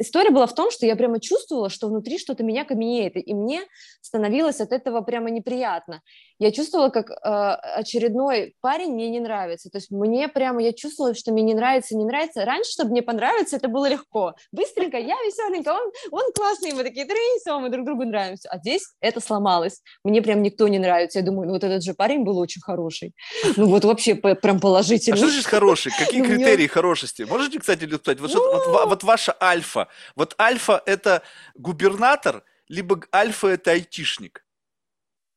история была в том, что я прямо чувствовала, что внутри что-то меня каменеет, и мне становилось от этого прямо неприятно. Я чувствовала, как э, очередной парень мне не нравится, то есть мне прямо, я чувствовала, что мне не нравится, не нравится. Раньше, чтобы мне понравиться, это было легко. Быстренько, я веселенькая, он, он классный, мы такие, трынь, мы друг другу нравимся. А здесь это сломалось. Мне прям никто не нравится. Я думаю, ну вот этот же парень был очень хороший. Ну вот вообще прям положительный. А что значит хороший? Какие критерии хорошести? Можете, кстати, сказать, вот, вот, вот ваша альфа. Вот альфа – это губернатор, либо альфа – это айтишник.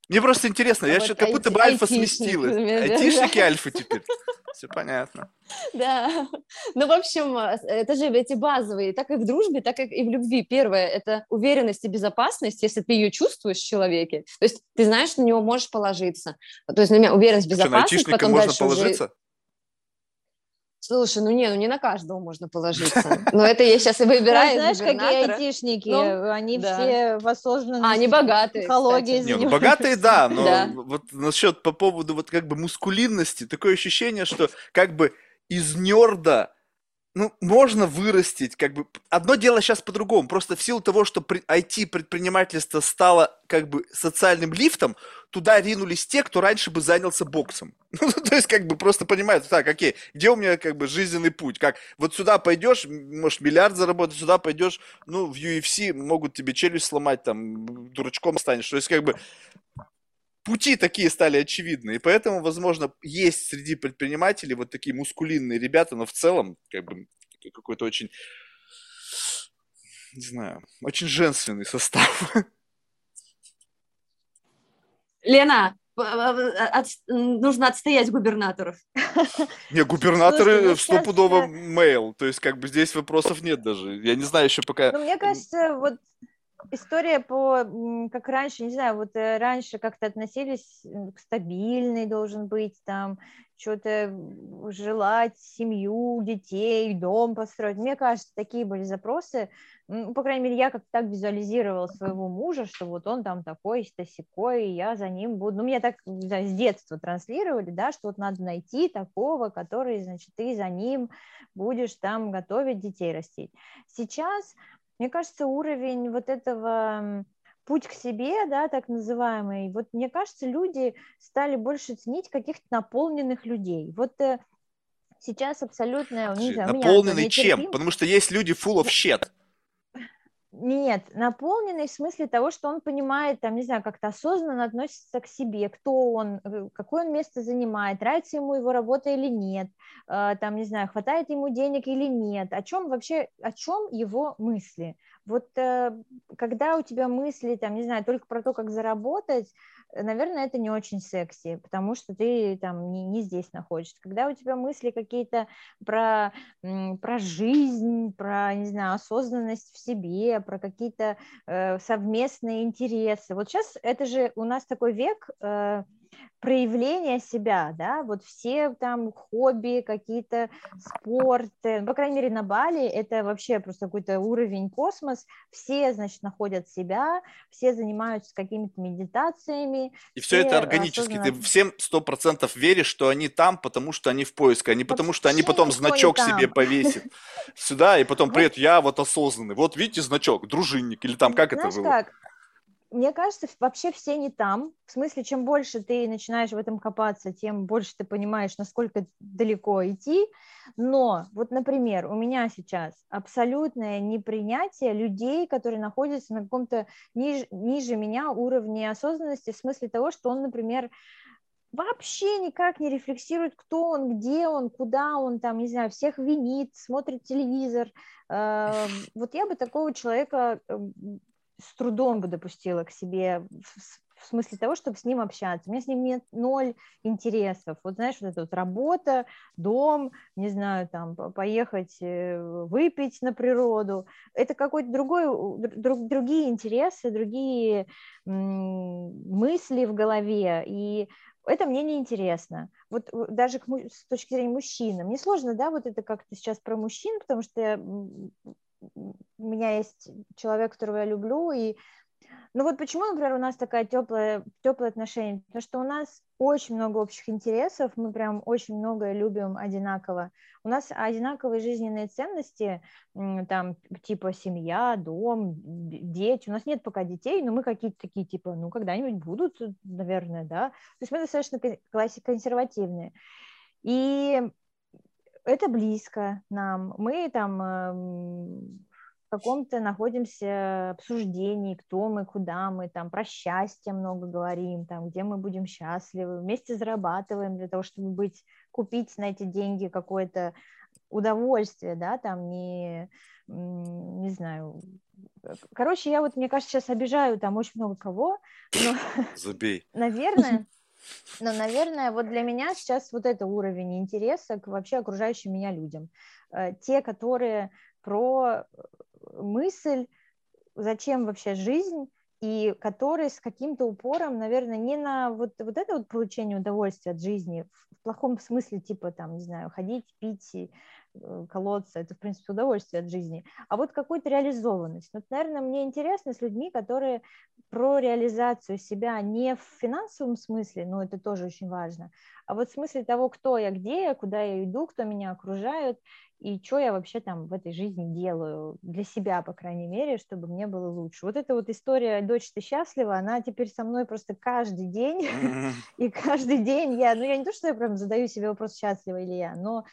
Мне просто интересно, а я вот сейчас как будто бы альфа сместилась. Айтишники альфа теперь. Все понятно. Да. Ну, в общем, э, это же эти базовые, так и в дружбе, так и в любви. Первое – это уверенность и безопасность, если ты ее чувствуешь в человеке. То есть ты знаешь, на него можешь положиться. То есть на меня уверенность, безопасность. Что, на потом можно положиться? Уже... Слушай, ну не, ну не на каждого можно положиться. Но это я сейчас и выбираю. Знаешь, какие айтишники, ну, они все в осознанности. А, они богатые, психологии Не, ну богатые, да, но вот насчет по поводу вот как бы мускулинности, такое ощущение, что как бы из нерда ну, можно вырастить, как бы, одно дело сейчас по-другому, просто в силу того, что IT-предпринимательство стало, как бы, социальным лифтом, туда ринулись те, кто раньше бы занялся боксом. Ну, то есть, как бы, просто понимают, так, окей, где у меня, как бы, жизненный путь, как, вот сюда пойдешь, можешь миллиард заработать, сюда пойдешь, ну, в UFC могут тебе челюсть сломать, там, дурачком станешь, то есть, как бы, пути такие стали очевидны. И поэтому, возможно, есть среди предпринимателей вот такие мускулинные ребята, но в целом, как бы, какой-то очень, не знаю, очень женственный состав. Лена, от, нужно отстоять губернаторов. Не, губернаторы Слушай, ну, стопудово сейчас... мейл, то есть как бы здесь вопросов нет даже. Я не знаю еще пока... Ну, мне кажется, вот история по, как раньше, не знаю, вот э, раньше как-то относились к стабильный должен быть, там, что-то желать семью, детей, дом построить. Мне кажется, такие были запросы. Ну, по крайней мере, я как-то так визуализировала своего мужа, что вот он там такой, такой, и я за ним буду. Ну, меня так знаю, с детства транслировали, да, что вот надо найти такого, который, значит, ты за ним будешь там готовить детей растить. Сейчас мне кажется, уровень вот этого путь к себе, да, так называемый, вот мне кажется, люди стали больше ценить каких-то наполненных людей. Вот э, сейчас абсолютно, знаю, наполненный чем? Потому что есть люди full of shit. Нет, наполненный в смысле того, что он понимает, там, не знаю, как-то осознанно относится к себе, кто он, э, какое он место занимает, нравится ему его работа или нет, э, там, не знаю, хватает ему денег или нет, о чем вообще, о чем его мысли. Вот э, когда у тебя мысли, там, не знаю, только про то, как заработать, наверное, это не очень секси, потому что ты там не, не здесь находишься. Когда у тебя мысли какие-то про, про жизнь, про, не знаю, осознанность в себе, про какие-то э, совместные интересы. Вот сейчас это же у нас такой век... Э, проявление себя, да, вот все там хобби, какие-то спорты, по крайней мере на Бали это вообще просто какой-то уровень космос, все, значит, находят себя, все занимаются какими-то медитациями. И все, все это органически, осознанно... ты всем сто процентов веришь, что они там, потому что они в поиске, а не потому что они потом значок себе повесят сюда, и потом, привет, я вот осознанный, вот видите значок, дружинник, или там, как это было? как, мне кажется, вообще все не там. В смысле, чем больше ты начинаешь в этом копаться, тем больше ты понимаешь, насколько далеко идти. Но вот, например, у меня сейчас абсолютное непринятие людей, которые находятся на каком-то ниж, ниже меня уровне осознанности, в смысле того, что он, например, вообще никак не рефлексирует, кто он, где он, куда он, там, не знаю, всех винит, смотрит телевизор. Эм, вот я бы такого человека эм, с трудом бы допустила к себе в смысле того, чтобы с ним общаться. У меня с ним нет ноль интересов. Вот знаешь, вот эта вот работа, дом, не знаю, там, поехать э, выпить на природу. Это какой-то другой, друг, другие интересы, другие мысли в голове. И это мне не интересно. Вот даже к, с точки зрения мужчины. Мне сложно, да, вот это как-то сейчас про мужчин, потому что у меня есть человек, которого я люблю, и ну вот почему, например, у нас такая теплая, теплые отношения? Потому что у нас очень много общих интересов, мы прям очень многое любим одинаково. У нас одинаковые жизненные ценности, там типа семья, дом, дети. У нас нет пока детей, но мы какие-то такие типа, ну когда-нибудь будут, наверное, да. То есть мы достаточно классик консервативные. И это близко нам. Мы там эм, в каком-то находимся обсуждении, кто мы, куда мы, там про счастье много говорим, там, где мы будем счастливы, вместе зарабатываем для того, чтобы быть, купить на эти деньги какое-то удовольствие, да, там не, не знаю, короче, я вот, мне кажется, сейчас обижаю там очень много кого, но, Забей. наверное, но, наверное, вот для меня сейчас вот это уровень интереса к вообще окружающим меня людям. Э, те, которые про э, мысль, зачем вообще жизнь, и которые с каким-то упором, наверное, не на вот, вот это вот получение удовольствия от жизни, в плохом смысле, типа там, не знаю, ходить, пить, колодца, это, в принципе, удовольствие от жизни, а вот какую-то реализованность. Вот, наверное, мне интересно с людьми, которые про реализацию себя не в финансовом смысле, но это тоже очень важно, а вот в смысле того, кто я, где я, куда я иду, кто меня окружает, и что я вообще там в этой жизни делаю для себя, по крайней мере, чтобы мне было лучше. Вот эта вот история «Дочь, ты счастлива», она теперь со мной просто каждый день, и каждый день я, ну я не то, что я прям задаю себе вопрос, счастлива или я, но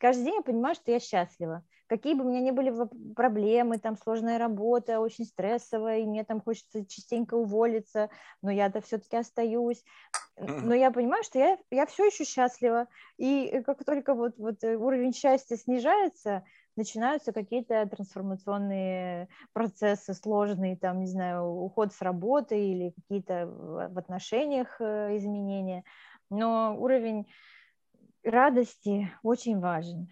каждый день я понимаю, что я счастлива. Какие бы у меня ни были проблемы, там сложная работа, очень стрессовая, и мне там хочется частенько уволиться, но я-то все-таки остаюсь. Но я понимаю, что я, я все еще счастлива. И как только вот, вот уровень счастья снижается, начинаются какие-то трансформационные процессы сложные, там, не знаю, уход с работы или какие-то в отношениях э, изменения. Но уровень радости очень важен.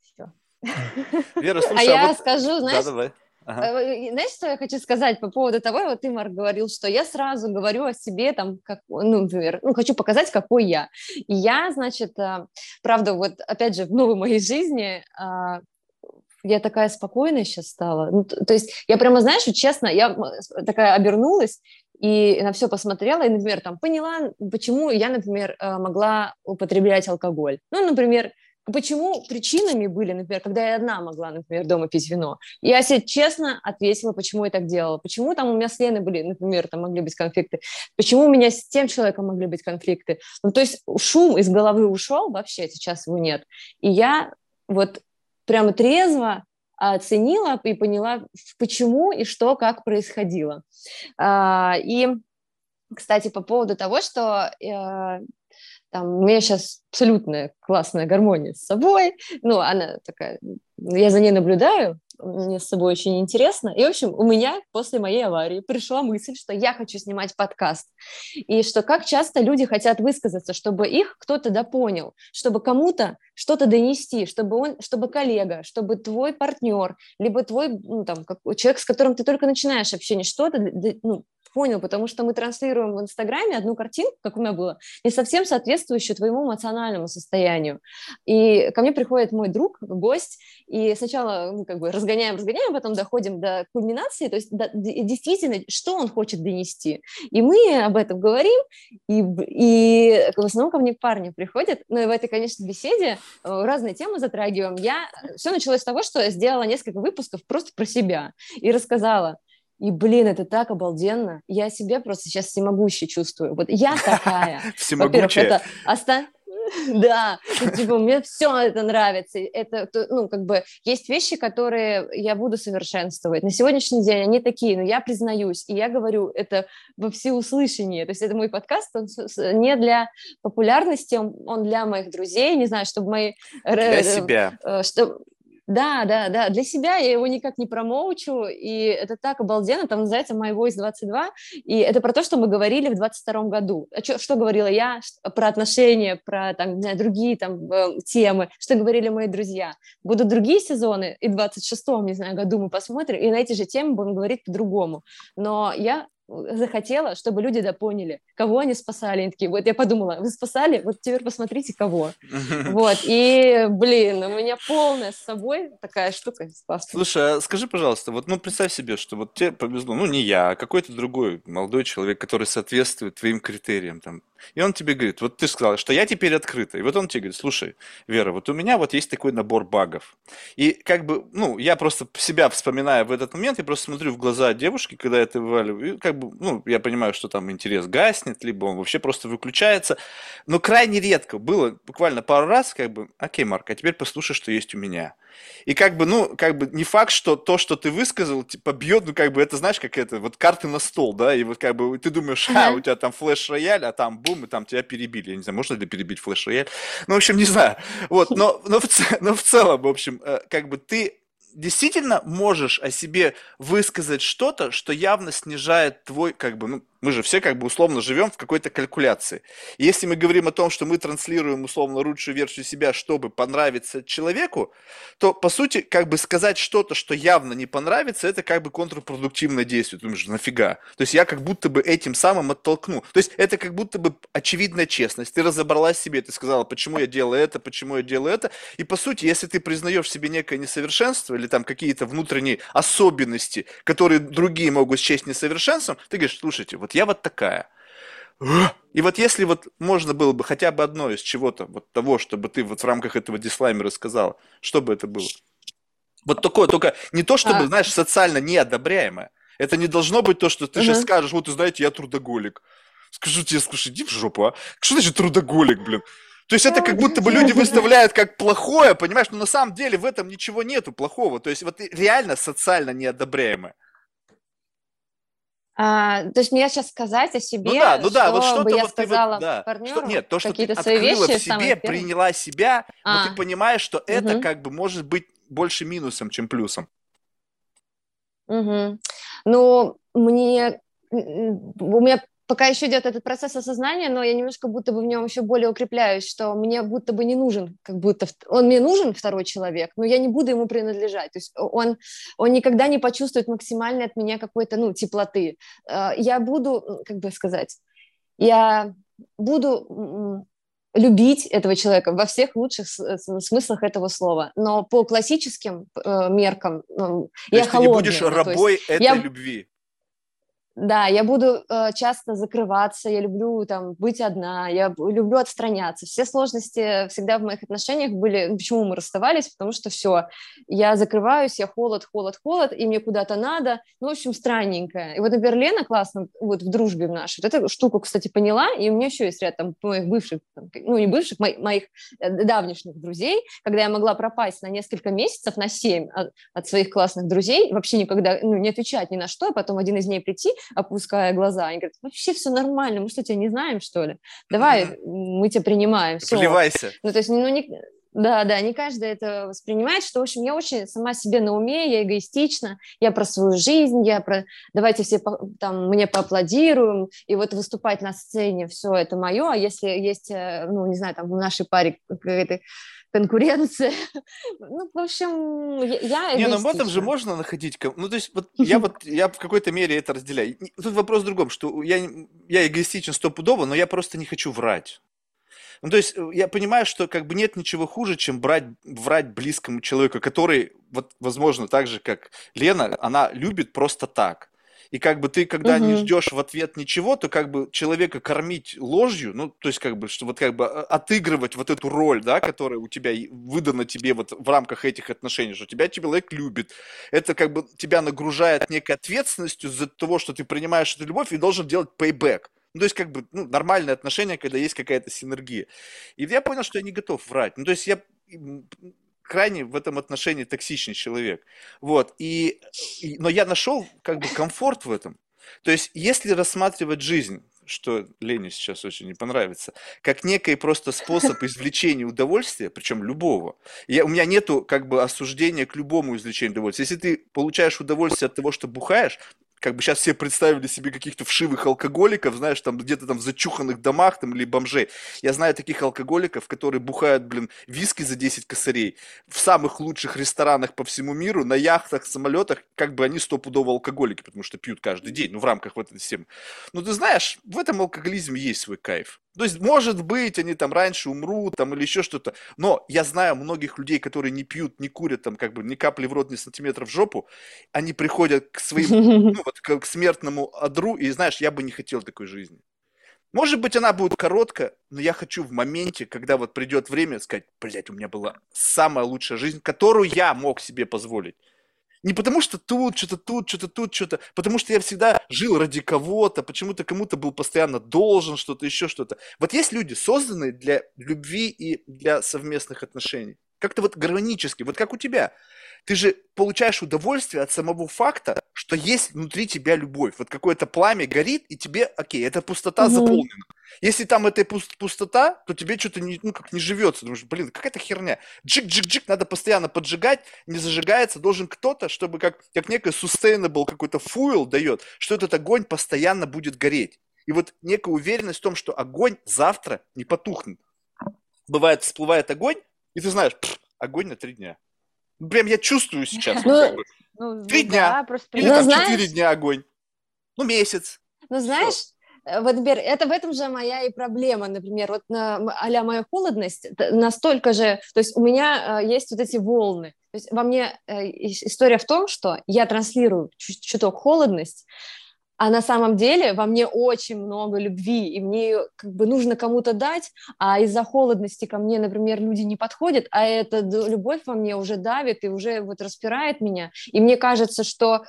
Все. Вера, слушай, а, а я вот... скажу, знаешь, да, давай. Ага. Э, знаешь, что я хочу сказать по поводу того, вот ты, Марк, говорил, что я сразу говорю о себе, там, как, ну, например, ну, хочу показать, какой я. И я, значит, э, правда, вот, опять же, в новой моей жизни а, я такая спокойная сейчас стала. Ну, то есть я прямо, знаешь, честно, я такая обернулась и на все посмотрела, и, например, там поняла, почему я, например, э, могла употреблять алкоголь. Ну, например, Почему причинами были, например, когда я одна могла, например, дома пить вино? Я себе честно ответила, почему я так делала. Почему там у меня с Леной были, например, там могли быть конфликты. Почему у меня с тем человеком могли быть конфликты. Ну, то есть шум из головы ушел, вообще сейчас его нет. И я вот прямо трезво оценила и поняла, почему и что, как происходило. А, и, кстати, по поводу того, что э, там, у меня сейчас абсолютная классная гармония с собой, ну, она такая, я за ней наблюдаю, мне с собой очень интересно. И, в общем, у меня после моей аварии пришла мысль, что я хочу снимать подкаст. И что как часто люди хотят высказаться, чтобы их кто-то допонял, чтобы кому-то что-то донести, чтобы он, чтобы коллега, чтобы твой партнер, либо твой, ну, там, как, человек, с которым ты только начинаешь общение, что-то ну, понял, потому что мы транслируем в Инстаграме одну картинку, как у меня было, не совсем соответствующую твоему эмоциональному состоянию. И ко мне приходит мой друг, гость, и сначала ну, как бы разгоняем, разгоняем, потом доходим до кульминации, то есть до, действительно, что он хочет донести. И мы об этом говорим, и, и в основном ко мне парни приходят, но ну, и в этой, конечно, беседе э, разные темы затрагиваем. Я, все началось с того, что я сделала несколько выпусков просто про себя и рассказала, и, блин, это так обалденно. Я себя просто сейчас всемогущей чувствую. Вот я такая. Всемогущая? это оста... Да, ну, типа, мне все это нравится. Это, ну, как бы, есть вещи, которые я буду совершенствовать. На сегодняшний день они такие, но я признаюсь, и я говорю это во всеуслышание. То есть это мой подкаст, он не для популярности, он для моих друзей, не знаю, чтобы мои... Для себя. Э, что, да, да, да. Для себя я его никак не промоучу, и это так обалденно. Там называется My Voice 22, и это про то, что мы говорили в 22 году. А что, что говорила я про отношения, про там, не знаю, другие там э, темы, что говорили мои друзья. Будут другие сезоны, и в 26-м, не знаю, году мы посмотрим, и на эти же темы будем говорить по-другому. Но я захотела, чтобы люди допоняли, кого они спасали. Они такие, вот я подумала, вы спасали, вот теперь посмотрите, кого. Вот, и, блин, у меня полная с собой такая штука спасла. Слушай, а скажи, пожалуйста, вот, ну, представь себе, что вот тебе повезло, ну, не я, а какой-то другой молодой человек, который соответствует твоим критериям, там, и он тебе говорит, вот ты сказал, что я теперь открытый. И вот он тебе говорит, слушай, Вера, вот у меня вот есть такой набор багов. И как бы, ну, я просто себя вспоминаю в этот момент, я просто смотрю в глаза девушки, когда это вываливаю, и как бы, ну, я понимаю, что там интерес гаснет, либо он вообще просто выключается. Но крайне редко было, буквально пару раз, как бы, окей, Марк, а теперь послушай, что есть у меня. И как бы, ну, как бы не факт, что то, что ты высказал, типа бьет, ну, как бы это, знаешь, как это, вот карты на стол, да, и вот как бы ты думаешь, ха, у тебя там флеш-рояль, а там бум, и там тебя перебили. Я не знаю, можно ли перебить флеш-рояль? Ну, в общем, не знаю. Вот, но, но, в, но в целом, в общем, э, как бы ты действительно можешь о себе высказать что-то, что явно снижает твой, как бы, ну, мы же все как бы условно живем в какой-то калькуляции. И если мы говорим о том, что мы транслируем условно лучшую версию себя, чтобы понравиться человеку, то по сути как бы сказать что-то, что явно не понравится, это как бы контрпродуктивное действие. Ты думаешь, нафига? То есть я как будто бы этим самым оттолкну. То есть это как будто бы очевидная честность. Ты разобралась себе, ты сказала, почему я делаю это, почему я делаю это. И по сути, если ты признаешь себе некое несовершенство или там какие-то внутренние особенности, которые другие могут счесть несовершенством, ты говоришь, слушайте, вот я вот такая. И вот если вот можно было бы хотя бы одно из чего-то, вот того, чтобы ты вот в рамках этого дислаймера сказала, что бы это было? Вот такое, только не то, чтобы, а... знаешь, социально неодобряемое. Это не должно быть то, что ты uh же скажешь, вот, знаете, я трудоголик. Скажу тебе, слушай, иди в жопу, а? Что значит трудоголик, блин? То есть это как будто бы люди выставляют как плохое, понимаешь? Но на самом деле в этом ничего нету плохого. То есть вот реально социально неодобряемое. А, то есть мне сейчас сказать о себе, ну да, ну да, вот что бы я вот сказала вот, да, партнеру, что, нет, то, что ты открыла вещи, в себе, приняла себя, а. но ты понимаешь, что это угу. как бы может быть больше минусом, чем плюсом. Угу. Ну, мне у меня пока еще идет этот процесс осознания, но я немножко будто бы в нем еще более укрепляюсь, что мне будто бы не нужен, как будто он мне нужен второй человек, но я не буду ему принадлежать. То есть он, он никогда не почувствует максимальной от меня какой-то, ну, теплоты. Э, я буду, как бы сказать, я буду любить этого человека во всех лучших смыслах этого слова. Но по классическим э, меркам ну, То я холодная. Ты не будешь рабой этой я... любви. Да, я буду э, часто закрываться, я люблю там быть одна, я люблю отстраняться. Все сложности всегда в моих отношениях были. Ну, почему мы расставались? Потому что все, я закрываюсь, я холод, холод, холод, и мне куда-то надо. Ну, в общем, странненькое. И вот, например, Лена классно вот в дружбе в нашей. Вот эту штуку, кстати, поняла, и у меня еще есть ряд там моих бывших, там, ну не бывших, моих, моих э, давнишних друзей, когда я могла пропасть на несколько месяцев, на семь от, от своих классных друзей, вообще никогда ну, не отвечать ни на что, а потом один из дней прийти опуская глаза. Они говорят, вообще все нормально, мы что, тебя не знаем, что ли? Давай, мы тебя принимаем. Все. Вливайся. Ну, то есть, ну, не, да, да, не каждый это воспринимает, что, в общем, я очень сама себе на уме, я эгоистична, я про свою жизнь, я про давайте все там мне поаплодируем, и вот выступать на сцене, все это мое, а если есть, э, ну, не знаю, там в нашей паре какая-то конкуренция. Ну, в общем, я Не, ну в этом же можно находить... Ну, то есть, вот я вот, я в какой-то мере это разделяю. Тут вопрос в другом, что я, я эгоистичен стопудово, но я просто не хочу врать. Ну, то есть, я понимаю, что как бы нет ничего хуже, чем брать, врать близкому человеку, который, вот, возможно, так же, как Лена, она любит просто так. И как бы ты, когда угу. не ждешь в ответ ничего, то как бы человека кормить ложью, ну, то есть как бы, что вот как бы а, отыгрывать вот эту роль, да, которая у тебя выдана тебе вот в рамках этих отношений, что тебя человек любит. Это как бы тебя нагружает некой ответственностью за того, что ты принимаешь эту любовь и должен делать payback. Ну, то есть, как бы, ну, нормальные отношения, когда есть какая-то синергия. И я понял, что я не готов врать. Ну, то есть, я крайне в этом отношении токсичный человек. Вот. И, и, но я нашел как бы комфорт в этом. То есть, если рассматривать жизнь, что Лене сейчас очень не понравится, как некий просто способ извлечения удовольствия, причем любого. Я, у меня нету как бы осуждения к любому извлечению удовольствия. Если ты получаешь удовольствие от того, что бухаешь, как бы сейчас все представили себе каких-то вшивых алкоголиков, знаешь, там где-то там в зачуханных домах там или бомжей. Я знаю таких алкоголиков, которые бухают, блин, виски за 10 косарей в самых лучших ресторанах по всему миру, на яхтах, самолетах, как бы они стопудово алкоголики, потому что пьют каждый день, ну, в рамках вот этой системы. Ну, ты знаешь, в этом алкоголизме есть свой кайф. То есть, может быть, они там раньше умрут, там, или еще что-то. Но я знаю многих людей, которые не пьют, не курят, там, как бы, ни капли в рот, ни сантиметра в жопу. Они приходят к своим, ну, вот, к, к смертному одру, и, знаешь, я бы не хотел такой жизни. Может быть, она будет короткая, но я хочу в моменте, когда вот придет время, сказать, блядь, у меня была самая лучшая жизнь, которую я мог себе позволить. Не потому что тут, что-то тут, что-то тут, что-то. Потому что я всегда жил ради кого-то, почему-то кому-то был постоянно должен что-то, еще что-то. Вот есть люди, созданные для любви и для совместных отношений. Как-то вот гармонически, вот как у тебя. Ты же получаешь удовольствие от самого факта, что есть внутри тебя любовь. Вот какое-то пламя горит, и тебе, окей, эта пустота угу. заполнена. Если там эта пустота, то тебе что-то не, ну, как не живется. Думаешь, блин, какая-то херня. Джик-джик-джик, надо постоянно поджигать, не зажигается, должен кто-то, чтобы как, как некий sustainable какой-то фуэл дает, что этот огонь постоянно будет гореть. И вот некая уверенность в том, что огонь завтра не потухнет. Бывает, всплывает огонь, и ты знаешь, огонь на три дня. Прям я чувствую сейчас. Ну, ну, три дня. Да, Или ну, там четыре дня огонь. Ну, месяц. Ну, знаешь. Э, вот, например, это в этом же моя и проблема, например, вот на, а моя холодность настолько же, то есть у меня э, есть вот эти волны, то есть во мне э, история в том, что я транслирую чуток холодность, а на самом деле во мне очень много любви, и мне как бы нужно кому-то дать, а из-за холодности ко мне, например, люди не подходят, а эта любовь во мне уже давит и уже вот распирает меня, и мне кажется, что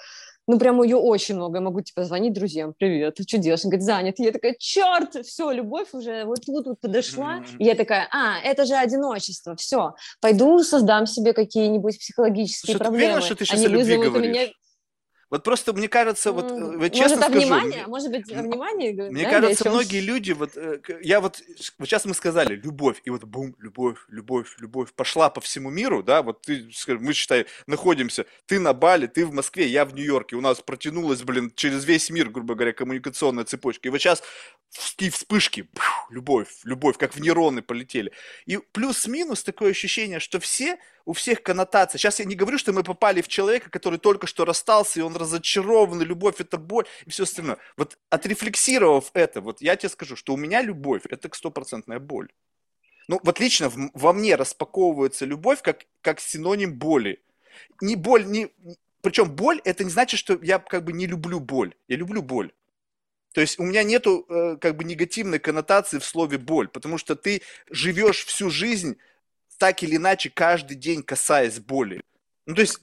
ну, прям ее очень много. Я могу, типа, звонить друзьям, привет? Он говорит, занят. И я такая, черт, все, любовь уже вот тут вот подошла. Mm-hmm. И я такая, а, это же одиночество, все, пойду создам себе какие-нибудь психологические Слушай, проблемы. Ты уверена, что ты сейчас Они о любви говоришь? меня Вот просто мне кажется, вот, э, вот честно может, скажу, внимание, мне, может быть, внимание. мне да, кажется, многие люди, вот э, я вот, вот сейчас мы сказали, любовь, и вот бум, любовь, любовь, любовь пошла по всему миру, да, вот ты, мы, считай, находимся, ты на Бали, ты в Москве, я в Нью-Йорке, у нас протянулась, блин, через весь мир, грубо говоря, коммуникационная цепочка, и вот сейчас такие вспышки, любовь, любовь, как в нейроны полетели. И плюс-минус такое ощущение, что все у всех коннотация. Сейчас я не говорю, что мы попали в человека, который только что расстался, и он разочарован, и любовь – это боль, и все остальное. Вот отрефлексировав это, вот я тебе скажу, что у меня любовь – это стопроцентная боль. Ну, вот лично в, во мне распаковывается любовь как, как синоним боли. Не боль, не... Причем боль – это не значит, что я как бы не люблю боль. Я люблю боль. То есть у меня нету э, как бы негативной коннотации в слове боль, потому что ты живешь всю жизнь так или иначе каждый день касаясь боли. Ну, то есть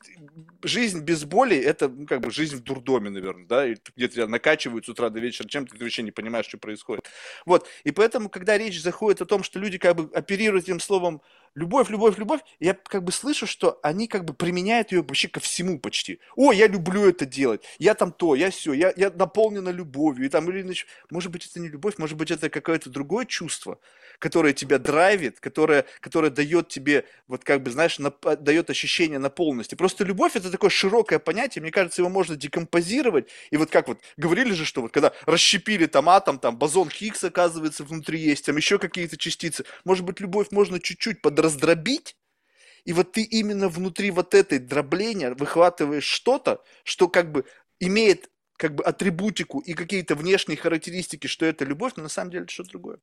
жизнь без боли – это ну, как бы жизнь в дурдоме, наверное, да, где тебя накачивают с утра до вечера чем-то, ты вообще не понимаешь, что происходит. Вот, и поэтому, когда речь заходит о том, что люди как бы оперируют этим словом любовь, любовь, любовь, я как бы слышу, что они как бы применяют ее вообще ко всему почти. О, я люблю это делать, я там то, я все, я, я наполнена любовью, и там или иначе. Может быть, это не любовь, может быть, это какое-то другое чувство, которое тебя драйвит, которое, которое дает тебе, вот как бы, знаешь, нап- дает ощущение наполненности. Просто любовь это такое широкое понятие, мне кажется, его можно декомпозировать, и вот как вот, говорили же, что вот когда расщепили там атом, там бозон Хиггса, оказывается, внутри есть, там еще какие-то частицы, может быть, любовь можно чуть-чуть под раздробить, и вот ты именно внутри вот этой дробления выхватываешь что-то, что как бы имеет как бы атрибутику и какие-то внешние характеристики, что это любовь, но на самом деле это что-то другое.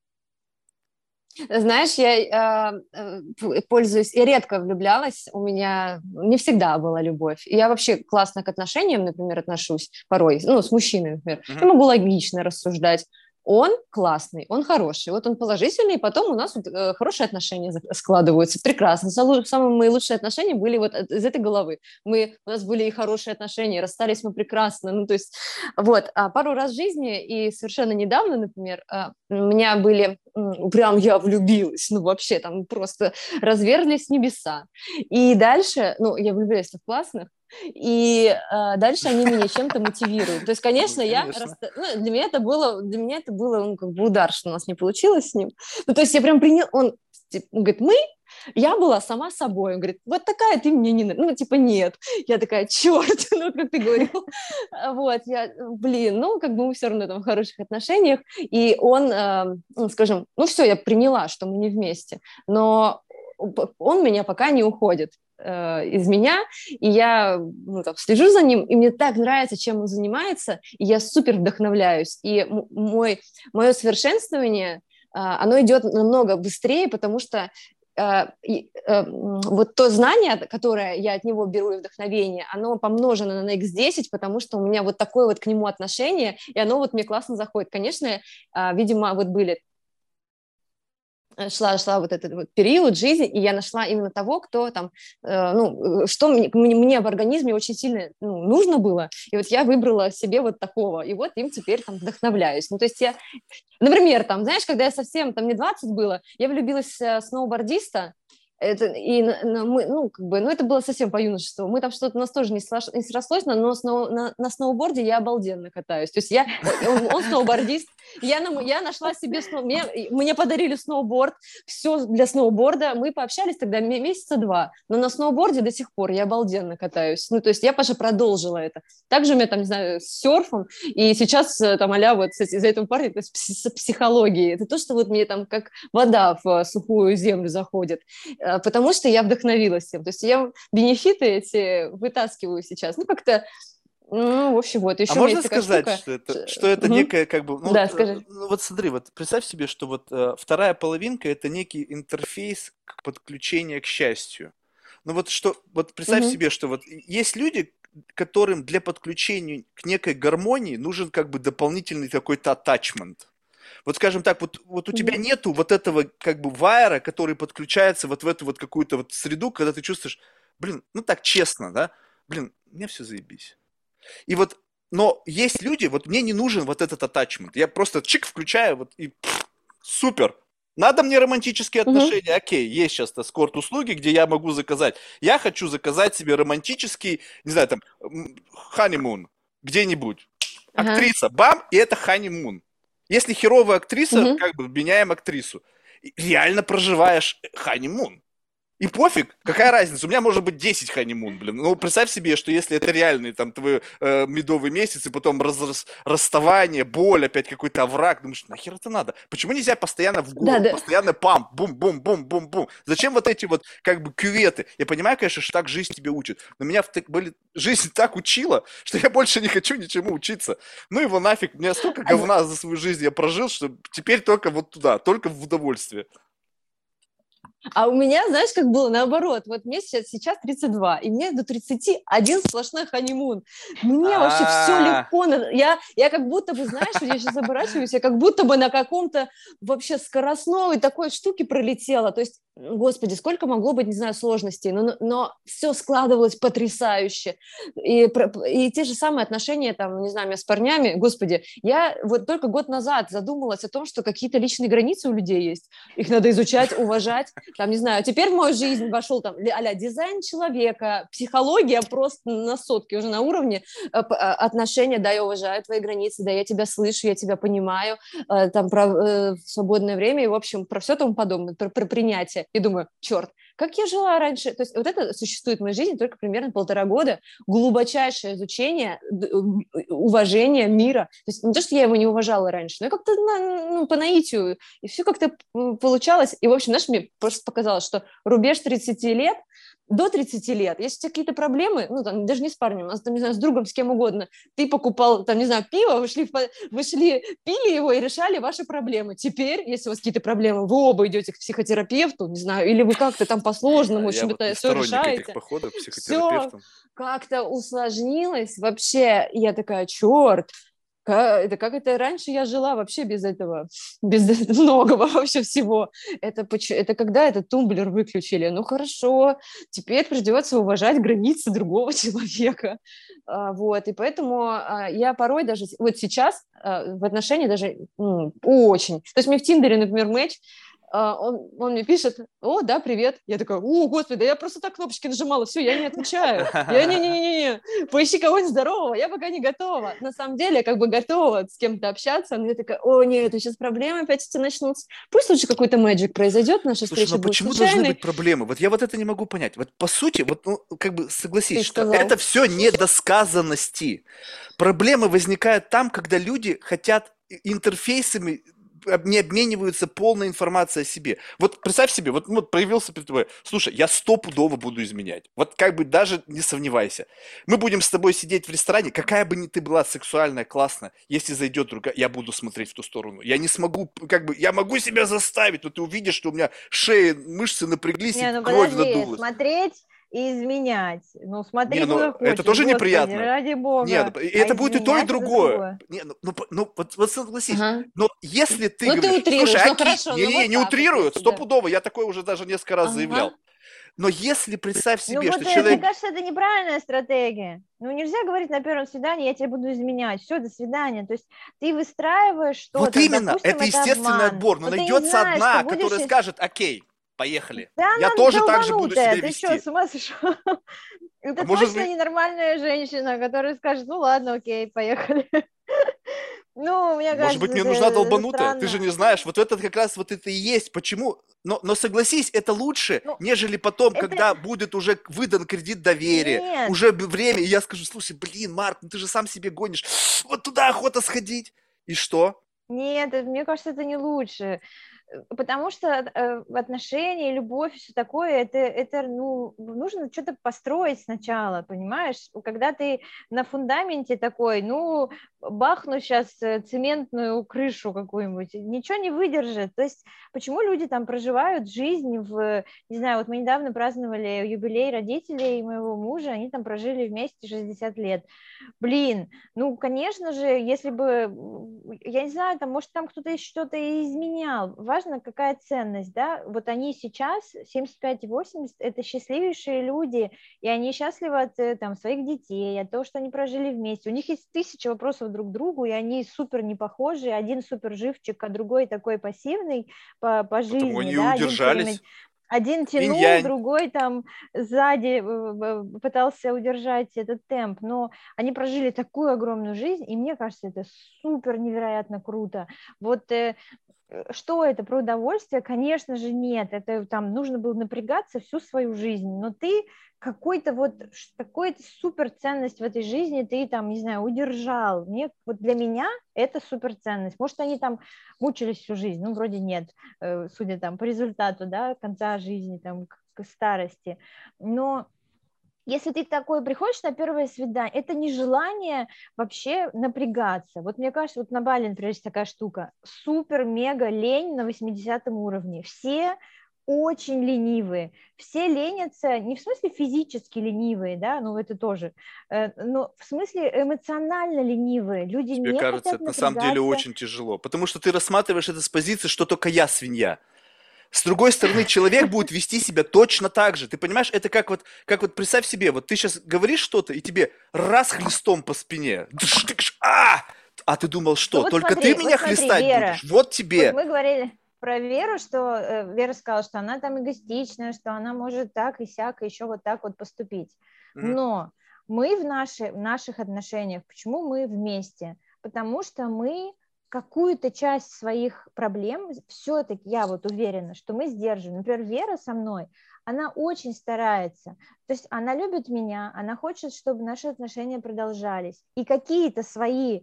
Знаешь, я э, пользуюсь и редко влюблялась. У меня не всегда была любовь. Я вообще классно к отношениям, например, отношусь порой, ну, с мужчиной, например. Mm-hmm. Я могу логично рассуждать он классный, он хороший, вот он положительный, и потом у нас вот, э, хорошие отношения складываются, прекрасно. Самые мои лучшие отношения были вот из этой головы. Мы, у нас были и хорошие отношения, расстались мы прекрасно, ну то есть вот. А пару раз в жизни и совершенно недавно, например, э, у меня были, прям я влюбилась, ну вообще там просто разверзлись небеса. И дальше, ну я влюбилась в классных, и э, дальше они меня чем-то мотивируют. То есть, конечно, ну, конечно. я раст... ну, для меня это было для меня это было ну, как бы удар, что у нас не получилось с ним. Ну то есть я прям принял, он, типа, он говорит, мы я была сама собой. Он говорит, вот такая ты мне не Ну, типа, нет. Я такая, черт, ну, как ты говорил. Вот, я, блин, ну, как бы мы все равно там в хороших отношениях. И он, э, скажем, ну, все, я приняла, что мы не вместе. Но он меня пока не уходит. Э, из меня, и я ну, там, слежу за ним, и мне так нравится, чем он занимается, и я супер вдохновляюсь. И мой, мое совершенствование, а, оно идет намного быстрее, потому что э, э, вот то знание, которое я от него беру и вдохновение, оно помножено на x10, потому что у меня вот такое вот к нему отношение, и оно вот мне классно заходит. Конечно, видимо, вот были шла, шла вот этот вот период жизни, и я нашла именно того, кто там, э, ну, э, что мне, мне в организме очень сильно ну, нужно было, и вот я выбрала себе вот такого, и вот им теперь там вдохновляюсь. Ну, то есть я, например, там, знаешь, когда я совсем, там, мне 20 было, я влюбилась в сноубордиста, это, и мы, ну, как бы, ну, это было совсем по юношеству. Мы там что-то у нас тоже не, слож, не срослось, но, но сноу, на, на сноуборде я обалденно катаюсь. То есть я, он, он сноубордист, я, на, я нашла себе, сноу, мне, мне подарили сноуборд, все для сноуборда. Мы пообщались тогда месяца два, но на сноуборде до сих пор я обалденно катаюсь. Ну, то есть я, Паша, продолжила это. Также у меня там, не знаю, с серфом, и сейчас э, там а вот из-за этого парня то есть, с психологией. Это то, что вот мне там как вода в сухую землю заходит Э, потому что я вдохновилась им. То есть я бенефиты эти вытаскиваю сейчас. Ну, как-то ну, в общем, вот. Еще а можно сказать, штука... что это, что это угу. некая, как бы... Ну, да, вот, скажи. Ну, вот смотри, вот представь себе, что вот э, вторая половинка – это некий интерфейс к подключению к счастью. Ну вот что, вот представь угу. себе, что вот есть люди, которым для подключения к некой гармонии нужен как бы дополнительный какой-то attachment вот скажем так, вот, вот у тебя нету вот этого как бы вайера, который подключается вот в эту вот какую-то вот среду, когда ты чувствуешь, блин, ну так честно, да, блин, мне все заебись. И вот, но есть люди, вот мне не нужен вот этот атачмент, я просто чик включаю вот и пфф, супер, надо мне романтические отношения, угу. окей, есть сейчас эскорт-услуги, где я могу заказать. Я хочу заказать себе романтический, не знаю, там, honeymoon, где-нибудь. Актриса, бам, и это ханимун. Если херовая актриса, Мгм. как бы меняем актрису. Реально проживаешь ханимун. И пофиг, какая разница, у меня может быть 10 ханимун, блин. Ну, представь себе, что если это реальный там твой э, медовый месяц, и потом раз- раз- расставание, боль, опять какой-то овраг, думаешь, нахер это надо? Почему нельзя постоянно в голову, Да, да. постоянно пам, бум-бум-бум-бум-бум? Зачем вот эти вот как бы кюветы? Я понимаю, конечно, что так жизнь тебя учит, но меня в были... жизнь так учила, что я больше не хочу ничему учиться. Ну его нафиг, мне столько говна за свою жизнь я прожил, что теперь только вот туда, только в удовольствие. А у меня, знаешь, как было наоборот. Вот мне сейчас, сейчас 32, и мне до 30 один сплошной ханимун. Мне вообще все А. легко. Я, я как будто бы, знаешь, я сейчас оборачиваюсь, я как будто бы на каком-то вообще скоростной такой штуке пролетела. То есть, господи, сколько могло быть, не знаю, сложностей, но, но все складывалось потрясающе. И, и те же самые отношения, там, не знаю, у меня с парнями, господи, я вот только год назад задумалась о том, что какие-то личные границы у людей есть. Их надо изучать, уважать. Там, не знаю, теперь в мою жизнь вошел там а дизайн человека, психология просто на сотке уже на уровне э, э, отношения, да, я уважаю твои границы, да, я тебя слышу, я тебя понимаю, э, там про свободное время и, в общем, про все тому подобное, про, про принятие. И думаю, черт, как я жила раньше. То есть вот это существует в моей жизни только примерно полтора года. Глубочайшее изучение, уважение мира. То есть не то, что я его не уважала раньше, но как-то ну, по наитию, и все как-то получалось. И, в общем, знаешь, мне просто показалось, что рубеж 30 лет, до 30 лет, если у тебя какие-то проблемы, ну, там, даже не с парнем, а, там, не знаю, с другом, с кем угодно, ты покупал, там, не знаю, пиво, вы шли, вы шли, пили его и решали ваши проблемы. Теперь, если у вас какие-то проблемы, вы оба идете к психотерапевту, не знаю, или вы как-то там по-сложному, в Я общем, это все решаете походов психотерапевтам. как-то усложнилось вообще. Я такая, черт, это как это раньше я жила вообще без этого, без многого вообще всего. Это, это когда этот тумблер выключили. Ну хорошо, теперь придется уважать границы другого человека. А, Вот, и поэтому а, я порой даже, вот сейчас а, в отношении даже очень. То есть мне в Тиндере, например, а, он, он мне пишет, о, да, привет. Я такая, о, господи, да я просто так кнопочки нажимала, все, я не отвечаю. Я не-не-не-не, поищи кого-нибудь здорового, я пока не готова. На самом деле, я как бы готова с кем-то общаться, но я такая, о, нет, сейчас проблемы опять эти начнутся. Пусть лучше какой-то magic произойдет, наша Слушай, встреча ну будет почему должны случайной. быть проблемы? Вот я вот это не могу понять. Вот по сути, вот ну, как бы согласись, Ты что сказал. это все недосказанности. Проблемы возникают там, когда люди хотят интерфейсами не обмениваются полной информацией о себе. Вот представь себе, вот, вот проявился перед тобой, слушай, я стопудово буду изменять. Вот как бы даже не сомневайся. Мы будем с тобой сидеть в ресторане, какая бы ни ты была сексуальная, классная, если зайдет другая, я буду смотреть в ту сторону. Я не смогу, как бы, я могу себя заставить, но ты увидишь, что у меня шея, мышцы напряглись, Не, и ну кровь подожди, надулась. смотреть и изменять. Ну, смотри, Не, ну, это хочешь, тоже господи, неприятно. ради бога. Нет, А это будет и то, и другое. другое. Не, ну, ну, ну, вот, вот согласись, Ага. но если ты Ну, ты говоришь, утрируешь, слушай, ну, окей, хорошо, ну, не, не, вот не вот, утрирую, стопудово, я такое уже даже несколько раз Ага. заявлял. Но если представь Ну, себе, вот что э, человек... мне кажется, это неправильная стратегия. Ну, нельзя говорить на первом свидании, я тебя буду изменять. Все, до свидания. То есть ты выстраиваешь что-то. Вот именно, допустим, это естественный обман. отбор, но Вот ты не найдется знаешь, одна, будешь которая ис- скажет, окей, поехали. Да Я тоже так же буду себя Ты вести. что, с ума сошел? Это А может точно ненормальная женщина, которая скажет, ну ладно, окей, поехали. Ну, мне кажется, Может быть, мне нужна долбанутая, ты же странно. не знаешь, вот это как раз вот это и есть. Почему? Но, но согласись, это лучше, Ну, нежели потом, это- когда будет уже выдан кредит доверия, Нет. уже время, и я скажу, слушай, блин, Марк, ну ты же сам себе гонишь, вот туда охота сходить. И что? Нет, мне кажется, это не лучше. Потому что э, отношения, любовь все такое, это, это ну, нужно что-то построить сначала, понимаешь? Когда ты на фундаменте такой, ну, бахну сейчас цементную крышу какую-нибудь, ничего не выдержит. То есть почему люди там проживают жизнь в, не знаю, вот мы недавно праздновали юбилей родителей моего мужа, они там прожили вместе 60 лет. Блин, ну, конечно же, если бы, я не знаю, там, может, там кто-то что-то изменял. Важно, какая ценность, да? Вот они сейчас, 75 и 80, это счастливейшие люди, и они счастливы от э, там, своих детей, от того, что они прожили вместе. У них есть тысяча вопросов друг к другу, и они супер не похожи. Один супер живчик, а другой такой пассивный по, по жизни. Потому они да? Удержались. Один тянул, Инь-янь. другой там сзади э, пытался удержать этот темп, но они прожили такую огромную жизнь, и мне кажется, это супер невероятно круто. Вот э, что это про удовольствие? Конечно же нет, это там нужно было напрягаться всю свою жизнь, но ты какой-то вот какой-то супер ценность в этой жизни ты там, не знаю, удержал. Мне, вот для меня это супер ценность. Может, они там мучились всю жизнь, ну, вроде нет, э, судя там по результату, да, конца жизни, там, к старости. Но если ты такой приходишь на первое свидание, это не желание вообще напрягаться. Вот мне кажется, вот на Бали, например, есть такая штука, супер-мега лень на 80 уровне. Все очень ленивые. Все ленятся не в смысле физически ленивые, да, ну это тоже, э, но в смысле эмоционально ленивые. Люди Тебе не кажется, это на самом деле очень тяжело, потому что ты рассматриваешь это с позиции, что только я свинья. С другой стороны, человек будет вести себя точно так же. Ты понимаешь, это как вот, как вот представь себе, вот ты сейчас говоришь что-то, и тебе раз хлестом по спине. А! А ты думал, что? Ну, Только смотри, ты меня вот хлестать Вера. будешь? Вот тебе. Вот мы говорили, про Веру, что э, Вера сказала, что она там эгоистичная, что она может так и сяк, и еще вот так вот поступить. Но мы в, наши, в наших отношениях, почему мы вместе? Потому что мы какую-то часть своих проблем все-таки, я вот уверена, что мы сдерживаем. Например, Вера со мной, она очень старается. То есть она любит меня, она хочет, чтобы наши отношения продолжались. И какие-то свои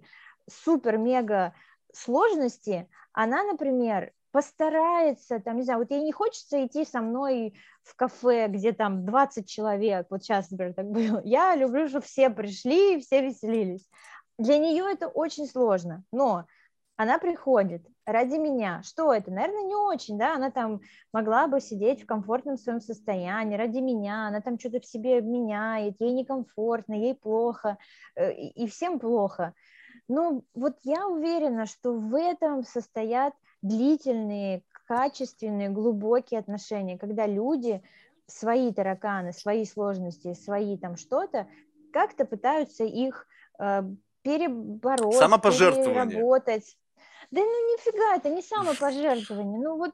супер-мега сложности она, например, постарается, там, не знаю, вот ей не хочется идти со мной в кафе, где там 20 человек, вот сейчас, например, так было, я люблю, чтобы все пришли и все веселились. Для нее это очень сложно, но она приходит ради меня. Что это? Наверное, не очень, да, она там могла бы сидеть в комфортном своем состоянии ради меня, она там что-то в себе меняет, ей некомфортно, ей плохо, э, и всем плохо. Но вот я уверена, что в этом состоят длительные, качественные, глубокие отношения, когда люди свои тараканы, свои сложности, свои там что-то, как-то пытаются их э, перебороть, переработать. Да ну нифига, это не самопожертвование. Ну вот,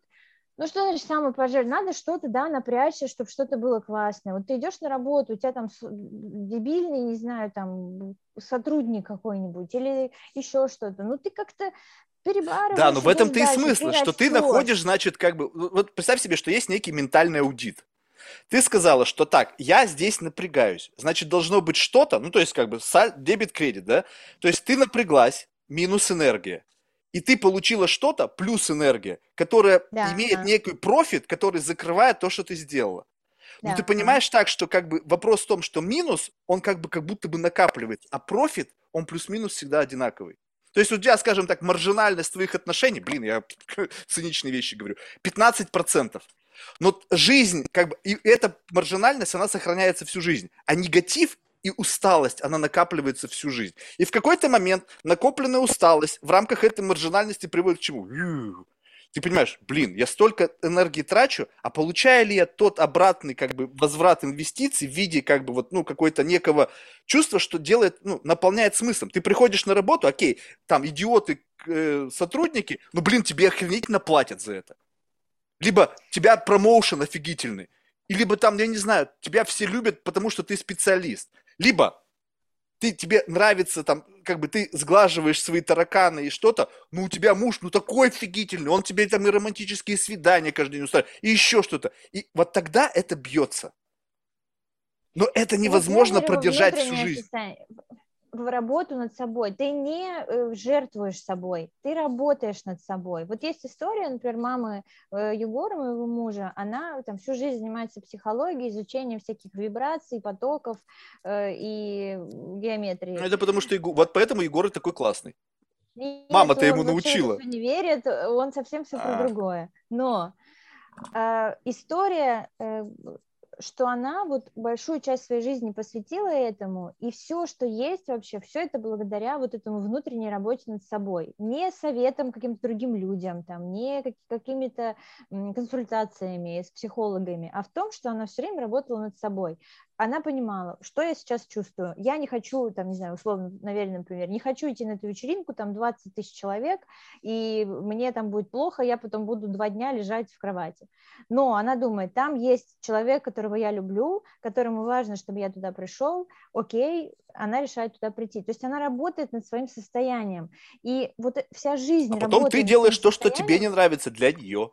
ну что значит самопожертвование? Надо что-то, да, напрячься, чтобы что-то было классное. Вот ты идешь на работу, у тебя там дебильный, не знаю, там сотрудник какой-нибудь или еще что-то. Ну ты как-то перебарываешь. Да, но в этом ты и смысл, что ты находишь, значит, как бы, вот представь себе, что есть некий ментальный аудит. Ты сказала, что так, я здесь напрягаюсь, значит, должно быть что-то, ну, то есть, как бы, дебет-кредит, да? То есть, ты напряглась, минус энергия, и ты получила что-то, плюс энергия, которая да, имеет да. некий профит, который закрывает то, что ты сделала. Да, ну, ты понимаешь да. так, что, как бы, вопрос в том, что минус, он как бы, как будто бы накапливается, а профит, он плюс-минус всегда одинаковый. То есть у тебя, скажем так, маржинальность твоих отношений, блин, я циничные вещи говорю, 15%. Но жизнь, как бы, и эта маржинальность, она сохраняется всю жизнь. А негатив и усталость, она накапливается всю жизнь. И в какой-то момент накопленная усталость в рамках этой маржинальности приводит к чему? Ты понимаешь, блин, я столько энергии трачу, а получаю ли я тот обратный как бы возврат инвестиций в виде как бы вот, ну, какой-то некого чувства, что делает, ну, наполняет смыслом. Ты приходишь на работу, окей, там идиоты, э, сотрудники, ну, блин, тебе охренительно платят за это. Либо тебя промоушен офигительный, либо там, я не знаю, тебя все любят, потому что ты специалист. Либо ты, тебе нравится там, как бы ты сглаживаешь свои тараканы и что-то, ну у тебя муж, ну такой офигительный, он тебе там и романтические свидания каждый день устраивает, и еще что-то. И вот тогда это бьется. Но это невозможно продержать всю жизнь в работу над собой, ты не э, жертвуешь собой, ты работаешь над собой. Вот есть история, например, мамы э, Егора, моего мужа, она там всю жизнь занимается психологией, изучением всяких вибраций, потоков э, и геометрии. Ну, это потому что, вот поэтому Егор такой классный. Мама-то ему научила. не верит, он совсем все про а. другое. Но э, история э, что она вот большую часть своей жизни посвятила этому, и все, что есть вообще, все это благодаря вот этому внутренней работе над собой. Не советом каким-то другим людям, там, не какими-то консультациями с психологами, а в том, что она все время работала над собой. Она понимала, что я сейчас чувствую. Я не хочу, там, не знаю, условно, наверное, например, не хочу идти на эту вечеринку, там 20 тысяч человек, и мне там будет плохо, я потом буду два дня лежать в кровати. Но она думает, там есть человек, которого я люблю, которому важно, чтобы я туда пришел, окей, она решает туда прийти. То есть она работает над своим состоянием. И вот вся жизнь А потом ты делаешь то, что тебе не нравится для нее.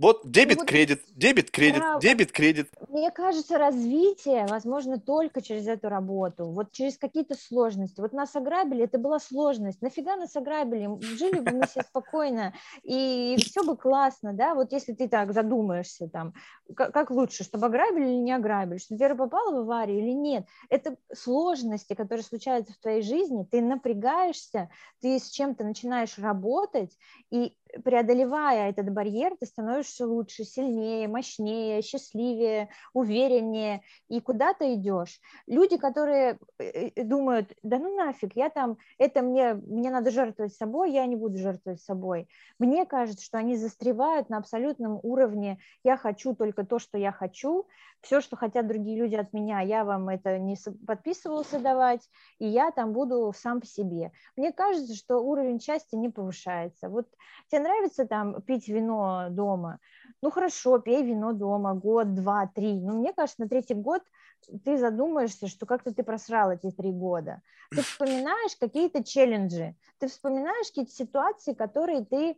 Вот дебет, ну, вот кредит, дебет, кредит, правда. дебет, кредит. Мне кажется, развитие возможно только через эту работу, вот через какие-то сложности. Вот нас ограбили, это была сложность. Нафига нас ограбили? Жили бы мы все спокойно, и все бы классно, да? Вот если ты так задумаешься, там, как, как лучше, чтобы ограбили или не ограбили, чтобы Вера попала в аварию или нет. Это сложности, которые случаются в твоей жизни, ты напрягаешься, ты с чем-то начинаешь работать, и преодолевая этот барьер, ты становишься лучше, сильнее, мощнее, счастливее, увереннее, и куда ты идешь. Люди, которые э, э, думают, да ну нафиг, я там, это мне, мне надо жертвовать собой, я не буду жертвовать собой. Мне кажется, что они застревают на абсолютном уровне, я хочу только то, что я хочу, все, что хотят другие люди от меня, я вам это не подписывался давать, и я там буду сам по себе. Мне кажется, что уровень счастья не повышается. Вот тебе нравится там пить вино дома? Ну хорошо, пей вино дома год, два, три. Но мне кажется, на третий год ты задумаешься, что как-то ты просрал эти три года. Ты вспоминаешь какие-то челленджи, ты вспоминаешь какие-то ситуации, которые ты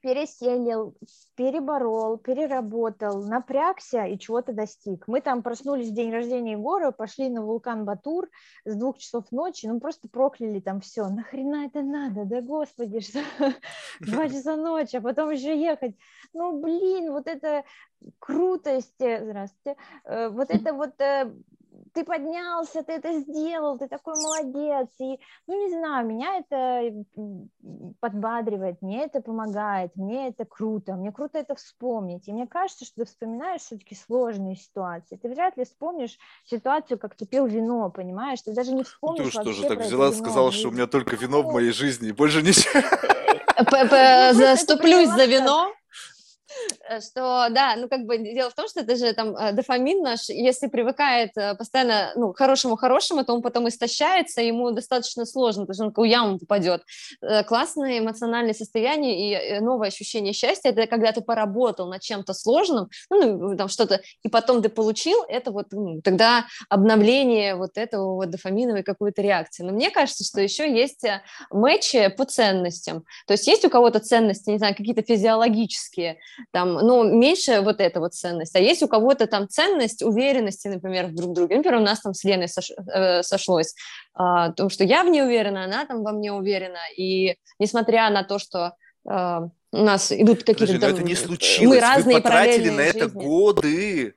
переселил, переборол, переработал, напрягся и чего-то достиг. Мы там проснулись в день рождения Егора, пошли на вулкан Батур с двух часов ночи, ну просто прокляли там все. Нахрена это надо? Да господи, что два часа ночи, а потом еще ехать. Ну блин, вот это крутость, здравствуйте, э, вот это вот э, ты поднялся, ты это сделал, ты такой молодец. И, ну, не знаю, меня это подбадривает, мне это помогает, мне это круто, мне круто это вспомнить. И мне кажется, что ты вспоминаешь все-таки сложные ситуации. Ты вряд ли вспомнишь ситуацию, как ты пил вино, понимаешь? Ты даже не вспомнишь ну, ты что же так взяла, сказала, что у меня только вино в моей жизни, и больше ничего. Заступлюсь за вино. Э, что, да, ну, как бы дело в том, что это же там э, дофамин наш, если привыкает э, постоянно, ну, хорошему-хорошему, то он потом истощается, ему достаточно сложно, потому что он в яму попадет. Классное эмоциональное состояние и новое ощущение счастья, это когда ты поработал над чем-то сложным, ну, там что-то, и потом ты получил, это вот ну, тогда обновление вот этого вот дофаминовой какой-то реакции. Но мне кажется, что еще есть матчи по ценностям. То есть есть у кого-то ценности, не знаю, какие-то физиологические, там, ну, меньше вот эта вот ценность. А есть у кого-то там ценность уверенности, например, в друг друге. Например, у нас там с Леной сош, э, сошлось, э, то, что я в ней уверена, она там во мне уверена, и несмотря на то, что э, у нас идут какие-то... Подожди, но это не случилось, мы разные вы потратили на это жизни. годы.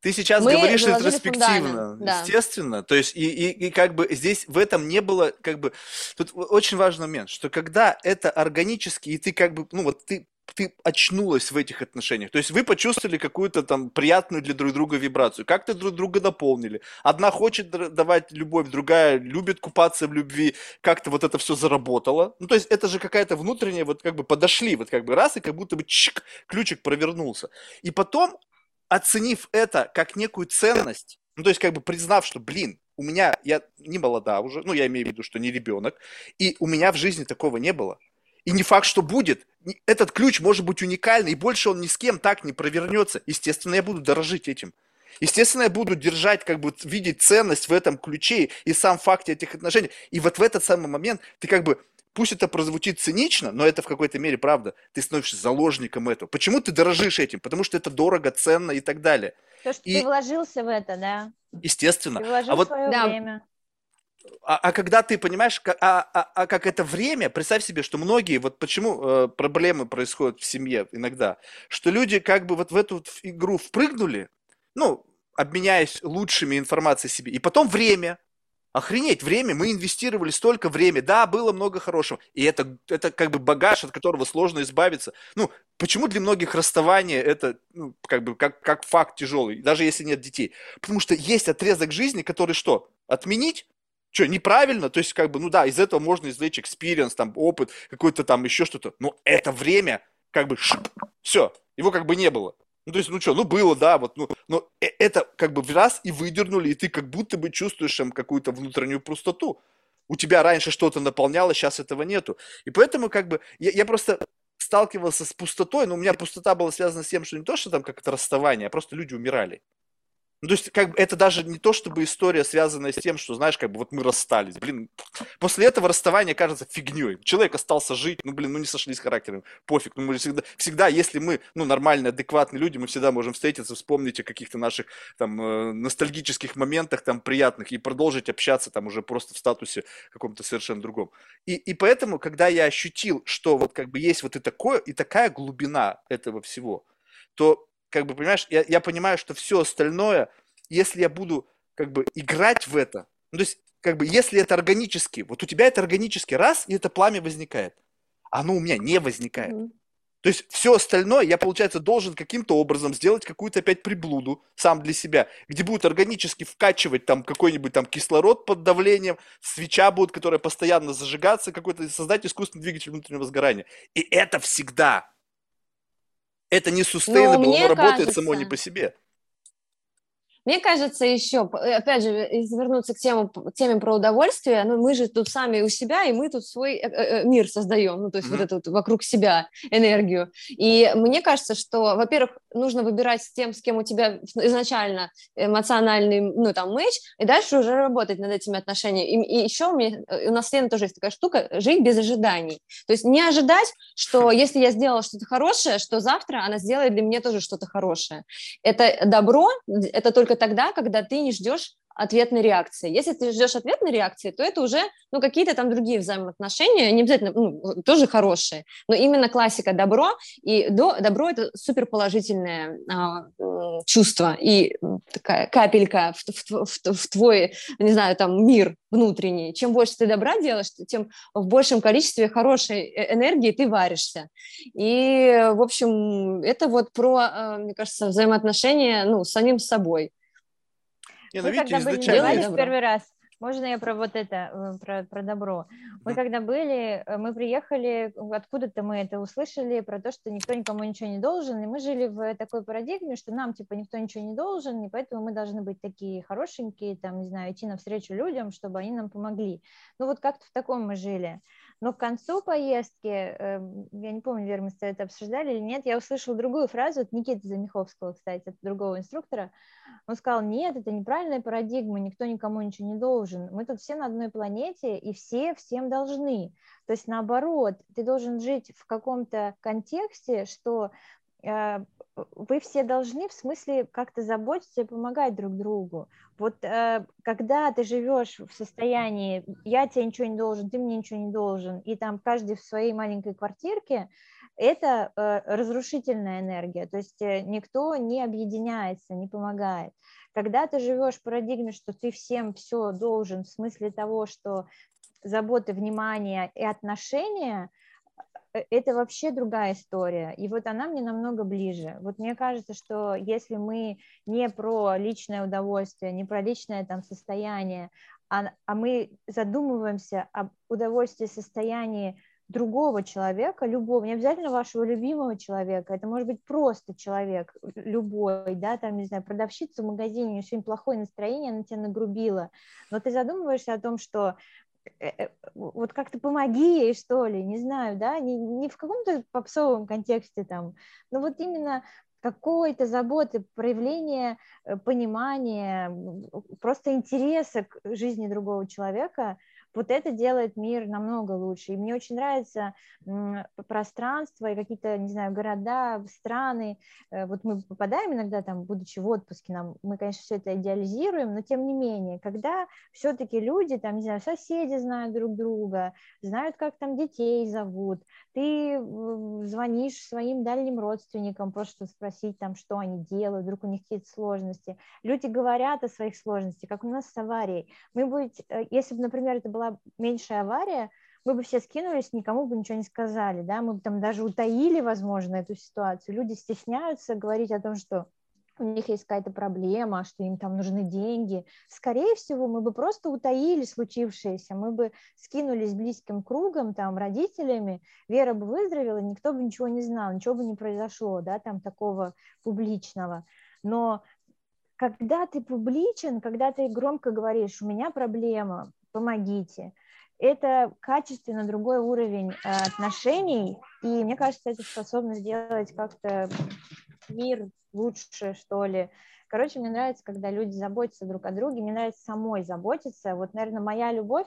Ты сейчас Мы говоришь ретроспективно, да. естественно. То есть, и, и, и как бы здесь в этом не было, как бы, тут очень важный момент, что когда это органически, и ты как бы, ну вот ты ты очнулась в этих отношениях. То есть вы почувствовали какую-то там приятную для друг друга вибрацию. Как-то друг друга наполнили. Одна хочет давать любовь, другая любит купаться в любви. Как-то вот это все заработало. Ну, то есть это же какая-то внутренняя, вот как бы подошли, вот как бы раз, и как будто бы чик, ключик провернулся. И потом, оценив это как некую ценность, ну, то есть как бы признав, что, блин, у меня, я не молода уже, ну, я имею в виду, что не ребенок, и у меня в жизни такого не было. И не факт, что будет. Этот ключ может быть уникальный, и больше он ни с кем так не провернется. Естественно, я буду дорожить этим. Естественно, я буду держать, как бы видеть ценность в этом ключе и сам факт этих отношений. И вот в этот самый момент ты как бы, пусть это прозвучит цинично, но это в какой-то мере правда, ты становишься заложником этого. Почему ты дорожишь этим? Потому что это дорого, ценно и так далее. То, что и... ты вложился в это, да? Естественно. Ты вложил а вот... свое да. время а, а когда ты понимаешь, как, а, а, а как это время, представь себе, что многие, вот почему э, проблемы происходят в семье иногда, что люди как бы вот в эту игру впрыгнули, ну, обменяясь лучшими информацией себе, и потом время, Охренеть, время, мы инвестировали столько времени, да, было много хорошего, и это, это как бы багаж, от которого сложно избавиться. Ну, почему для многих расставание это, ну, как бы, как, как факт тяжелый, даже если нет детей? Потому что есть отрезок жизни, который что, отменить? Что, неправильно? То есть, как бы, ну да, из этого можно извлечь experience, там, опыт, какой-то там еще что-то. Но это время, как бы, шип, все, его как бы не было. Ну, то есть, ну что, ну было, да, вот, ну, но э, это как бы в раз и выдернули, и ты как будто бы чувствуешь там какую-то внутреннюю пустоту. У тебя раньше что-то наполняло, сейчас этого нету. И поэтому как бы я, я просто сталкивался с пустотой, но у меня пустота была связана с тем, что не то, что там как-то расставание, а просто люди умирали. Ну, то есть, как бы, это даже не то, чтобы история, связанная с тем, что, знаешь, как бы, вот мы расстались. Блин, после этого расставания кажется фигней. Человек остался жить, ну, блин, ну, не сошлись характером, пофиг. Ну, мы всегда, всегда, если мы, ну, нормальные, адекватные люди, мы всегда можем встретиться, вспомнить о каких-то наших, там, э, ностальгических моментах, там, приятных, и продолжить общаться, там, уже просто в статусе каком-то совершенно другом. И, и поэтому, когда я ощутил, что вот, как бы, есть вот и такое, и такая глубина этого всего, то как бы, понимаешь, я, я понимаю, что все остальное, если я буду как бы играть в это, ну, то есть, как бы, если это органически, вот у тебя это органически, раз, и это пламя возникает, оно у меня не возникает. Mm-hmm. То есть все остальное я, получается, должен каким-то образом сделать какую-то опять приблуду сам для себя, где будет органически вкачивать там какой-нибудь там кислород под давлением, свеча будет, которая постоянно зажигаться, какой-то создать искусственный двигатель внутреннего сгорания. И это всегда это не sustainable, оно кажется... работает само не по себе. Мне кажется, еще, опять же, если вернуться к, тему, к теме про удовольствие, ну, мы же тут сами у себя, и мы тут свой э, э, мир создаем, ну, то есть mm-hmm. вот эту вот вокруг себя энергию. И мне кажется, что, во-первых, нужно выбирать с тем, с кем у тебя изначально эмоциональный, ну, там, мэч, и дальше уже работать над этими отношениями. И, и еще у, меня, у нас с Леной тоже есть такая штука, жить без ожиданий. То есть не ожидать, что если я сделала что-то хорошее, что завтра она сделает для меня тоже что-то хорошее. Это добро, это только тогда, когда ты не ждешь ответной реакции. Если ты ждешь ответной реакции, то это уже ну, какие-то там другие взаимоотношения, не обязательно, ну, тоже хорошие, но именно классика добро, и до, добро – это суперположительное а, чувство и такая капелька в, в, в, в твой, не знаю, там, мир внутренний. Чем больше ты добра делаешь, тем в большем количестве хорошей э, энергии ты варишься. И, в общем, это вот про, э, мне кажется, взаимоотношения ну, с самим собой. Не, ну, Мы видите, когда изначально... в первый раз, можно я про вот это, э, про, про добро? Мы когда были, э, мы приехали, откуда-то мы это услышали, про то, что никто никому ничего не должен, и мы жили в такой парадигме, что нам, типа, никто ничего не должен, и поэтому мы должны быть такие хорошенькие, там, не знаю, идти навстречу людям, чтобы они нам помогли. Ну, вот как-то в таком мы жили. Но к концу поездки, эм, я не помню, Вера, мы это обсуждали или нет, я услышала другую фразу от Никиты Замиховского, кстати, от другого инструктора. Он сказал, нет, это неправильная парадигма, никто никому ничего не должен. Мы тут все на одной планете, и все всем должны. То есть наоборот, ты должен жить в каком-то контексте, что вы все должны в смысле как-то заботиться и помогать друг другу. Вот э, когда ты живешь в состоянии «я тебе ничего не должен, ты мне ничего не должен», и там каждый в своей маленькой квартирке, это э, разрушительная энергия, то есть э, никто не объединяется, не помогает. Когда ты живешь в парадигме, что ты всем все должен, в смысле того, что заботы, внимание и отношения – Э, это вообще другая история. И вот она мне намного ближе. Вот мне кажется, что если мы не про личное удовольствие, не про личное там состояние, а, а мы задумываемся об удовольствии состоянии другого человека, любого, не обязательно вашего любимого человека, это может быть просто человек, любой, да, там, не знаю, продавщица в магазине, у нее сегодня плохое настроение, она тебя нагрубила, но ты задумываешься о том, что Э, э, вот как-то помоги ей, что ли, не знаю, да, не, не в каком-то попсовом контексте там, но вот именно какой-то заботы, проявления э, понимания, просто интереса к жизни другого человека, вот это делает мир намного лучше. И мне очень нравится пространство и какие-то, не знаю, города, страны. Э, вот мы попадаем иногда там, будучи в отпуске, нам, мы, конечно, все это идеализируем, но тем не менее, когда все-таки люди, там, не знаю, соседи знают друг друга, знают, как там детей зовут, ты звонишь своим дальним родственникам, просто спросить там, что они делают, вдруг у них какие-то сложности. Люди говорят о своих сложностях, как у нас с аварией. Мы быть, э, если бы, например, это была меньшая авария, мы бы все скинулись, никому бы ничего не сказали, да, мы бы там даже утаили, возможно, эту ситуацию. Люди стесняются говорить о том, что у них есть какая-то проблема, что им там нужны деньги. Скорее всего, мы бы просто утаили случившееся, мы бы скинулись близким кругом, там, родителями, Вера бы выздоровела, никто бы ничего не знал, ничего бы не произошло, да, там, такого публичного. Но когда ты публичен, когда ты громко говоришь, у меня проблема, помогите, это качественно другой уровень э, отношений, и мне кажется, это способно сделать как-то мир лучше, что ли. Короче, мне нравится, когда люди заботятся друг о друге, мне нравится самой заботиться. Вот, наверное, моя любовь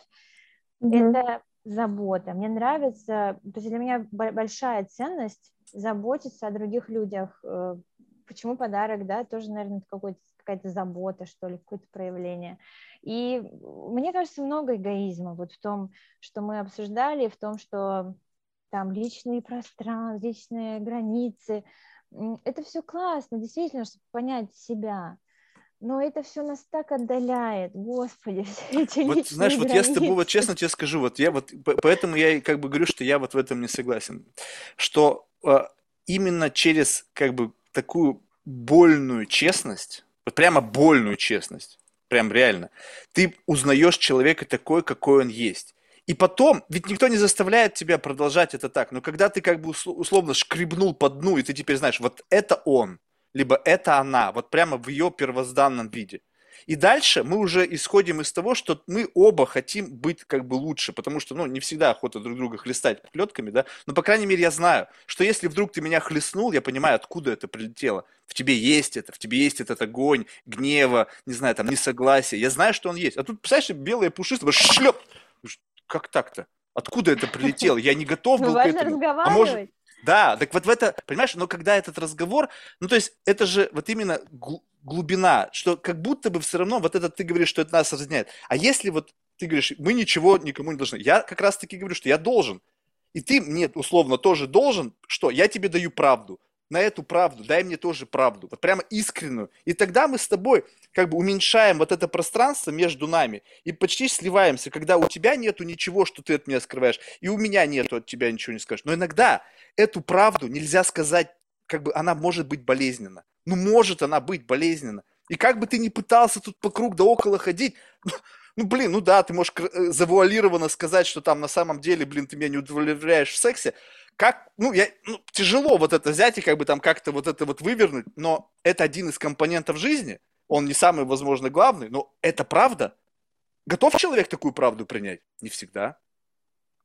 mm-hmm. это забота. Мне нравится, то есть для меня большая ценность заботиться о других людях. Э, почему подарок, да, тоже, наверное, какой-то какая-то забота, что ли, какое-то проявление. И мне кажется, много эгоизма вот в том, что мы обсуждали, в том, что там личные пространства, личные границы. Это все классно, действительно, чтобы понять себя. Но это все нас так отдаляет, господи, все эти Вот знаешь, вот я с тобой, вот честно тебе скажу, вот я вот, поэтому я как бы говорю, что я вот в этом не согласен, что э, именно через как бы такую больную честность, вот прямо больную честность, прям реально, ты узнаешь человека такой, какой он есть. И потом, ведь никто не заставляет тебя продолжать это так, но когда ты как бы условно шкребнул по дну, и ты теперь знаешь, вот это он, либо это она, вот прямо в ее первозданном виде – и дальше мы уже исходим из того, что мы оба хотим быть как бы лучше, потому что, ну, не всегда охота друг друга хлестать плетками, да, но, по крайней мере, я знаю, что если вдруг ты меня хлестнул, я понимаю, откуда это прилетело. В тебе есть это, в тебе есть этот огонь, гнева, не знаю, там, несогласия. Я знаю, что он есть. А тут, представляешь, белое пушистое, шлеп! Как так-то? Откуда это прилетело? Я не готов ну, был к этому. А может, да, так вот в это, понимаешь, но когда этот разговор, ну то есть это же вот именно глубина, что как будто бы все равно вот это ты говоришь, что это нас разъединяет. А если вот ты говоришь, мы ничего никому не должны, я как раз таки говорю, что я должен. И ты мне условно тоже должен, что я тебе даю правду. На эту правду дай мне тоже правду, вот прямо искреннюю. И тогда мы с тобой как бы уменьшаем вот это пространство между нами и почти сливаемся, когда у тебя нету ничего, что ты от меня скрываешь, и у меня нету от тебя ничего не скажешь. Но иногда эту правду нельзя сказать, как бы она может быть болезненна. Ну, может она быть болезненна. И как бы ты ни пытался тут по круг да около ходить, ну, блин, ну да, ты можешь э, завуалированно сказать, что там на самом деле, блин, ты меня не удовлетворяешь в сексе. Как, ну, я, ну, тяжело вот это взять и как бы там как-то вот это вот вывернуть, но это один из компонентов жизни, он не самый, возможно, главный, но это правда. Готов человек такую правду принять? Не всегда.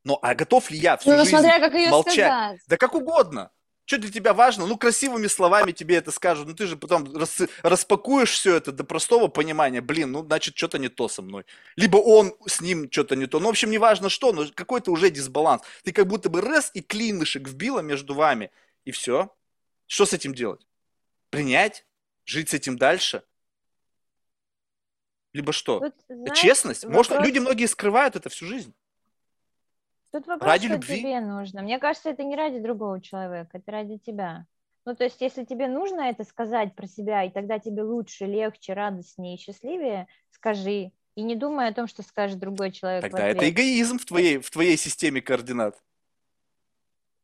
Но а готов ли я всю ну, жизнь смотря, как ее молчать? Сказать. Да как угодно. Что для тебя важно? Ну, красивыми словами тебе это скажут, но ты же потом рас, распакуешь все это до простого понимания. Блин, ну, значит, что-то не то со мной. Либо он с ним что-то не то. Ну, в общем, не важно что, но какой-то уже дисбаланс. Ты как будто бы раз и клинышек вбила между вами, и все. Что с этим делать? Принять? Жить с этим дальше? Либо что? Тут, знаешь, Честность? Вопрос... Можно, люди многие скрывают это всю жизнь. Тут вопрос, ради что любви? тебе нужно. Мне кажется, это не ради другого человека, это ради тебя. Ну, то есть, если тебе нужно это сказать про себя, и тогда тебе лучше, легче, радостнее и счастливее, скажи. И не думай о том, что скажет другой человек. Тогда это эгоизм в твоей, в твоей системе координат.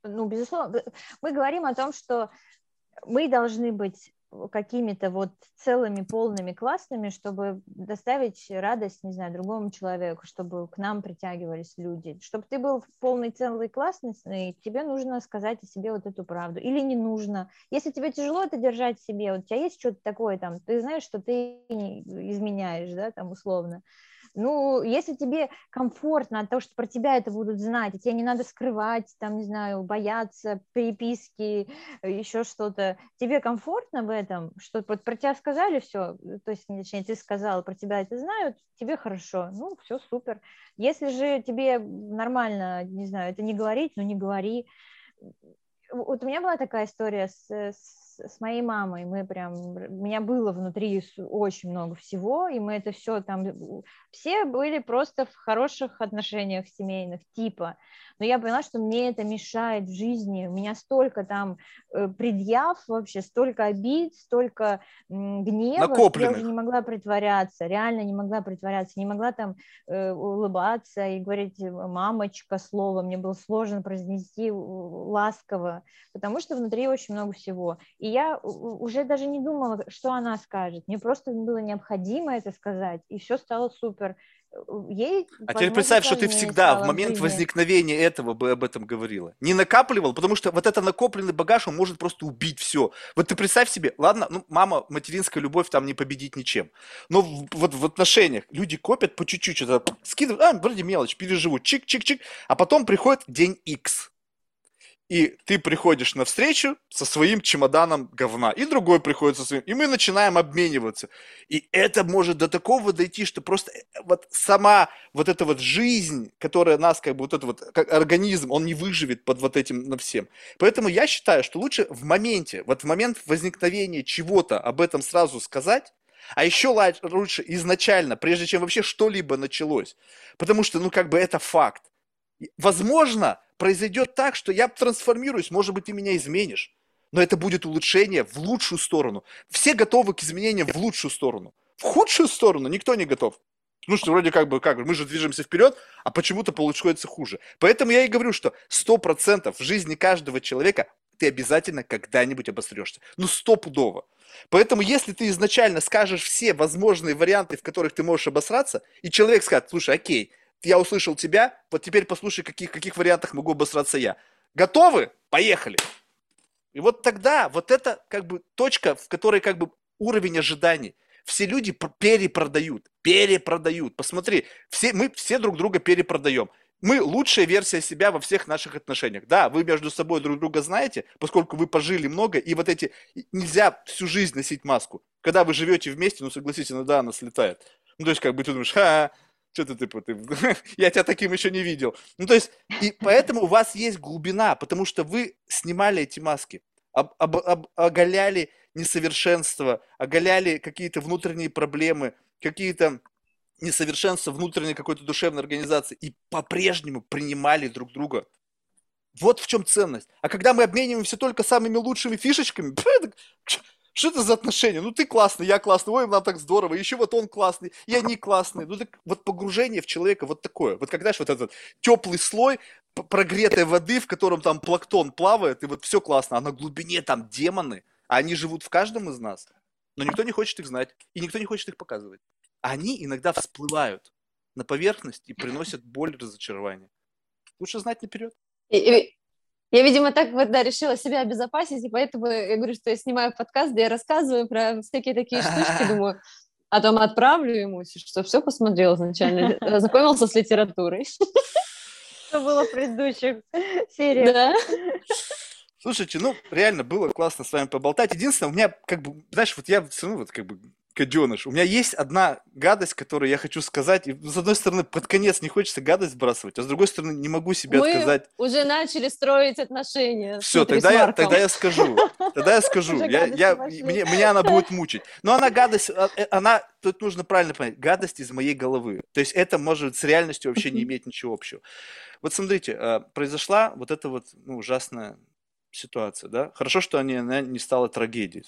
Ну, безусловно. Мы говорим о том, что мы должны быть какими-то вот целыми, полными, классными, чтобы доставить радость, не знаю, другому человеку, чтобы к нам притягивались люди. Чтобы ты был полный, целый, классный, тебе нужно сказать о себе вот эту правду. Или не нужно. Если тебе тяжело это держать в себе, вот у тебя есть что-то такое там, ты знаешь, что ты изменяешь, да, там условно, ну, если тебе комфортно от того, что про тебя это будут знать, и тебе не надо скрывать, там, не знаю, бояться переписки, еще что-то, тебе комфортно в этом, что вот про тебя сказали все, то есть, точнее, ты сказал, про тебя это знают, тебе хорошо, ну, все супер. Если же тебе нормально, не знаю, это не говорить, ну, не говори. Вот у меня была такая история с, с с моей мамой, мы прям, у меня было внутри очень много всего, и мы это все там, все были просто в хороших отношениях семейных, типа, но я поняла, что мне это мешает в жизни, у меня столько там э, предъяв вообще, столько обид, столько гнева, что я уже не могла притворяться, реально не могла притворяться, не могла там э, улыбаться и говорить «мамочка» слово, мне было сложно произнести ласково, потому что внутри очень много всего, и я уже даже не думала, что она скажет, мне просто было необходимо это сказать, и все стало супер, ей... А теперь представь, что ты всегда в момент в возникновения этого бы об этом говорила. Не накапливал, потому что вот это накопленный багаж, он может просто убить все. Вот ты представь себе, ладно, ну, мама, материнская любовь там не победить ничем. Но в, вот в отношениях люди копят по чуть-чуть, что-то скидывают, а, вроде мелочь, переживут, чик-чик-чик, а потом приходит день X и ты приходишь на встречу со своим чемоданом говна, и другой приходит со своим, и мы начинаем обмениваться. И это может до такого дойти, что просто э, вот сама вот эта вот жизнь, которая нас как бы вот этот вот как организм, он не выживет под вот этим на всем. Поэтому я считаю, что лучше в моменте, вот в момент возникновения чего-то об этом сразу сказать, а еще лучше изначально, прежде чем вообще что-либо началось. Потому что, ну, как бы это факт. Возможно, произойдет так, что я трансформируюсь, может быть, ты меня изменишь. Но это будет улучшение в лучшую сторону. Все готовы к изменениям в лучшую сторону. В худшую сторону никто не готов. Ну что, вроде как бы, как мы же движемся вперед, а почему-то получается хуже. Поэтому я и говорю, что 100% в жизни каждого человека ты обязательно когда-нибудь обосрешься. Ну, стопудово. Поэтому, если ты изначально скажешь все возможные варианты, в которых ты можешь обосраться, и человек скажет, слушай, окей, я услышал тебя, вот теперь послушай, каких, каких вариантах могу обосраться я. Готовы? Поехали. И вот тогда, вот это как бы точка, в которой как бы уровень ожиданий. Все люди перепродают, перепродают. Посмотри, все, мы все друг друга перепродаем. Мы лучшая версия себя во всех наших отношениях. Да, вы между собой друг друга знаете, поскольку вы пожили много, и вот эти... Нельзя всю жизнь носить маску. Когда вы живете вместе, ну, согласитесь, иногда она слетает. Ну, то есть, как бы ты думаешь, ха, что ты, типа, ты, я тебя таким еще не видел. Ну, то есть, и поэтому у вас есть глубина, потому что вы снимали эти маски, об, об, об, оголяли несовершенство, оголяли какие-то внутренние проблемы, какие-то несовершенства внутренней какой-то душевной организации и по-прежнему принимали друг друга. Вот в чем ценность. А когда мы обмениваемся только самыми лучшими фишечками, Что это за отношения? Ну ты классный, я классный, ой, нам так здорово, еще вот он классный, и они классные. Ну так вот погружение в человека вот такое. Вот когда же вот этот теплый слой прогретой воды, в котором там плактон плавает, и вот все классно, а на глубине там демоны, а они живут в каждом из нас. Но никто не хочет их знать, и никто не хочет их показывать. Они иногда всплывают на поверхность и приносят боль разочарование. Лучше знать наперед. И, и, я, видимо, так вот, да, решила себя обезопасить, и поэтому я говорю, что я снимаю подкаст, где я рассказываю про всякие такие штучки, думаю, а там отправлю ему, что все посмотрел изначально, знакомился с литературой. Что было в предыдущих сериях. Да. Слушайте, ну, реально было классно с вами поболтать. Единственное, у меня, как бы, знаешь, вот я все равно вот как бы гаденыш. У меня есть одна гадость, которую я хочу сказать. И, с одной стороны, под конец не хочется гадость сбрасывать, а с другой стороны, не могу себе Мы отказать. уже начали строить отношения. Все, тогда я, тогда я скажу. Тогда я скажу. Я, я, мне, меня она будет мучить. Но она гадость, а, э, она, тут нужно правильно понять, гадость из моей головы. То есть это может с реальностью вообще не иметь ничего общего. Вот смотрите, а, произошла вот эта вот ну, ужасная ситуация, да? Хорошо, что она не стала трагедией.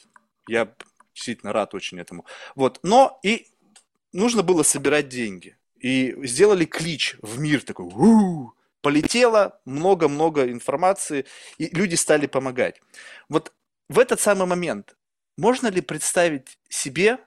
Я действительно рад очень этому. Вот, но и нужно было собирать деньги. И сделали клич в мир такой, у полетело много-много информации, и люди стали помогать. Вот в этот самый момент можно ли представить себе,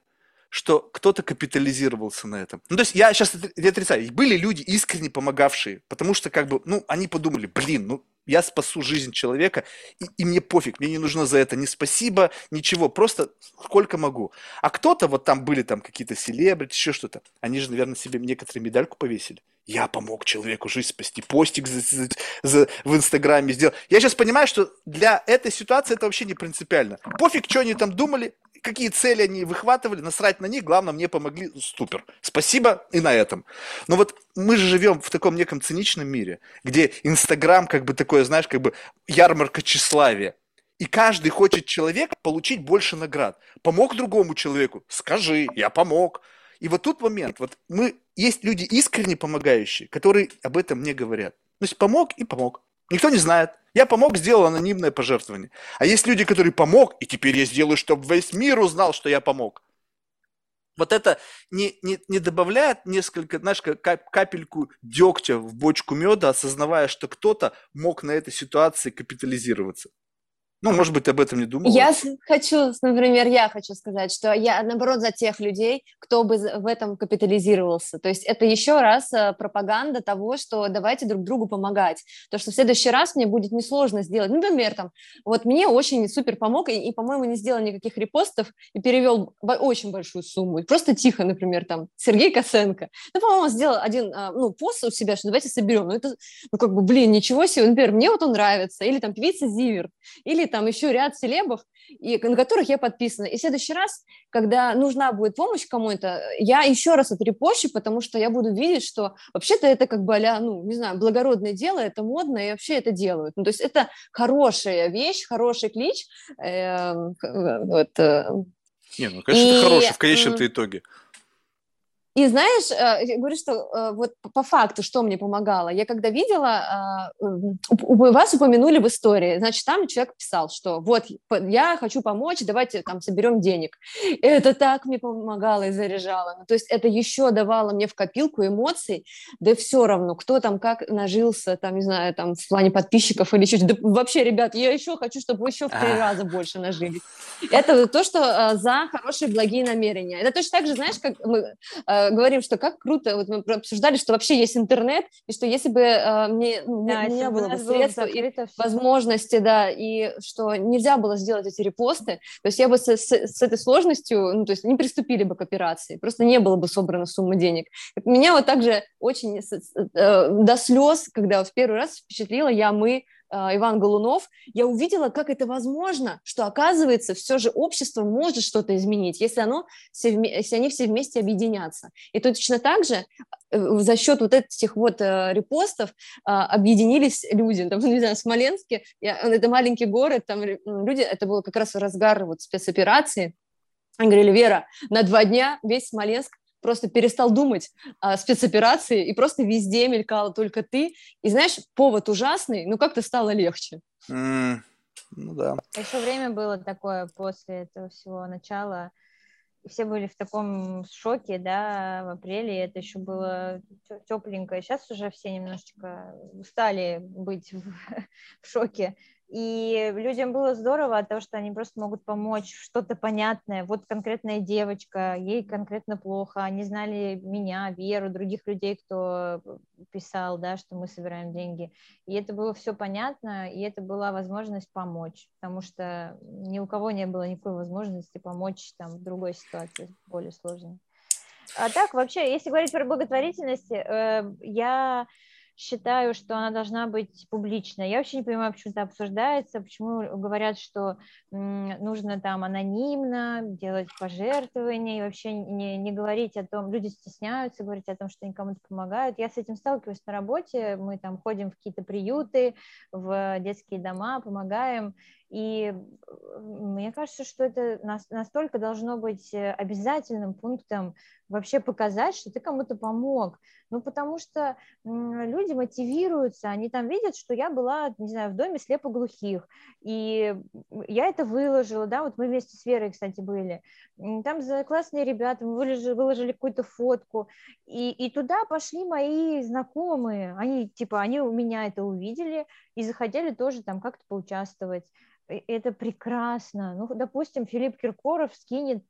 что кто-то капитализировался на этом. Ну, то есть я сейчас не отрицаю, были люди искренне помогавшие, потому что как бы, ну, они подумали, блин, ну, я спасу жизнь человека, и, и мне пофиг, мне не нужно за это ни спасибо, ничего, просто сколько могу. А кто-то, вот там были там какие-то селебрити, еще что-то, они же, наверное, себе некоторые медальку повесили. Я помог человеку жизнь спасти, постик за, за, за, в Инстаграме сделал. Я сейчас понимаю, что для этой ситуации это вообще не принципиально. Пофиг, что они там думали, какие цели они выхватывали, насрать на них, главное, мне помогли, супер. Спасибо и на этом. Но вот мы же живем в таком неком циничном мире, где Инстаграм как бы такое, знаешь, как бы ярмарка тщеславия. И каждый хочет человек получить больше наград. Помог другому человеку? Скажи, я помог. И вот тут момент, вот мы, есть люди искренне помогающие, которые об этом не говорят. То есть помог и помог. Никто не знает. Я помог, сделал анонимное пожертвование. А есть люди, которые помог, и теперь я сделаю, чтобы весь мир узнал, что я помог. Вот это не, не, не добавляет несколько, знаешь, капельку дегтя в бочку меда, осознавая, что кто-то мог на этой ситуации капитализироваться. Ну, может быть, об этом не думала? Я хочу, например, я хочу сказать, что я, наоборот, за тех людей, кто бы в этом капитализировался. То есть это еще раз э, пропаганда того, что давайте друг другу помогать. То, что в следующий раз мне будет несложно сделать. Например, там, вот мне очень супер помог, и, и по-моему, не сделал никаких репостов, и перевел очень большую сумму. Просто тихо, например, там, Сергей Косенко. Ну, по-моему, сделал один, а, ну, пост у себя, что давайте соберем. Ну, это, ну, как бы, блин, ничего себе. Например, мне вот он нравится. Или там певица Зивер. Или там еще ряд селебов, и, на которых я подписана. И в следующий раз, когда нужна будет помощь кому-то, я еще раз отрепощу, потому что я буду видеть, что вообще-то это как бы, а ну, не знаю, благородное дело, это модно, и вообще это делают. Ну, то есть это хорошая вещь, хороший клич. Э, вот, э. Не, ну, конечно, и, это хороший в конечном-то итоге. И знаешь, э, я говорю, что э, вот по факту, что мне помогало, я когда видела, а, вас упомянули в истории, значит, там человек писал, что вот я хочу помочь, давайте там соберем денег. Это так мне помогало и заряжало. Ну, то есть это еще давало мне в копилку эмоций, да все равно, кто там как нажился, там, не знаю, там в плане подписчиков или что-то. Да, вообще, ребят, я еще хочу, чтобы вы еще в три раза больше нажили. Это то, что э, за хорошие благие намерения. Это точно так же, знаешь, как мы говорим, что как круто, вот мы обсуждали, что вообще есть интернет, и что если бы э, мне ну, да, не, не было бы средств и возможности, да, и что нельзя было сделать эти репосты, то есть я бы с, с, с этой сложностью, ну, то есть не приступили бы к операции, просто не было бы собрана сумма денег. Меня вот также очень э, до слез, когда в первый раз впечатлила я, мы, Иван Голунов, я увидела, как это возможно, что, оказывается, все же общество может что-то изменить, если, оно если они все вместе объединятся. И точно так же э, за счет вот этих вот э, репостов а, объединились люди. Там, не знаю, в Смоленске, это маленький город, там люди, это было как раз разгар вот спецоперации, они говорили, Вера, на два дня весь Смоленск просто перестал думать о спецоперации, и просто везде мелькала только ты. И знаешь, повод ужасный, но как-то стало легче. Mm, ну да. Еще время было такое после этого всего начала. Все были в таком шоке, да, в апреле, это еще было тепленько. Сейчас уже все немножечко устали быть в, в шоке. И людям было здорово от того, что они просто могут помочь, что-то понятное. Вот конкретная девочка, ей конкретно плохо. Они знали меня, Веру, других людей, кто писал, да, что мы собираем деньги. И это было все понятно, и это была возможность помочь, потому что ни у кого не было никакой возможности помочь там в другой ситуации, более сложной. А так, вообще, если говорить про благотворительность, э, я считаю, что она должна быть публичной. Я вообще не понимаю, почему это обсуждается, почему говорят, что нужно там анонимно делать пожертвования и вообще не, не говорить о том, люди стесняются говорить о том, что они кому-то помогают. Я с этим сталкиваюсь на работе, мы там ходим в какие-то приюты, в детские дома, помогаем, и мне кажется, что это настолько должно быть э, обязательным пунктом вообще показать, что ты кому-то помог. Ну, потому что люди мотивируются, они там видят, что я была, не знаю, в доме слепоглухих, и я это выложила, да, вот мы вместе с Верой, кстати, были. Там классные ребята, мы выложили, выложили какую-то фотку, и, и туда пошли мои знакомые, они, типа, они у меня это увидели и захотели тоже там как-то поучаствовать это прекрасно. Ну, допустим, Филипп Киркоров скинет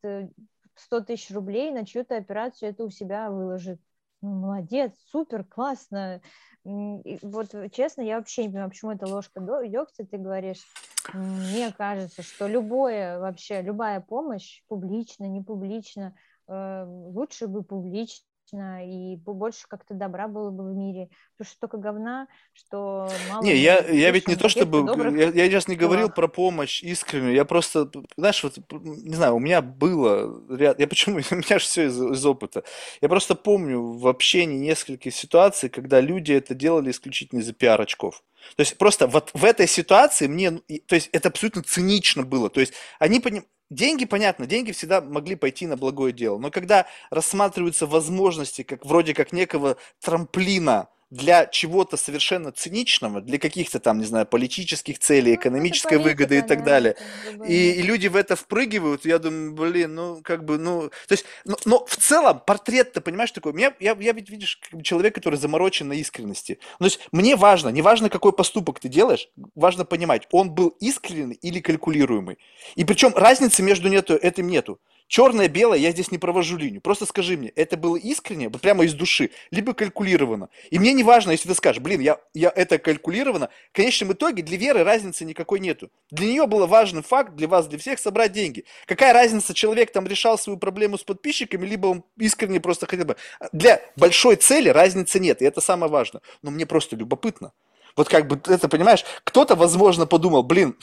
100 э, тысяч рублей на чью-то операцию, это у себя выложит. Ну, молодец, супер, классно. И вот честно, я вообще не понимаю, почему это ложка дегтя, ты говоришь. Мне кажется, что любое вообще, любая помощь, публично, не публично, э, лучше бы публично, и больше как-то добра было бы в мире. Потому что только говна, что мало... Не, я, я ведь не то чтобы... Я, я сейчас не говорил про помощь искреннюю, я просто, знаешь, вот, не знаю, у меня было ряд... Я почему... У меня же все из, из опыта. Я просто помню в общении несколько ситуаций, когда люди это делали исключительно из-за пиар-очков. То есть просто вот в этой ситуации мне, то есть это абсолютно цинично было. То есть они поним... Деньги, понятно, деньги всегда могли пойти на благое дело, но когда рассматриваются возможности, как вроде как некого трамплина для чего-то совершенно циничного, для каких-то там, не знаю, политических целей, ну, экономической политика, выгоды и так да, далее. И, и люди в это впрыгивают, я думаю, блин, ну, как бы, ну, то есть, но, но в целом портрет, ты понимаешь, такой, меня, я, я ведь, видишь, как бы человек, который заморочен на искренности. Ну, то есть, мне важно, не важно, какой поступок ты делаешь, важно понимать, он был искренний или калькулируемый. И причем разницы между нету, этим нету. Черное-белое, я здесь не провожу линию. Просто скажи мне, это было искренне, прямо из души, либо калькулировано. И мне не важно, если ты скажешь, блин, я, я это калькулировано. В конечном итоге для Веры разницы никакой нету. Для нее было важный факт, для вас, для всех, собрать деньги. Какая разница, человек там решал свою проблему с подписчиками, либо он искренне просто хотел бы... Для большой цели разницы нет, и это самое важное. Но мне просто любопытно. Вот как бы это, понимаешь, кто-то, возможно, подумал, блин,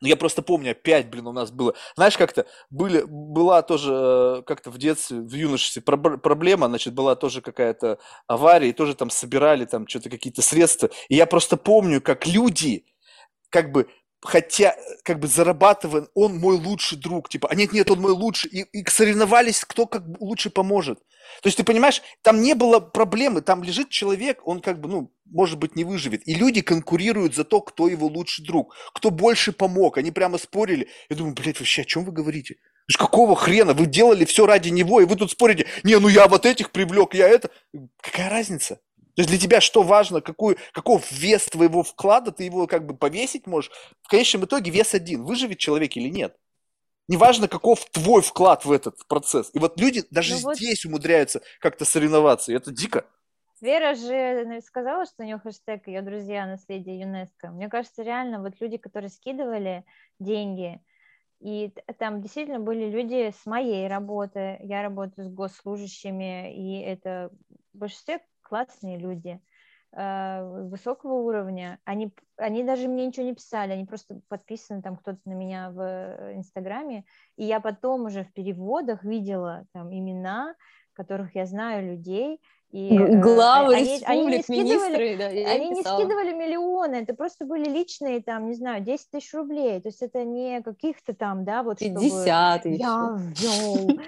ну, я просто помню, опять, блин, у нас было... Знаешь, как-то были, была тоже э, как-то в детстве, в юношестве проблема, значит, была тоже какая-то авария, и тоже там собирали там что-то, какие-то средства. И я просто помню, как люди как бы хотя, как бы зарабатывая, он мой лучший друг, типа, а нет, нет, он мой лучший, и, и соревновались, кто как лучше поможет. То есть ты понимаешь, там не было проблемы, там лежит человек, он как бы, ну, может быть, не выживет. И люди конкурируют за то, кто его лучший друг, кто больше помог. Они прямо спорили. Я думаю, блядь, вообще, о чем вы говорите? Какого хрена? Вы делали все ради него, и вы тут спорите, не, ну я вот этих привлек, я это. Какая разница? То есть для тебя что важно, какой, каков вес твоего вклада, ты его как бы повесить можешь. В конечном итоге вес один, выживет человек или нет. Неважно, каков твой вклад в этот процесс. И вот люди даже ну здесь вот... умудряются как-то соревноваться, и это дико. Вера же сказала, что у нее хэштег ее друзья наследие ЮНЕСКО. Мне кажется, реально вот люди, которые скидывали деньги, и там действительно были люди с моей работы. Я работаю с госслужащими, и это в большинстве классные люди э, высокого уровня. Они, они даже мне ничего не писали, они просто подписаны, там кто-то на меня в Инстаграме, и я потом уже в переводах видела там имена, которых я знаю людей, и, э, Главы они, республик, они не министры, да, они не скидывали миллионы, это просто были личные, там, не знаю, 10 тысяч рублей, то есть это не каких-то там, да, вот 50 чтобы я ввел.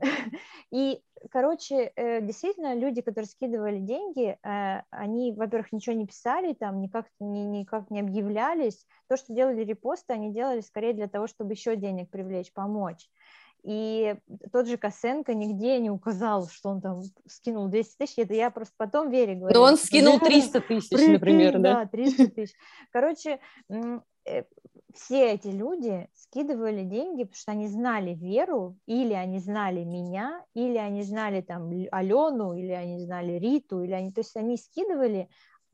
И короче, э, действительно, люди, которые скидывали деньги, э, они, во-первых, ничего не писали, там никак, ни, никак не объявлялись. То, что делали репосты, они делали скорее для того, чтобы еще денег привлечь, помочь. И тот же Косенко нигде не указал, что он там скинул 200 тысяч. Это я просто потом Вере говорю. Но он скинул 300 тысяч, например, да? Да, 300 тысяч. Короче, э, все эти люди скидывали деньги, потому что они знали Веру, или они знали меня, или они знали там Алену, или они знали Риту, или они, то есть они скидывали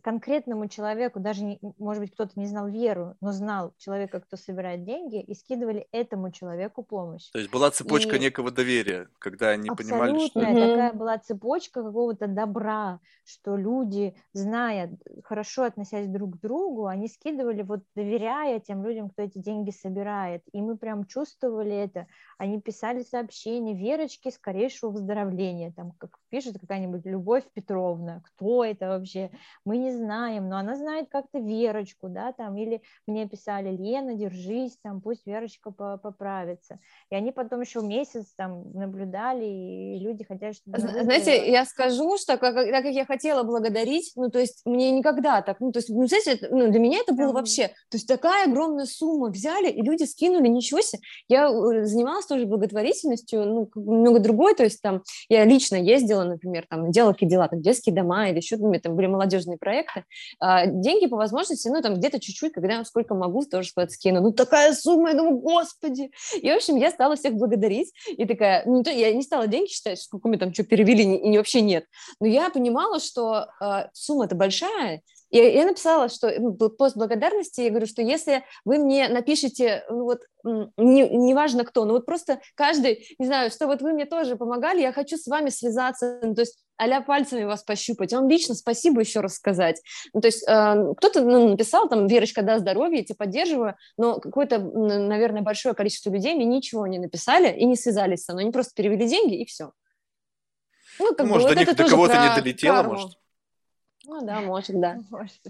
конкретному человеку, даже, не, может быть, кто-то не знал веру, но знал человека, кто собирает деньги, и скидывали этому человеку помощь. То есть была цепочка и... некого доверия, когда они понимали, что... Абсолютно, такая была цепочка какого-то добра, что люди, зная, хорошо относясь друг к другу, они скидывали, вот доверяя тем людям, кто эти деньги собирает. И мы прям чувствовали это. Они писали сообщения, Верочки, скорейшего выздоровления, там, как пишет какая-нибудь Любовь Петровна, кто это вообще, мы не знаем, но она знает как-то Верочку, да, там, или мне писали, Лена, держись, там, пусть Верочка поправится. И они потом еще месяц там наблюдали, и люди хотят, чтобы... Знаете, я скажу, что как, так как я хотела благодарить, ну, то есть мне никогда так, ну, то есть, ну, знаете, ну, для меня это было вообще, то есть такая огромная сумма взяли, и люди скинули, ничего себе. Я э, занималась тоже благотворительностью, ну, много другой, то есть там я лично ездила, например, там, делала какие дела, там, детские дома или еще, там были молодежные проекты, а, деньги по возможности, ну, там, где-то чуть-чуть, когда я сколько могу, тоже сказать, скину. Ну, такая сумма, я думаю, господи. И, в общем, я стала всех благодарить, и такая, ну, то, я не стала деньги считать, сколько мы там что перевели, и вообще нет. Но я понимала, что э, сумма-то большая, и я написала, что ну, пост благодарности, я говорю, что если вы мне напишите, ну вот, не, неважно кто, но вот просто каждый, не знаю, что вот вы мне тоже помогали, я хочу с вами связаться, ну, то есть а пальцами вас пощупать, вам лично спасибо еще раз сказать. Ну, то есть э, кто-то ну, написал, там, Верочка, да, здоровье, я тебя поддерживаю, но какое-то, наверное, большое количество людей мне ничего не написали и не связались со мной, они просто перевели деньги и все. Ну, как может, бы, вот до, них, до кого-то не долетело, карму. может? Ну да, может, да. Может.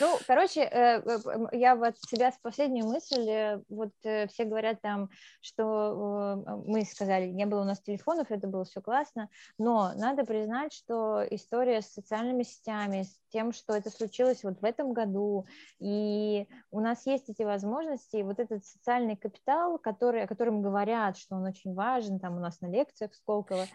Ну, короче, э, э, я вот себя с последнюю мысль, э, вот все говорят там, что мы сказали, не было у нас телефонов, это было все классно, но надо признать, что история с социальными сетями, с тем, что это случилось вот в этом году, и у нас есть эти возможности, вот этот социальный капитал, который, о котором говорят, что он очень важен, там у нас на лекциях Сколково,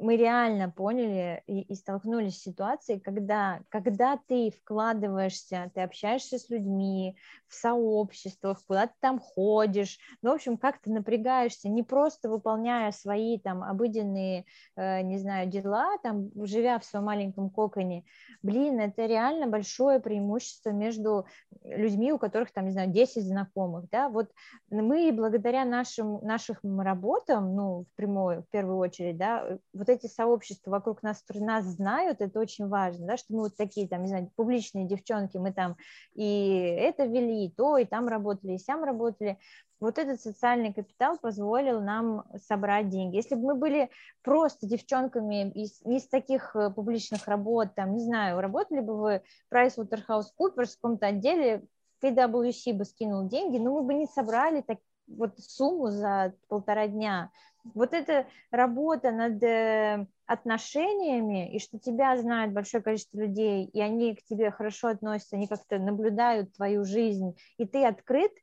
мы реально поняли и, и столкнулись с ситуацией, когда, когда ты вкладываешься, ты общаешься с людьми в сообществах, куда ты там ходишь, ну, в общем, как ты напрягаешься, не просто выполняя свои там обыденные, э, не знаю, дела, там, живя в своем маленьком коконе, блин, это реально большое преимущество между людьми, у которых там, не знаю, 10 знакомых, да, вот мы благодаря нашим, нашим работам, ну, в прямую, в первую очередь, да, вот эти сообщества вокруг нас, которые нас знают, это очень важно, да, что мы вот такие, там, не знаю, публичные девчонки, мы там и это вели, и то, и там работали, и сям работали, вот этот социальный капитал позволил нам собрать деньги. Если бы мы были просто девчонками из, из таких э, публичных работ, там, не знаю, работали бы вы PricewaterhouseCoopers в каком-то отделе, PwC бы скинул деньги, но мы бы не собрали так, вот сумму за полтора дня. Вот эта работа над э, отношениями, и что тебя знает большое количество людей, и они к тебе хорошо относятся, они как-то наблюдают твою жизнь, и ты открыт –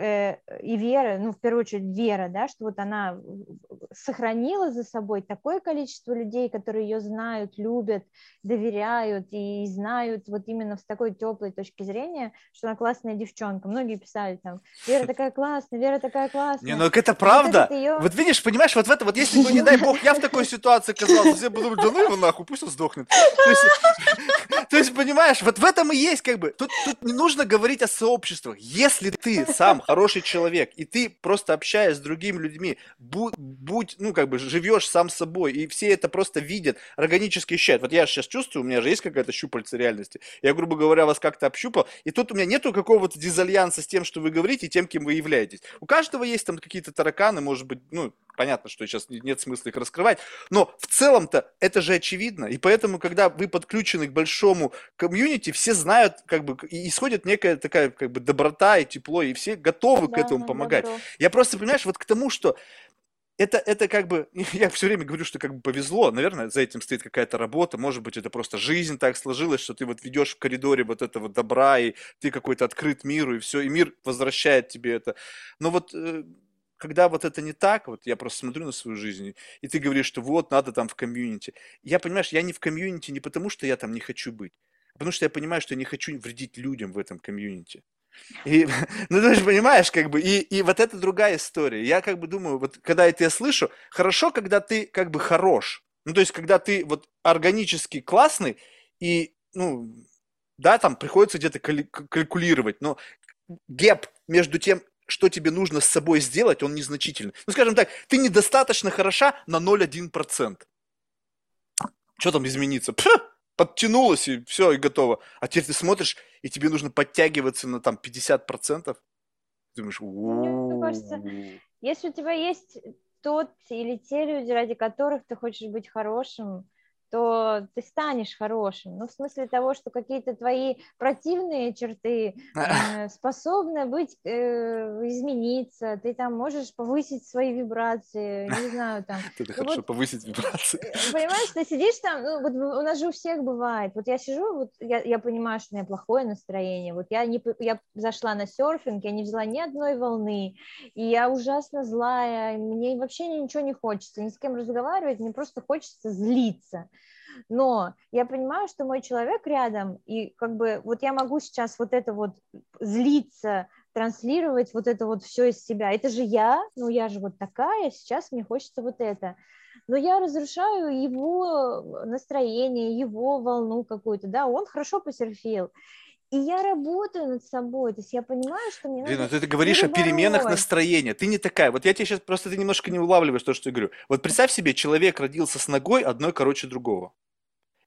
Э, и вера, ну, в первую очередь вера, да, что вот она сохранила за собой такое количество людей, которые ее знают, любят, доверяют и знают вот именно с такой теплой точки зрения, что она классная девчонка. Многие писали там, Вера такая классная, Вера такая классная. Не, ну это правда. Вот, ее... вот видишь, понимаешь, вот в это, вот если бы, не дай бог, я в такой ситуации оказался, все бы думали, да ну его нахуй, пусть он сдохнет. То есть, понимаешь, вот в этом и есть как бы, тут, тут не нужно говорить о сообществах. Если ты сам хороший человек, и ты просто общаясь с другими людьми, будь, будь ну, как бы, живешь сам собой, и все это просто видят, органически ощущают. Вот я сейчас чувствую, у меня же есть какая-то щупальца реальности. Я, грубо говоря, вас как-то общупал, и тут у меня нету какого-то дизальянса с тем, что вы говорите, и тем, кем вы являетесь. У каждого есть там какие-то тараканы, может быть, ну, понятно, что сейчас нет смысла их раскрывать, но в целом-то это же очевидно, и поэтому, когда вы подключены к большому комьюнити, все знают, как бы, и исходит некая такая, как бы, доброта и тепло, и все готовы да, к этому помогать. Добро. Я просто, понимаешь, вот к тому, что это, это как бы, я все время говорю, что как бы повезло, наверное, за этим стоит какая-то работа, может быть, это просто жизнь так сложилась, что ты вот ведешь в коридоре вот этого добра, и ты какой-то открыт миру, и все, и мир возвращает тебе это. Но вот э, когда вот это не так, вот я просто смотрю на свою жизнь, и ты говоришь, что вот, надо там в комьюнити. Я, понимаешь, я не в комьюнити не потому, что я там не хочу быть, а потому что я понимаю, что я не хочу вредить людям в этом комьюнити. И, ну, ты же понимаешь, как бы, и, и вот это другая история. Я как бы думаю, вот когда это я слышу, хорошо, когда ты как бы хорош. Ну, то есть, когда ты вот органически классный, и, ну, да, там приходится где-то калькулировать, но гэп между тем, что тебе нужно с собой сделать, он незначительный. Ну, скажем так, ты недостаточно хороша на 0,1%. Что там измениться? Пф, подтянулась и все, и готово. А теперь ты смотришь, и тебе нужно подтягиваться на там 50%. Ты думаешь, Мне кажется, если у тебя есть тот или те люди, ради которых ты хочешь быть хорошим, то ты станешь хорошим. Ну, в смысле того, что какие-то твои противные черты э, способны быть, э, измениться, ты там можешь повысить свои вибрации, не знаю, там. Это хорошо, вот, повысить вибрации. Э, понимаешь, ты сидишь там, ну, вот у нас же у всех бывает, вот я сижу, вот я, я понимаю, что у меня плохое настроение, вот я, не, я зашла на серфинг, я не взяла ни одной волны, и я ужасно злая, мне вообще ничего не хочется, ни с кем разговаривать, мне просто хочется злиться но я понимаю, что мой человек рядом, и как бы вот я могу сейчас вот это вот злиться, транслировать вот это вот все из себя. Это же я, ну я же вот такая, сейчас мне хочется вот это. Но я разрушаю его настроение, его волну какую-то, да, он хорошо посерфил. И я работаю над собой, то есть я понимаю, что мне Лена, надо... ты говоришь перебороть. о переменах настроения, ты не такая. Вот я тебе сейчас просто ты немножко не улавливаешь то, что я говорю. Вот представь себе, человек родился с ногой одной короче другого.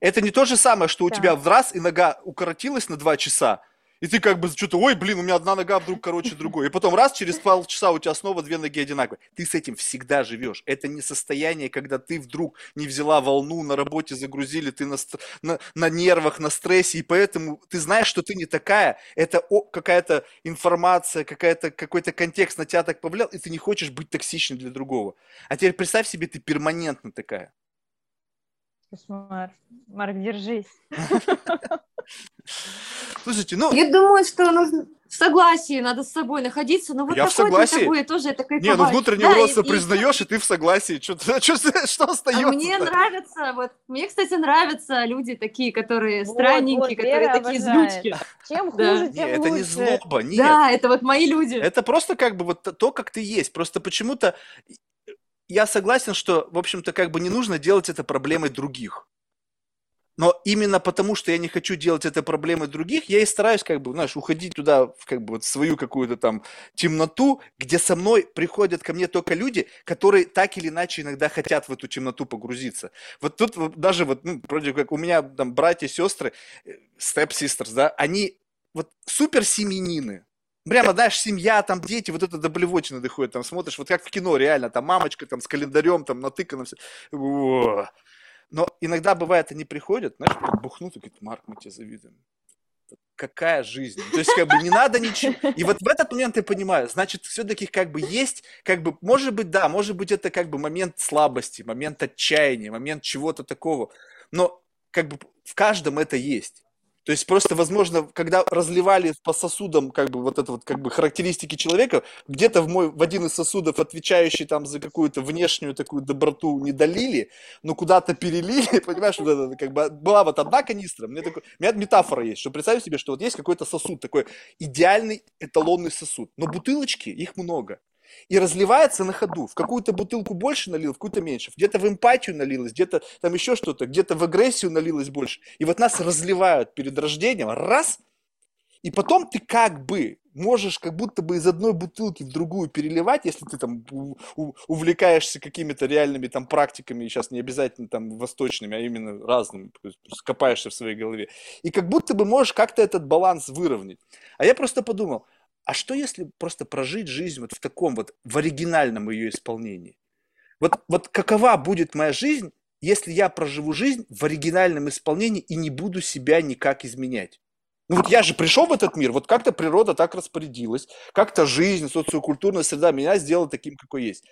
Это не то же самое, что у да. тебя в раз и нога укоротилась на два часа, И ты как бы что-то, ой, блин, у меня одна нога вдруг короче другой. И потом раз, через полчаса у тебя снова две ноги одинаковые. Ты с этим всегда живешь. Это не состояние, когда ты вдруг не взяла волну, на работе загрузили, ты на, на, на нервах, на стрессе, и поэтому ты знаешь, что ты не такая. Это какая-то информация, какая-то, какой-то контекст на тебя так повлиял, и ты не хочешь быть токсичным для другого. А теперь представь себе, ты перманентно такая. Кошмар. Марк, держись. Слушайте, ну... Я думаю, что нужно в согласии надо с собой находиться, но вот я в согласии. такое тоже это кайфовать. Не, ну внутренне да, просто и, признаешь, и... и ты в согласии. Что, что, что остается? А мне нравится, вот, мне, кстати, нравятся люди такие, которые вот, странненькие, вот, которые такие злючки. Чем хуже, тем нет, лучше. это не злоба, нет. Да, это вот мои люди. Это просто как бы вот то, как ты есть. Просто почему-то я согласен, что, в общем-то, как бы не нужно делать это проблемой других. Но именно потому, что я не хочу делать это проблемой других, я и стараюсь, как бы, знаешь, уходить туда, в как бы вот свою какую-то там темноту, где со мной приходят ко мне только люди, которые так или иначе иногда хотят в эту темноту погрузиться. Вот тут вот, даже вот, ну, вроде как у меня там братья, сестры, step э, sisters, да, они вот супер семенины, Прямо, знаешь, семья, там дети, вот это до блевотины доходит, там смотришь, вот как в кино, реально, там мамочка там с календарем, там натыкана все. Но иногда бывает, они приходят, знаешь, бухнут и говорят, Марк, мы тебе завидуем. Какая жизнь? То есть, как бы, не надо ничего. И вот в этот момент я понимаю, значит, все-таки как бы есть, как бы, может быть, да, может быть, это как бы момент слабости, момент отчаяния, момент чего-то такого. Но как бы в каждом это есть. То есть просто, возможно, когда разливали по сосудам как бы вот это вот как бы характеристики человека, где-то в мой в один из сосудов, отвечающий там за какую-то внешнюю такую доброту, не долили, но куда-то перелили, понимаешь, вот это, как бы была вот одна канистра, мне такой, у меня метафора есть, что представь себе, что вот есть какой-то сосуд, такой идеальный эталонный сосуд, но бутылочки, их много и разливается на ходу. В какую-то бутылку больше налил, в какую-то меньше. Где-то в эмпатию налилось, где-то там еще что-то, где-то в агрессию налилось больше. И вот нас разливают перед рождением, раз, и потом ты как бы можешь как будто бы из одной бутылки в другую переливать, если ты там увлекаешься какими-то реальными там практиками, сейчас не обязательно там восточными, а именно разными, копаешься в своей голове. И как будто бы можешь как-то этот баланс выровнять. А я просто подумал, а что если просто прожить жизнь вот в таком вот, в оригинальном ее исполнении? Вот, вот какова будет моя жизнь, если я проживу жизнь в оригинальном исполнении и не буду себя никак изменять? Ну вот я же пришел в этот мир, вот как-то природа так распорядилась, как-то жизнь, социокультурная среда меня сделала таким, какой есть.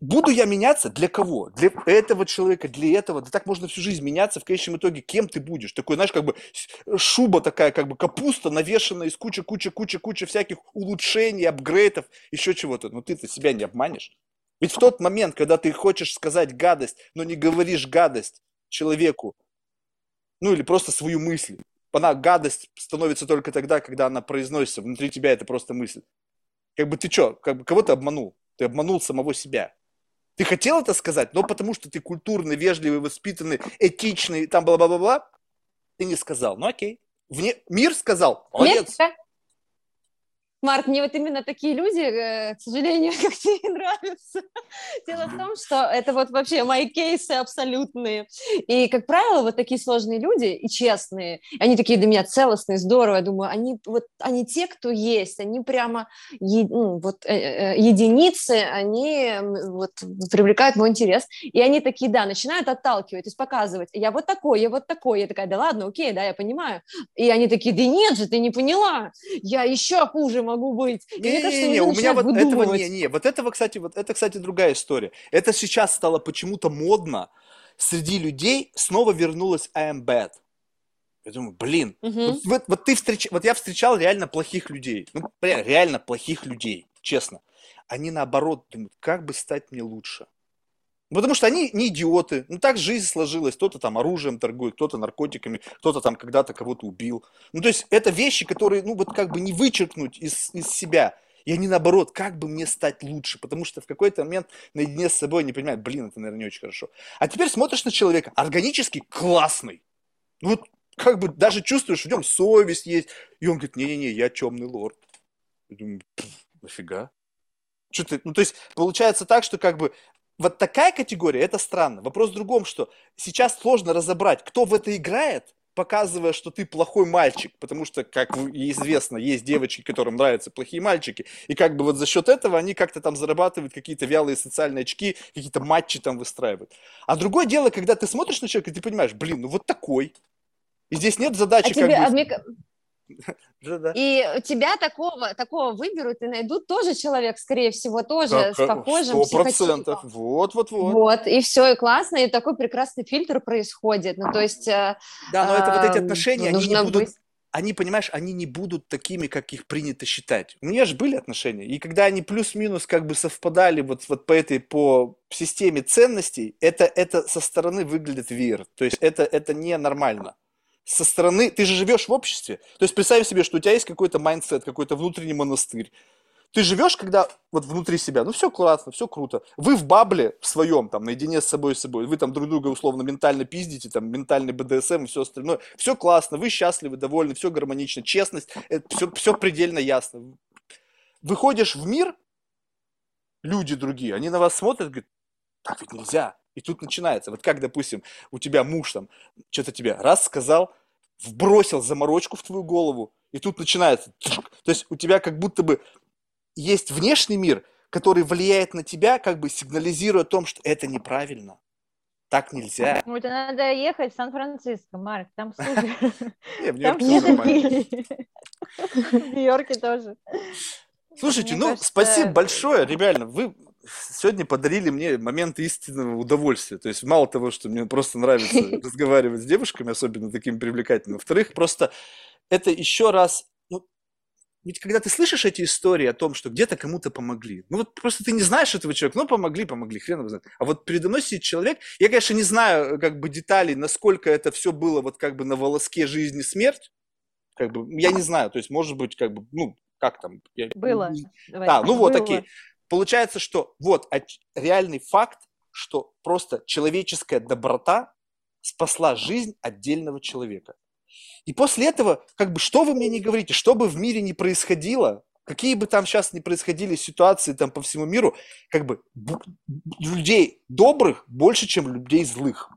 Буду я меняться для кого? Для этого человека, для этого. Да так можно всю жизнь меняться, в конечном итоге кем ты будешь? Такой, знаешь, как бы шуба такая, как бы капуста, навешенная из кучи, кучи, кучи, кучи всяких улучшений, апгрейдов, еще чего-то. Но ты-то себя не обманешь. Ведь в тот момент, когда ты хочешь сказать гадость, но не говоришь гадость человеку, ну или просто свою мысль, она гадость становится только тогда, когда она произносится. Внутри тебя это просто мысль. Как бы ты что, как бы кого ты обманул? Ты обманул самого себя. Ты хотел это сказать, но потому что ты культурный, вежливый, воспитанный, этичный, там бла-бла-бла-бла, ты не сказал. Ну окей. Вне... Мир сказал. Молодец. Нет, Марк, мне вот именно такие люди, э, к сожалению, как тебе нравятся. Дело в том, что это вот вообще мои кейсы абсолютные. И, как правило, вот такие сложные люди и честные, они такие для меня целостные, здорово. Я думаю, они вот они те, кто есть, они прямо е, ну, вот э, э, единицы, они вот привлекают мой интерес. И они такие, да, начинают отталкивать, то есть показывать, я вот такой, я вот такой. Я такая, да ладно, окей, да, я понимаю. И они такие, да нет же, ты не поняла, я еще хуже могу быть. Не, не, не, не, у меня вот этого не, не, вот этого, кстати, вот это, кстати, другая история. Это сейчас стало почему-то модно среди людей снова вернулась I am bad. Я думаю, блин, угу. вот, вот, вот ты встреч, вот я встречал реально плохих людей, ну, реально плохих людей, честно. Они наоборот думают, как бы стать мне лучше. Потому что они не идиоты. Ну, так жизнь сложилась. Кто-то там оружием торгует, кто-то наркотиками, кто-то там когда-то кого-то убил. Ну, то есть это вещи, которые, ну, вот как бы не вычеркнуть из, из себя. И они наоборот, как бы мне стать лучше? Потому что в какой-то момент наедине с собой не понимают, блин, это, наверное, не очень хорошо. А теперь смотришь на человека, органически классный. Ну, вот как бы даже чувствуешь, в нем совесть есть. И он говорит, не-не-не, я темный лорд. Я думаю, нафига? Что ты, ну, то есть, получается так, что как бы вот такая категория, это странно. Вопрос в другом, что сейчас сложно разобрать, кто в это играет, показывая, что ты плохой мальчик, потому что, как известно, есть девочки, которым нравятся плохие мальчики, и как бы вот за счет этого они как-то там зарабатывают какие-то вялые социальные очки, какие-то матчи там выстраивают. А другое дело, когда ты смотришь на человека, и ты понимаешь, блин, ну вот такой. И здесь нет задачи а тебе, как бы... а мне... И тебя такого, такого выберут и найдут тоже человек, скорее всего, тоже с похожим процентов. Вот, вот, вот. Вот, и все, и классно, и такой прекрасный фильтр происходит. Ну, то есть... Э, да, но это вот эти отношения, они не будут... Они, понимаешь, они не будут такими, как их принято считать. У меня же были отношения, и когда они плюс-минус как бы совпадали вот, вот по этой, по системе ценностей, это, это со стороны выглядит веер. То есть это, это не нормально со стороны, ты же живешь в обществе. То есть представь себе, что у тебя есть какой-то mindset, какой-то внутренний монастырь. Ты живешь, когда вот внутри себя, ну все классно, все круто. Вы в bubble е в своем, там, наедине с собой и собой. Вы там друг друга условно ментально пиздите, там, ментальный БДСМ и все остальное. Все классно, вы счастливы, довольны, все гармонично, честность, это все, все предельно ясно. Выходишь в мир, люди другие, они на вас смотрят, говорят, так ведь нельзя. И тут начинается. Вот как, допустим, у тебя муж там что-то тебе раз сказал, вбросил заморочку в твою голову, и тут начинается. То есть у тебя как будто бы есть внешний мир, который влияет на тебя, как бы сигнализируя о том, что это неправильно. Так нельзя. Ну, это надо ехать в Сан-Франциско, Марк, там супер. Не, в Нью-Йорке В Нью-Йорке тоже. Слушайте, ну, спасибо большое, реально. Вы сегодня подарили мне момент истинного удовольствия. То есть мало того, что мне просто нравится разговаривать с девушками, особенно такими привлекательными, во-вторых, просто это еще раз ну, ведь когда ты слышишь эти истории о том, что где-то кому-то помогли, ну вот просто ты не знаешь этого человека, ну помогли, помогли, хрен его знает. А вот передо мной сидит человек, я, конечно, не знаю как бы деталей, насколько это все было вот как бы на волоске жизни смерть, как бы, я не знаю, то есть может быть как бы, ну, как там? Я, было. Да, ну вот такие. Получается, что вот реальный факт, что просто человеческая доброта спасла жизнь отдельного человека. И после этого, как бы, что вы мне не говорите, что бы в мире ни происходило, какие бы там сейчас ни происходили ситуации там по всему миру, как бы людей добрых больше, чем людей злых.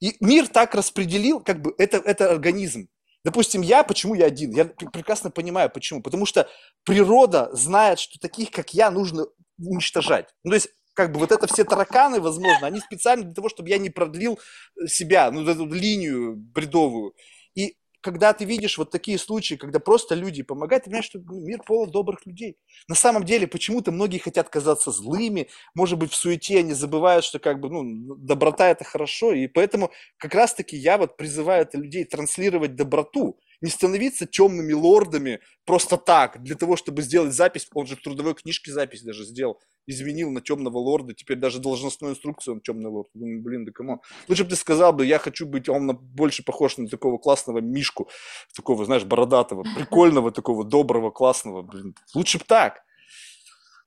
И мир так распределил, как бы это, это организм. Допустим, я, почему я один? Я прекрасно понимаю, почему. Потому что природа знает, что таких, как я, нужно уничтожать. Ну, то есть, как бы вот это все тараканы, возможно, они специально для того, чтобы я не продлил себя, ну, эту линию бредовую. И когда ты видишь вот такие случаи, когда просто люди помогают, ты понимаешь, что ну, мир полон добрых людей. На самом деле, почему-то многие хотят казаться злыми, может быть, в суете они забывают, что как бы, ну, доброта это хорошо, и поэтому как раз-таки я вот призываю людей транслировать доброту, не становиться темными лордами просто так, для того, чтобы сделать запись, он же в трудовой книжке запись даже сделал, изменил на темного лорда, теперь даже должностную инструкцию он темный лорд. Думаю, блин, да кому? Лучше бы ты сказал бы, я хочу быть, он больше похож на такого классного мишку, такого, знаешь, бородатого, прикольного такого, доброго, классного, блин. Лучше бы так.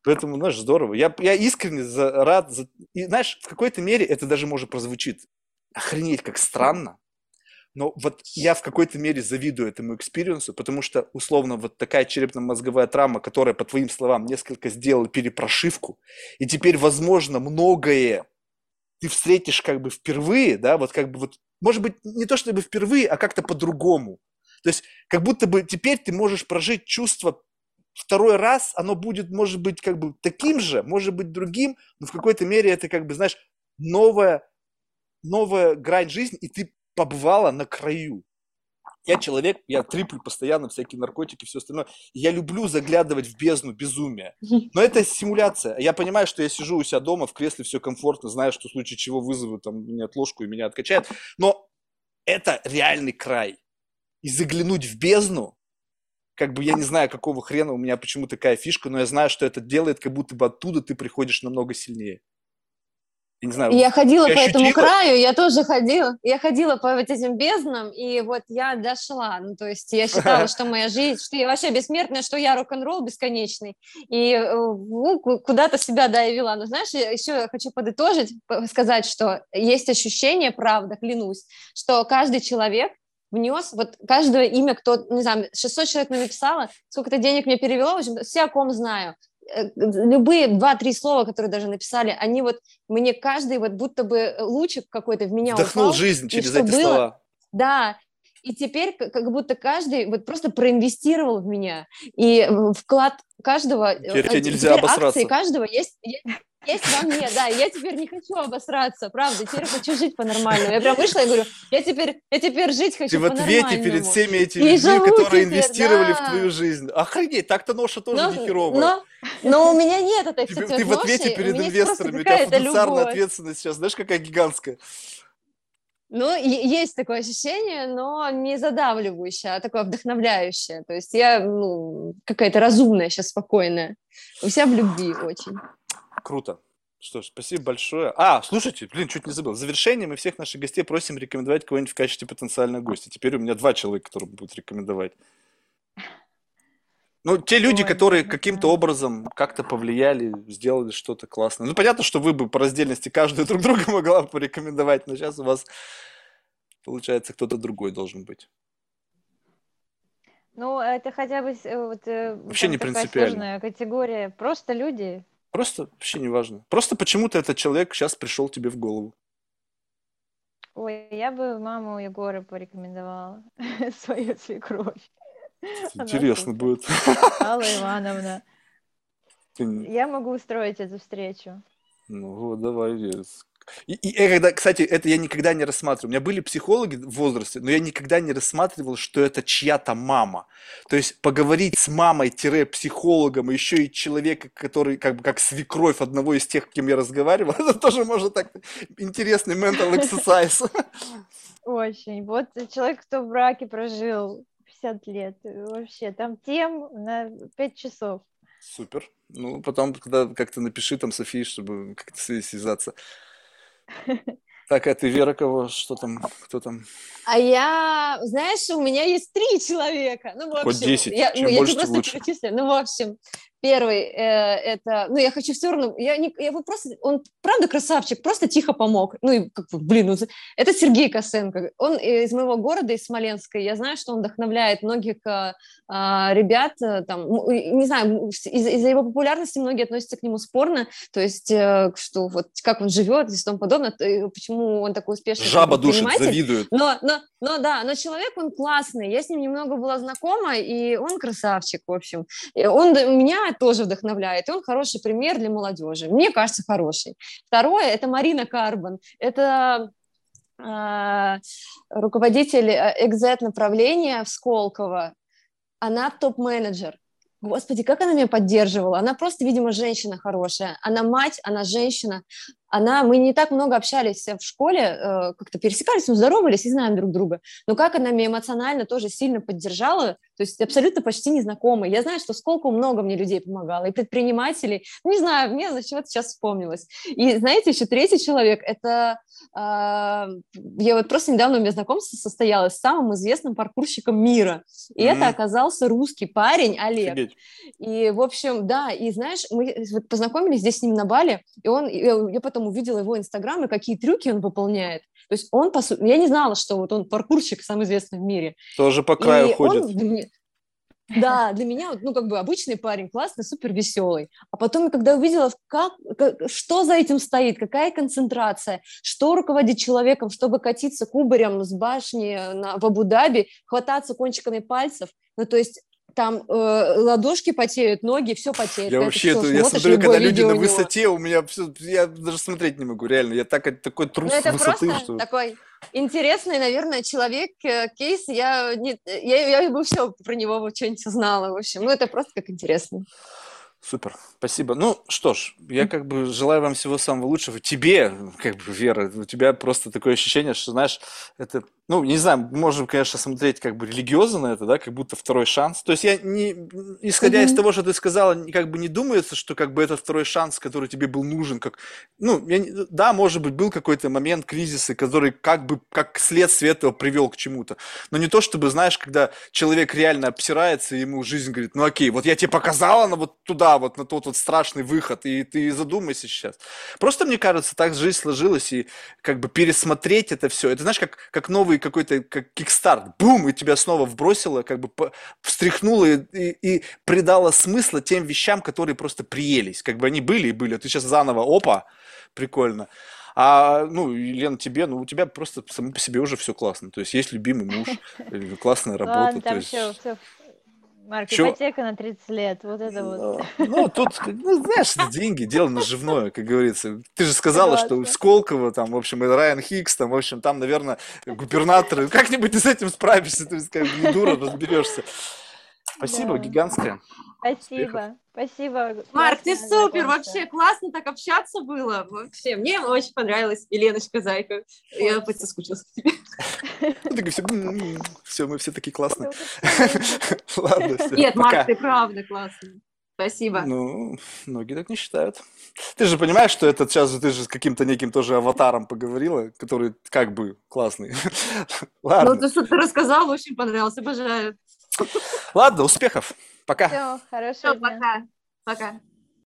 Поэтому, знаешь, здорово. Я, я искренне за, рад. За... И, знаешь, в какой-то мере это даже может прозвучит охренеть как странно, но вот я в какой-то мере завидую этому experience у, потому что, условно, вот такая черепно-мозговая травма, которая, по твоим словам, несколько сделала перепрошивку, и теперь, возможно, многое ты встретишь как бы впервые, да, вот как бы вот, может быть, не то чтобы впервые, а как-то по-другому. То есть, как будто бы теперь ты можешь прожить чувство второй раз, оно будет, может быть, как бы таким же, может быть, другим, но в какой-то мере это как бы, знаешь, новая, новая грань жизни, и ты побывала на краю. Я человек, я триплю постоянно всякие наркотики, все остальное. я люблю заглядывать в бездну безумия. Но это симуляция. Я понимаю, что я сижу у себя дома, в кресле, все комфортно, знаю, что в случае чего вызову там мне отложку и меня откачают. Но это реальный край. И заглянуть в бездну, как бы я не знаю, какого хрена у меня почему такая фишка, но я знаю, что это делает, как будто бы оттуда ты приходишь намного сильнее я не знаю. Я ходила по этому краю, я тоже ходила. Я ходила по вот этим безднам, и вот я дошла. Ну, то есть я считала, что моя жизнь, что я вообще бессмертная, что я рок-н-ролл бесконечный. И э, ну, куда-то себя, да, я вела. Но знаешь, еще хочу подытожить, сказать, что есть ощущение, правда, клянусь, что каждый человек внес, вот каждое имя, кто, не знаю, 600 человек мне написала, сколько-то денег мне перевело, в общем, все, о ком знаю. Э, любые два-три слова, которые даже написали, они вот, мне каждый вот будто бы лучик какой-то в меня Вдохнул упал, жизнь через эти было, слова. Да, и теперь как будто каждый вот просто проинвестировал в меня. И вклад каждого... Теперь тебе нельзя обосраться. акции каждого есть, есть во мне, да, я теперь не хочу обосраться, правда, теперь хочу жить по-нормальному. Я прям вышла и говорю, я теперь, я теперь жить хочу Ты в ответе перед всеми этими и людьми, которые теперь, инвестировали да. в твою жизнь. Охренеть, так-то ноша тоже но, не херовая. Но, но у меня нет этой, Ты, ты в ответе перед инвесторами, у тебя фундуциарная ответственность сейчас, знаешь, какая гигантская. Ну, есть такое ощущение, но не задавливающее, а такое вдохновляющее. То есть я ну, какая-то разумная сейчас, спокойная. У себя в любви очень. Круто. Что ж, спасибо большое. А, слушайте, блин, чуть не забыл. В завершение мы всех наших гостей просим рекомендовать кого-нибудь в качестве потенциального гостя. Теперь у меня два человека, которые будут рекомендовать. Ну, те люди, Ой, которые каким-то образом как-то повлияли, сделали что-то классное. Ну, понятно, что вы бы по раздельности каждую друг друга могла бы порекомендовать, но сейчас у вас, получается, кто-то другой должен быть. Ну, это хотя бы э, вот, э, Вообще не принципиально. категория. Просто люди. Просто вообще не важно. Просто почему-то этот человек сейчас пришел тебе в голову. Ой, я бы маму Егора порекомендовала, свою свекровь. Интересно будет. Алла Ивановна. Я могу устроить эту встречу. Ну вот, давай. И, и, и когда, кстати, это я никогда не рассматривал. У меня были психологи в возрасте, но я никогда не рассматривал, что это чья-то мама. То есть поговорить с мамой-психологом, еще и человека, который как бы как свекровь одного из тех, с кем я разговаривал, это тоже может так интересный mental exercise. Очень. Вот человек, кто в браке прожил 50 лет. Вообще, там тем на 5 часов. Супер. Ну, потом, когда как-то напиши там Софии, чтобы как-то связаться. Так, а ты, Вера, кого? Что там? Кто там? А я, знаешь, у меня есть три человека. Ну, в общем, Хоть 10, я, чем ну, больше, я просто лучше. перечислю. Ну, в общем, Первый э, это, ну я хочу все равно, я не, я его просто, он правда красавчик, просто тихо помог. Ну и как бы, блин, ну, это Сергей Косенко. Он из моего города, из Смоленска. Я знаю, что он вдохновляет многих э, а, ребят, э, там, не знаю, из- из-за его популярности многие относятся к нему спорно. То есть, э, что вот как он живет и тому подобное, то, почему он такой успешный. Жаба душит, завидует. Но, но, но да, но человек он классный. Я с ним немного была знакома, и он красавчик, в общем. Он меня тоже вдохновляет, и он хороший пример для молодежи. Мне кажется, хороший. Второе – это Марина Карбон. Это э, руководитель экзет направления в Сколково. Она топ-менеджер. Господи, как она меня поддерживала. Она просто, видимо, женщина хорошая. Она мать, она женщина. Она, мы не так много общались в школе, э, как-то пересекались, но здоровались и знаем друг друга. Но как она меня эмоционально тоже сильно поддержала, то есть абсолютно почти незнакомые. Я знаю, что сколько много мне людей помогало, и предпринимателей. Не знаю, мне зачем-то сейчас вспомнилось. И знаете, еще третий человек, это э, я вот просто недавно у меня знакомство состоялось с самым известным паркурщиком мира. И mm-hmm. это оказался русский парень Олег. Офигеть. И, в общем, да, и знаешь, мы вот познакомились здесь с ним на Бали, и он, я, я потом потом увидела его инстаграм и какие трюки он выполняет. То есть он, по сути, я не знала, что вот он паркурщик, самый известный в мире. Тоже по краю и ходит. Он, да, для меня, ну, как бы обычный парень, классный, супер веселый. А потом, когда увидела, как, как, что за этим стоит, какая концентрация, что руководит человеком, чтобы катиться кубарем с башни на, в Абу-Даби, хвататься кончиками пальцев, ну, то есть там э, ладошки потеют, ноги, все потеет. Я вообще, это, я смотрю, когда люди на высоте, у меня все, я даже смотреть не могу, реально, я так, такой трус ну, это высоты, просто что... такой интересный, наверное, человек, э, кейс, я, не, я, я бы все про него что-нибудь узнала, в общем, ну это просто как интересно. Супер, спасибо. Ну что ж, я как бы желаю вам всего самого лучшего. Тебе, как бы, Вера, у тебя просто такое ощущение, что, знаешь, это ну, не знаю, можем, конечно, смотреть как бы религиозно на это, да, как будто второй шанс. То есть я не, исходя mm-hmm. из того, что ты сказала, как бы не думается, что как бы это второй шанс, который тебе был нужен, как, ну, я, да, может быть, был какой-то момент кризиса, который как бы, как следствие этого привел к чему-то. Но не то, чтобы, знаешь, когда человек реально обсирается, и ему жизнь говорит, ну, окей, вот я тебе показала на вот туда, вот на тот вот страшный выход, и ты задумайся сейчас. Просто, мне кажется, так жизнь сложилась, и как бы пересмотреть это все, это, знаешь, как, как новый какой-то как кикстарт, бум, и тебя снова вбросило, как бы встряхнуло и, и, и придало смысла тем вещам, которые просто приелись. Как бы они были и были, а ты сейчас заново, опа, прикольно. А, ну, Лен, тебе, ну, у тебя просто само по себе уже все классно. То есть есть любимый муж, классная работа. Ладно, там есть... все, все. Марк, Чё? ипотека на 30 лет, вот это вот. Ну, ну, тут, ну, знаешь, деньги, дело наживное, как говорится. Ты же сказала, что Согласна. Сколково, там, в общем, и Райан Хикс, там, в общем, там, наверное, губернаторы. Как-нибудь ты с этим справишься, ты как бы не дура, разберешься. Спасибо, Да. гигантское. Спасибо, спасибо. Марк, ты супер, знакомство. вообще классно так общаться было. Вообще, мне очень понравилась Еленочка Зайка. Я опять соскучилась по тебе. Ну, все, все, мы все такие классные. Ладно, все, Нет. Марк, ты правда классный. Спасибо. Ну, многие так не считают. Ты же понимаешь, что это сейчас ты же с каким-то неким тоже аватаром поговорила, который как бы классный. Ну, Ладно, ты что-то рассказал, очень понравилось, обожаю. Ладно, успехов. Пока. Все, хорошего Все, дня. пока. Пока.